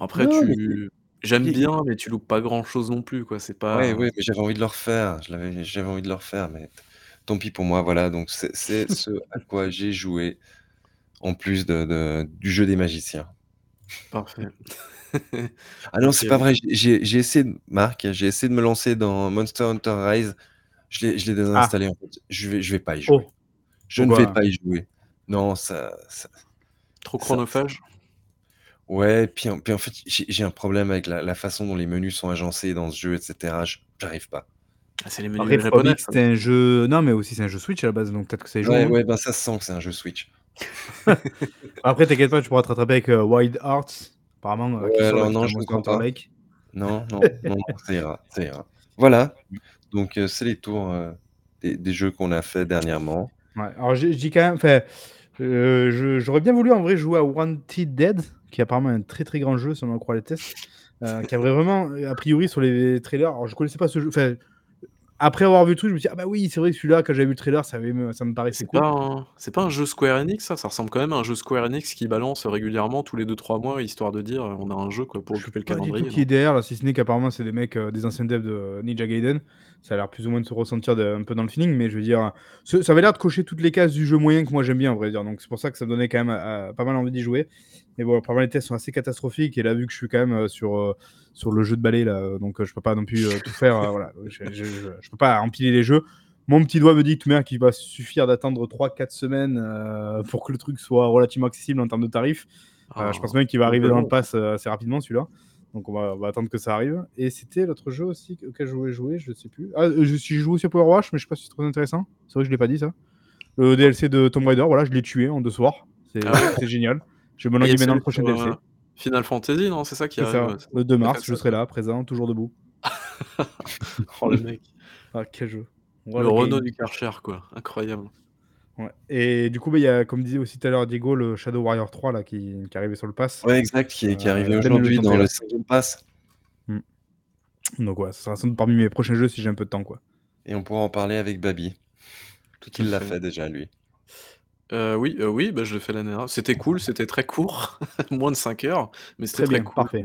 Après, tu. J'aime bien, mais tu loupes pas grand-chose non plus, quoi. C'est pas. Ouais, ouais, mais j'avais envie de le refaire. j'avais envie de le refaire, mais tant pis pour moi. Voilà, donc c'est ce à quoi j'ai joué en plus de, du jeu des magiciens. Parfait. Ah non, c'est pas vrai. J'ai essayé, de... Marc, j'ai essayé de me lancer dans Monster Hunter Rise. Je l'ai ah. désinstallé en fait. Je vais, je vais pas y jouer. Oh. Je ne vais pas y jouer. Non, ça. Trop chronophage. Ouais, puis en, puis en fait, j'ai un problème avec la, façon dont les menus sont agencés dans ce jeu, etc. J'arrive pas. Ah, c'est les menus japonais. c'est un jeu. Non, mais aussi c'est un jeu Switch à la base, donc peut-être que c'est Ouais, ouais, ben ça se sent que c'est un jeu Switch. *laughs* Après, t'inquiète pas, tu pourras te rattraper avec euh, Wild Hearts, apparemment. Euh, ouais, alors non, je ne comprends pas. Non, non, non, ça ira, ça ira. Voilà, donc euh, c'est les tours des, des, jeux qu'on a fait dernièrement. Ouais, alors je, dis quand même, j'aurais bien voulu en vrai jouer à Wanted Dead qui est apparemment un très très grand jeu, si on en croit les tests, euh, *laughs* qui a vraiment, a priori, sur les trailers. Alors, je connaissais pas ce jeu. Enfin, après avoir vu le truc, je me suis dit, ah bah oui, c'est vrai que celui-là, quand j'avais vu le trailer, ça, me, ça me paraissait cool. C'est pas un jeu Square Enix, ça Ça ressemble quand même à un jeu Square Enix qui balance régulièrement tous les 2-3 mois, histoire de dire, on a un jeu quoi, pour occuper le calendrier. qui est derrière, là, si ce n'est qu'apparemment, c'est des mecs, euh, des anciens devs de Ninja Gaiden. Ça a l'air plus ou moins de se ressentir un peu dans le feeling, mais je veux dire, ça avait l'air de cocher toutes les cases du jeu moyen que moi j'aime bien, en vrai dire. Donc c'est pour ça que ça me donnait quand même euh, pas mal envie d'y jouer. Mais bon, apparemment, les tests sont assez catastrophiques. Et là, vu que je suis quand même euh, sur, euh, sur le jeu de balai, là, donc je peux pas non plus tout faire. voilà, je, je, peux pas empiler les jeux. Mon petit doigt me dit tout qu'il va suffire d'attendre 3-4 semaines pour que le truc soit relativement accessible en termes de tarifs. je pense même qu'il va arriver dans le pass assez rapidement, celui-là. Donc on va, attendre que ça arrive. Et c'était l'autre jeu aussi auquel je voulais jouer, je sais plus. Ah, je suis joué aussi à Power Wash, mais je sais pas si c'est trop intéressant. C'est vrai que je l'ai pas dit ça. Le DLC de Tomb Raider, voilà, je l'ai tué en deux soirs. C'est ah génial. Je me lancer maintenant le prochain DLC. Euh, Final Fantasy, non C'est ça qui arrive. Ça. Le 2 mars, je serai là, présent, toujours debout. *laughs* oh le mec. Ah, quel jeu. le Renault du Karcher, quoi. Incroyable. Et du coup, bah, il y a, comme disait aussi tout à l'heure Diego, le Shadow Warrior 3 là, qui, qui est arrivé sur le pass. Ouais, exact, qui est, qui est arrivé euh, aujourd'hui dans le second pass. Hmm. Donc, ouais, ça sera sans doute parmi mes prochains jeux si j'ai un peu de temps. quoi. Et on pourra en parler avec Babi. Tout il l'a fait déjà, lui. Euh, oui, euh, oui bah, je l'ai fait l'année dernière. C'était cool, c'était très court, *laughs* moins de 5 heures, mais c'était très, cool. Parfait.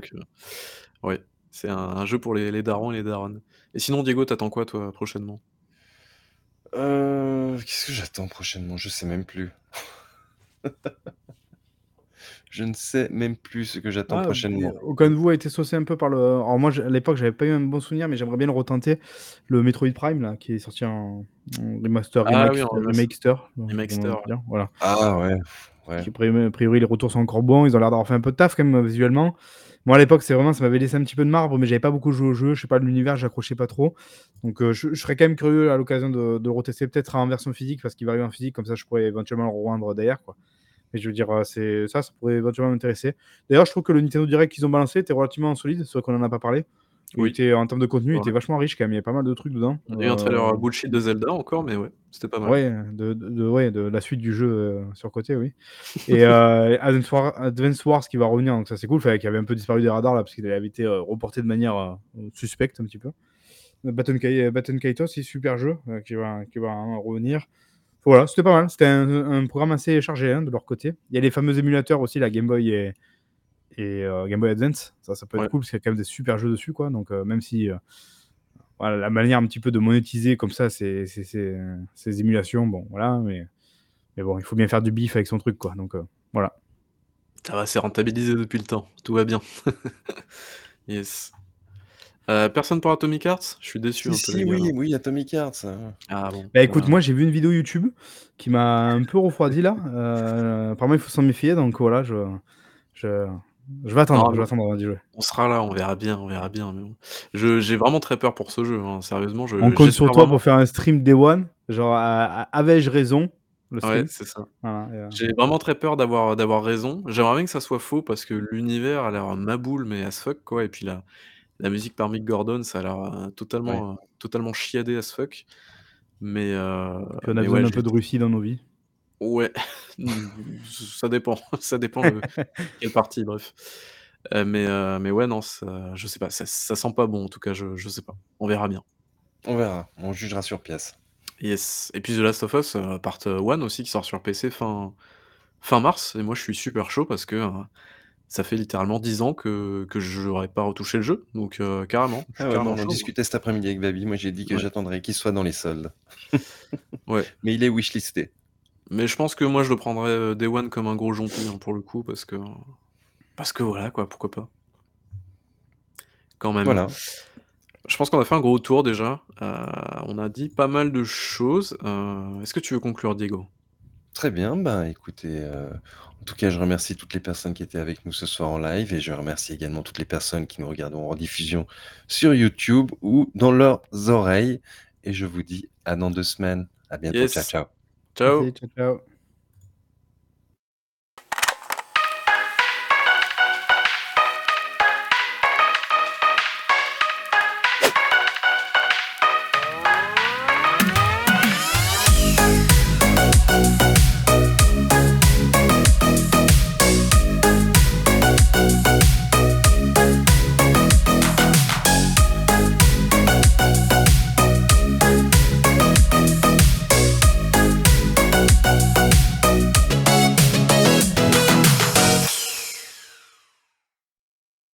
ouais, c'est un, jeu pour les, les darons et les darons. Et sinon, Diego, t'attends quoi, toi, prochainement? Euh, qu'est-ce que j'attends prochainement? Je sais même plus. *laughs* Je ne sais même plus ce que j'attends ah, prochainement. aucun de vous a été saucé un peu par le. Alors moi, à l'époque, j'avais pas eu un bon souvenir, mais j'aimerais bien le retenter. Le Metroid Prime, là, qui est sorti en, remaster, Ah oui, voilà. Ah ouais, ouais. a priori, les retours sont encore bons. Ils ont l'air d'avoir fait un peu de taf quand même visuellement. Moi, à l'époque, c'est vraiment, ça m'avait laissé un petit peu de marbre, mais j'avais pas beaucoup joué au jeu. Je sais pas, l'univers, j'accrochais pas trop. Donc, euh, je, serais quand même curieux à l'occasion de, le retester, peut-être en version physique, parce qu'il va arriver en physique, comme ça, je pourrais éventuellement le rejoindre derrière, quoi. Mais je veux dire, euh, c'est ça, ça pourrait éventuellement m'intéresser. D'ailleurs, je trouve que le Nintendo Direct qu'ils ont balancé était relativement solide. C'est vrai qu'on en a pas parlé. Oui. était, en termes de contenu, il était vachement riche quand même. Il y a pas mal de trucs dedans. Il y a eu un trailer euh, bullshit de Zelda encore, mais ouais, c'était pas mal. Ouais, de, de, ouais, de la suite du jeu euh, sur côté, oui. Et euh, Advance, Wars, qui va revenir, donc ça c'est cool. Fait, qui avait un peu disparu des radars là, parce qu'il avait été reporté de manière suspecte un petit peu. Baton, Baton Kaitos, c'est super jeu qui va, qui va revenir. voilà, c'était pas mal. C'était un, programme assez chargé hein, de leur côté. Il y a les fameux émulateurs aussi, la Game Boy et, et euh, Game Boy Advance. Ça, ça peut être cool parce qu'il y a quand même des super jeux dessus, quoi. Donc, même si voilà, la manière un petit peu de monétiser comme ça ces, ces, ces, émulations, bon, voilà, mais, mais bon, il faut bien faire du bif avec son truc, quoi. Donc, voilà. Ça va, c'est rentabilisé depuis le temps. Tout va bien. *laughs* yes. Euh, personne pour Atomic Hearts? Je suis déçu si, un peu. oui, oui, Atomic Hearts. Ah bon. Bah écoute, moi j'ai vu une vidéo YouTube qui m'a un peu refroidi là. Euh, apparemment, il faut s'en méfier, donc voilà, je, je, je vais attendre. je vais attendre jouer. On sera là, on verra bien, on verra bien. je, j'ai vraiment très peur pour ce jeu, hein, sérieusement. Je, on compte sur toi pour faire un stream Day One. Genre, avais-je raison Ouais, c'est ça. Euh, J'ai vraiment très peur d'avoir d'avoir raison. J'aimerais bien que ça soit faux parce que l'univers a l'air maboule, mais as fuck, quoi et puis la la musique par Mick Gordon, ça a l'air, euh, totalement, euh, totalement chiadé as fuck. Mais euh, on a besoin d'un peu de Russie dans nos vies. Ouais, *laughs* ça dépend, *laughs* ça dépend de quelle partie, bref. mais mais ouais, non, je sais pas, ça ça sent pas bon en tout cas, je je sais pas. On verra bien. On verra, on jugera sur pièce. Yes et puis The Last of Us, Part 1 aussi qui sort sur PC fin fin mars et moi je suis super chaud parce que, ça fait littéralement 10 ans que que j'aurais pas retouché le jeu, donc carrément, ah on en discutait cet après-midi avec Baby, moi j'ai dit que j'attendrais qu'il soit dans les soldes. Ouais. *laughs* Mais il est wishlisté. Mais je pense que moi je le prendrais, Day One comme un gros jonti, hein, pour le coup parce que parce que voilà quoi, pourquoi pas. Quand même. Voilà. Je pense qu'on a fait un gros tour déjà. Euh, on a dit pas mal de choses. Euh, est-ce que tu veux conclure, Diego? Très bien, ben écoutez, euh, en tout cas, je remercie toutes les personnes qui étaient avec nous ce soir en live et je remercie également toutes les personnes qui nous regardent en rediffusion sur YouTube ou dans leurs oreilles. Et je vous dis à dans deux semaines. À bientôt. Ciao, ciao. Ciao.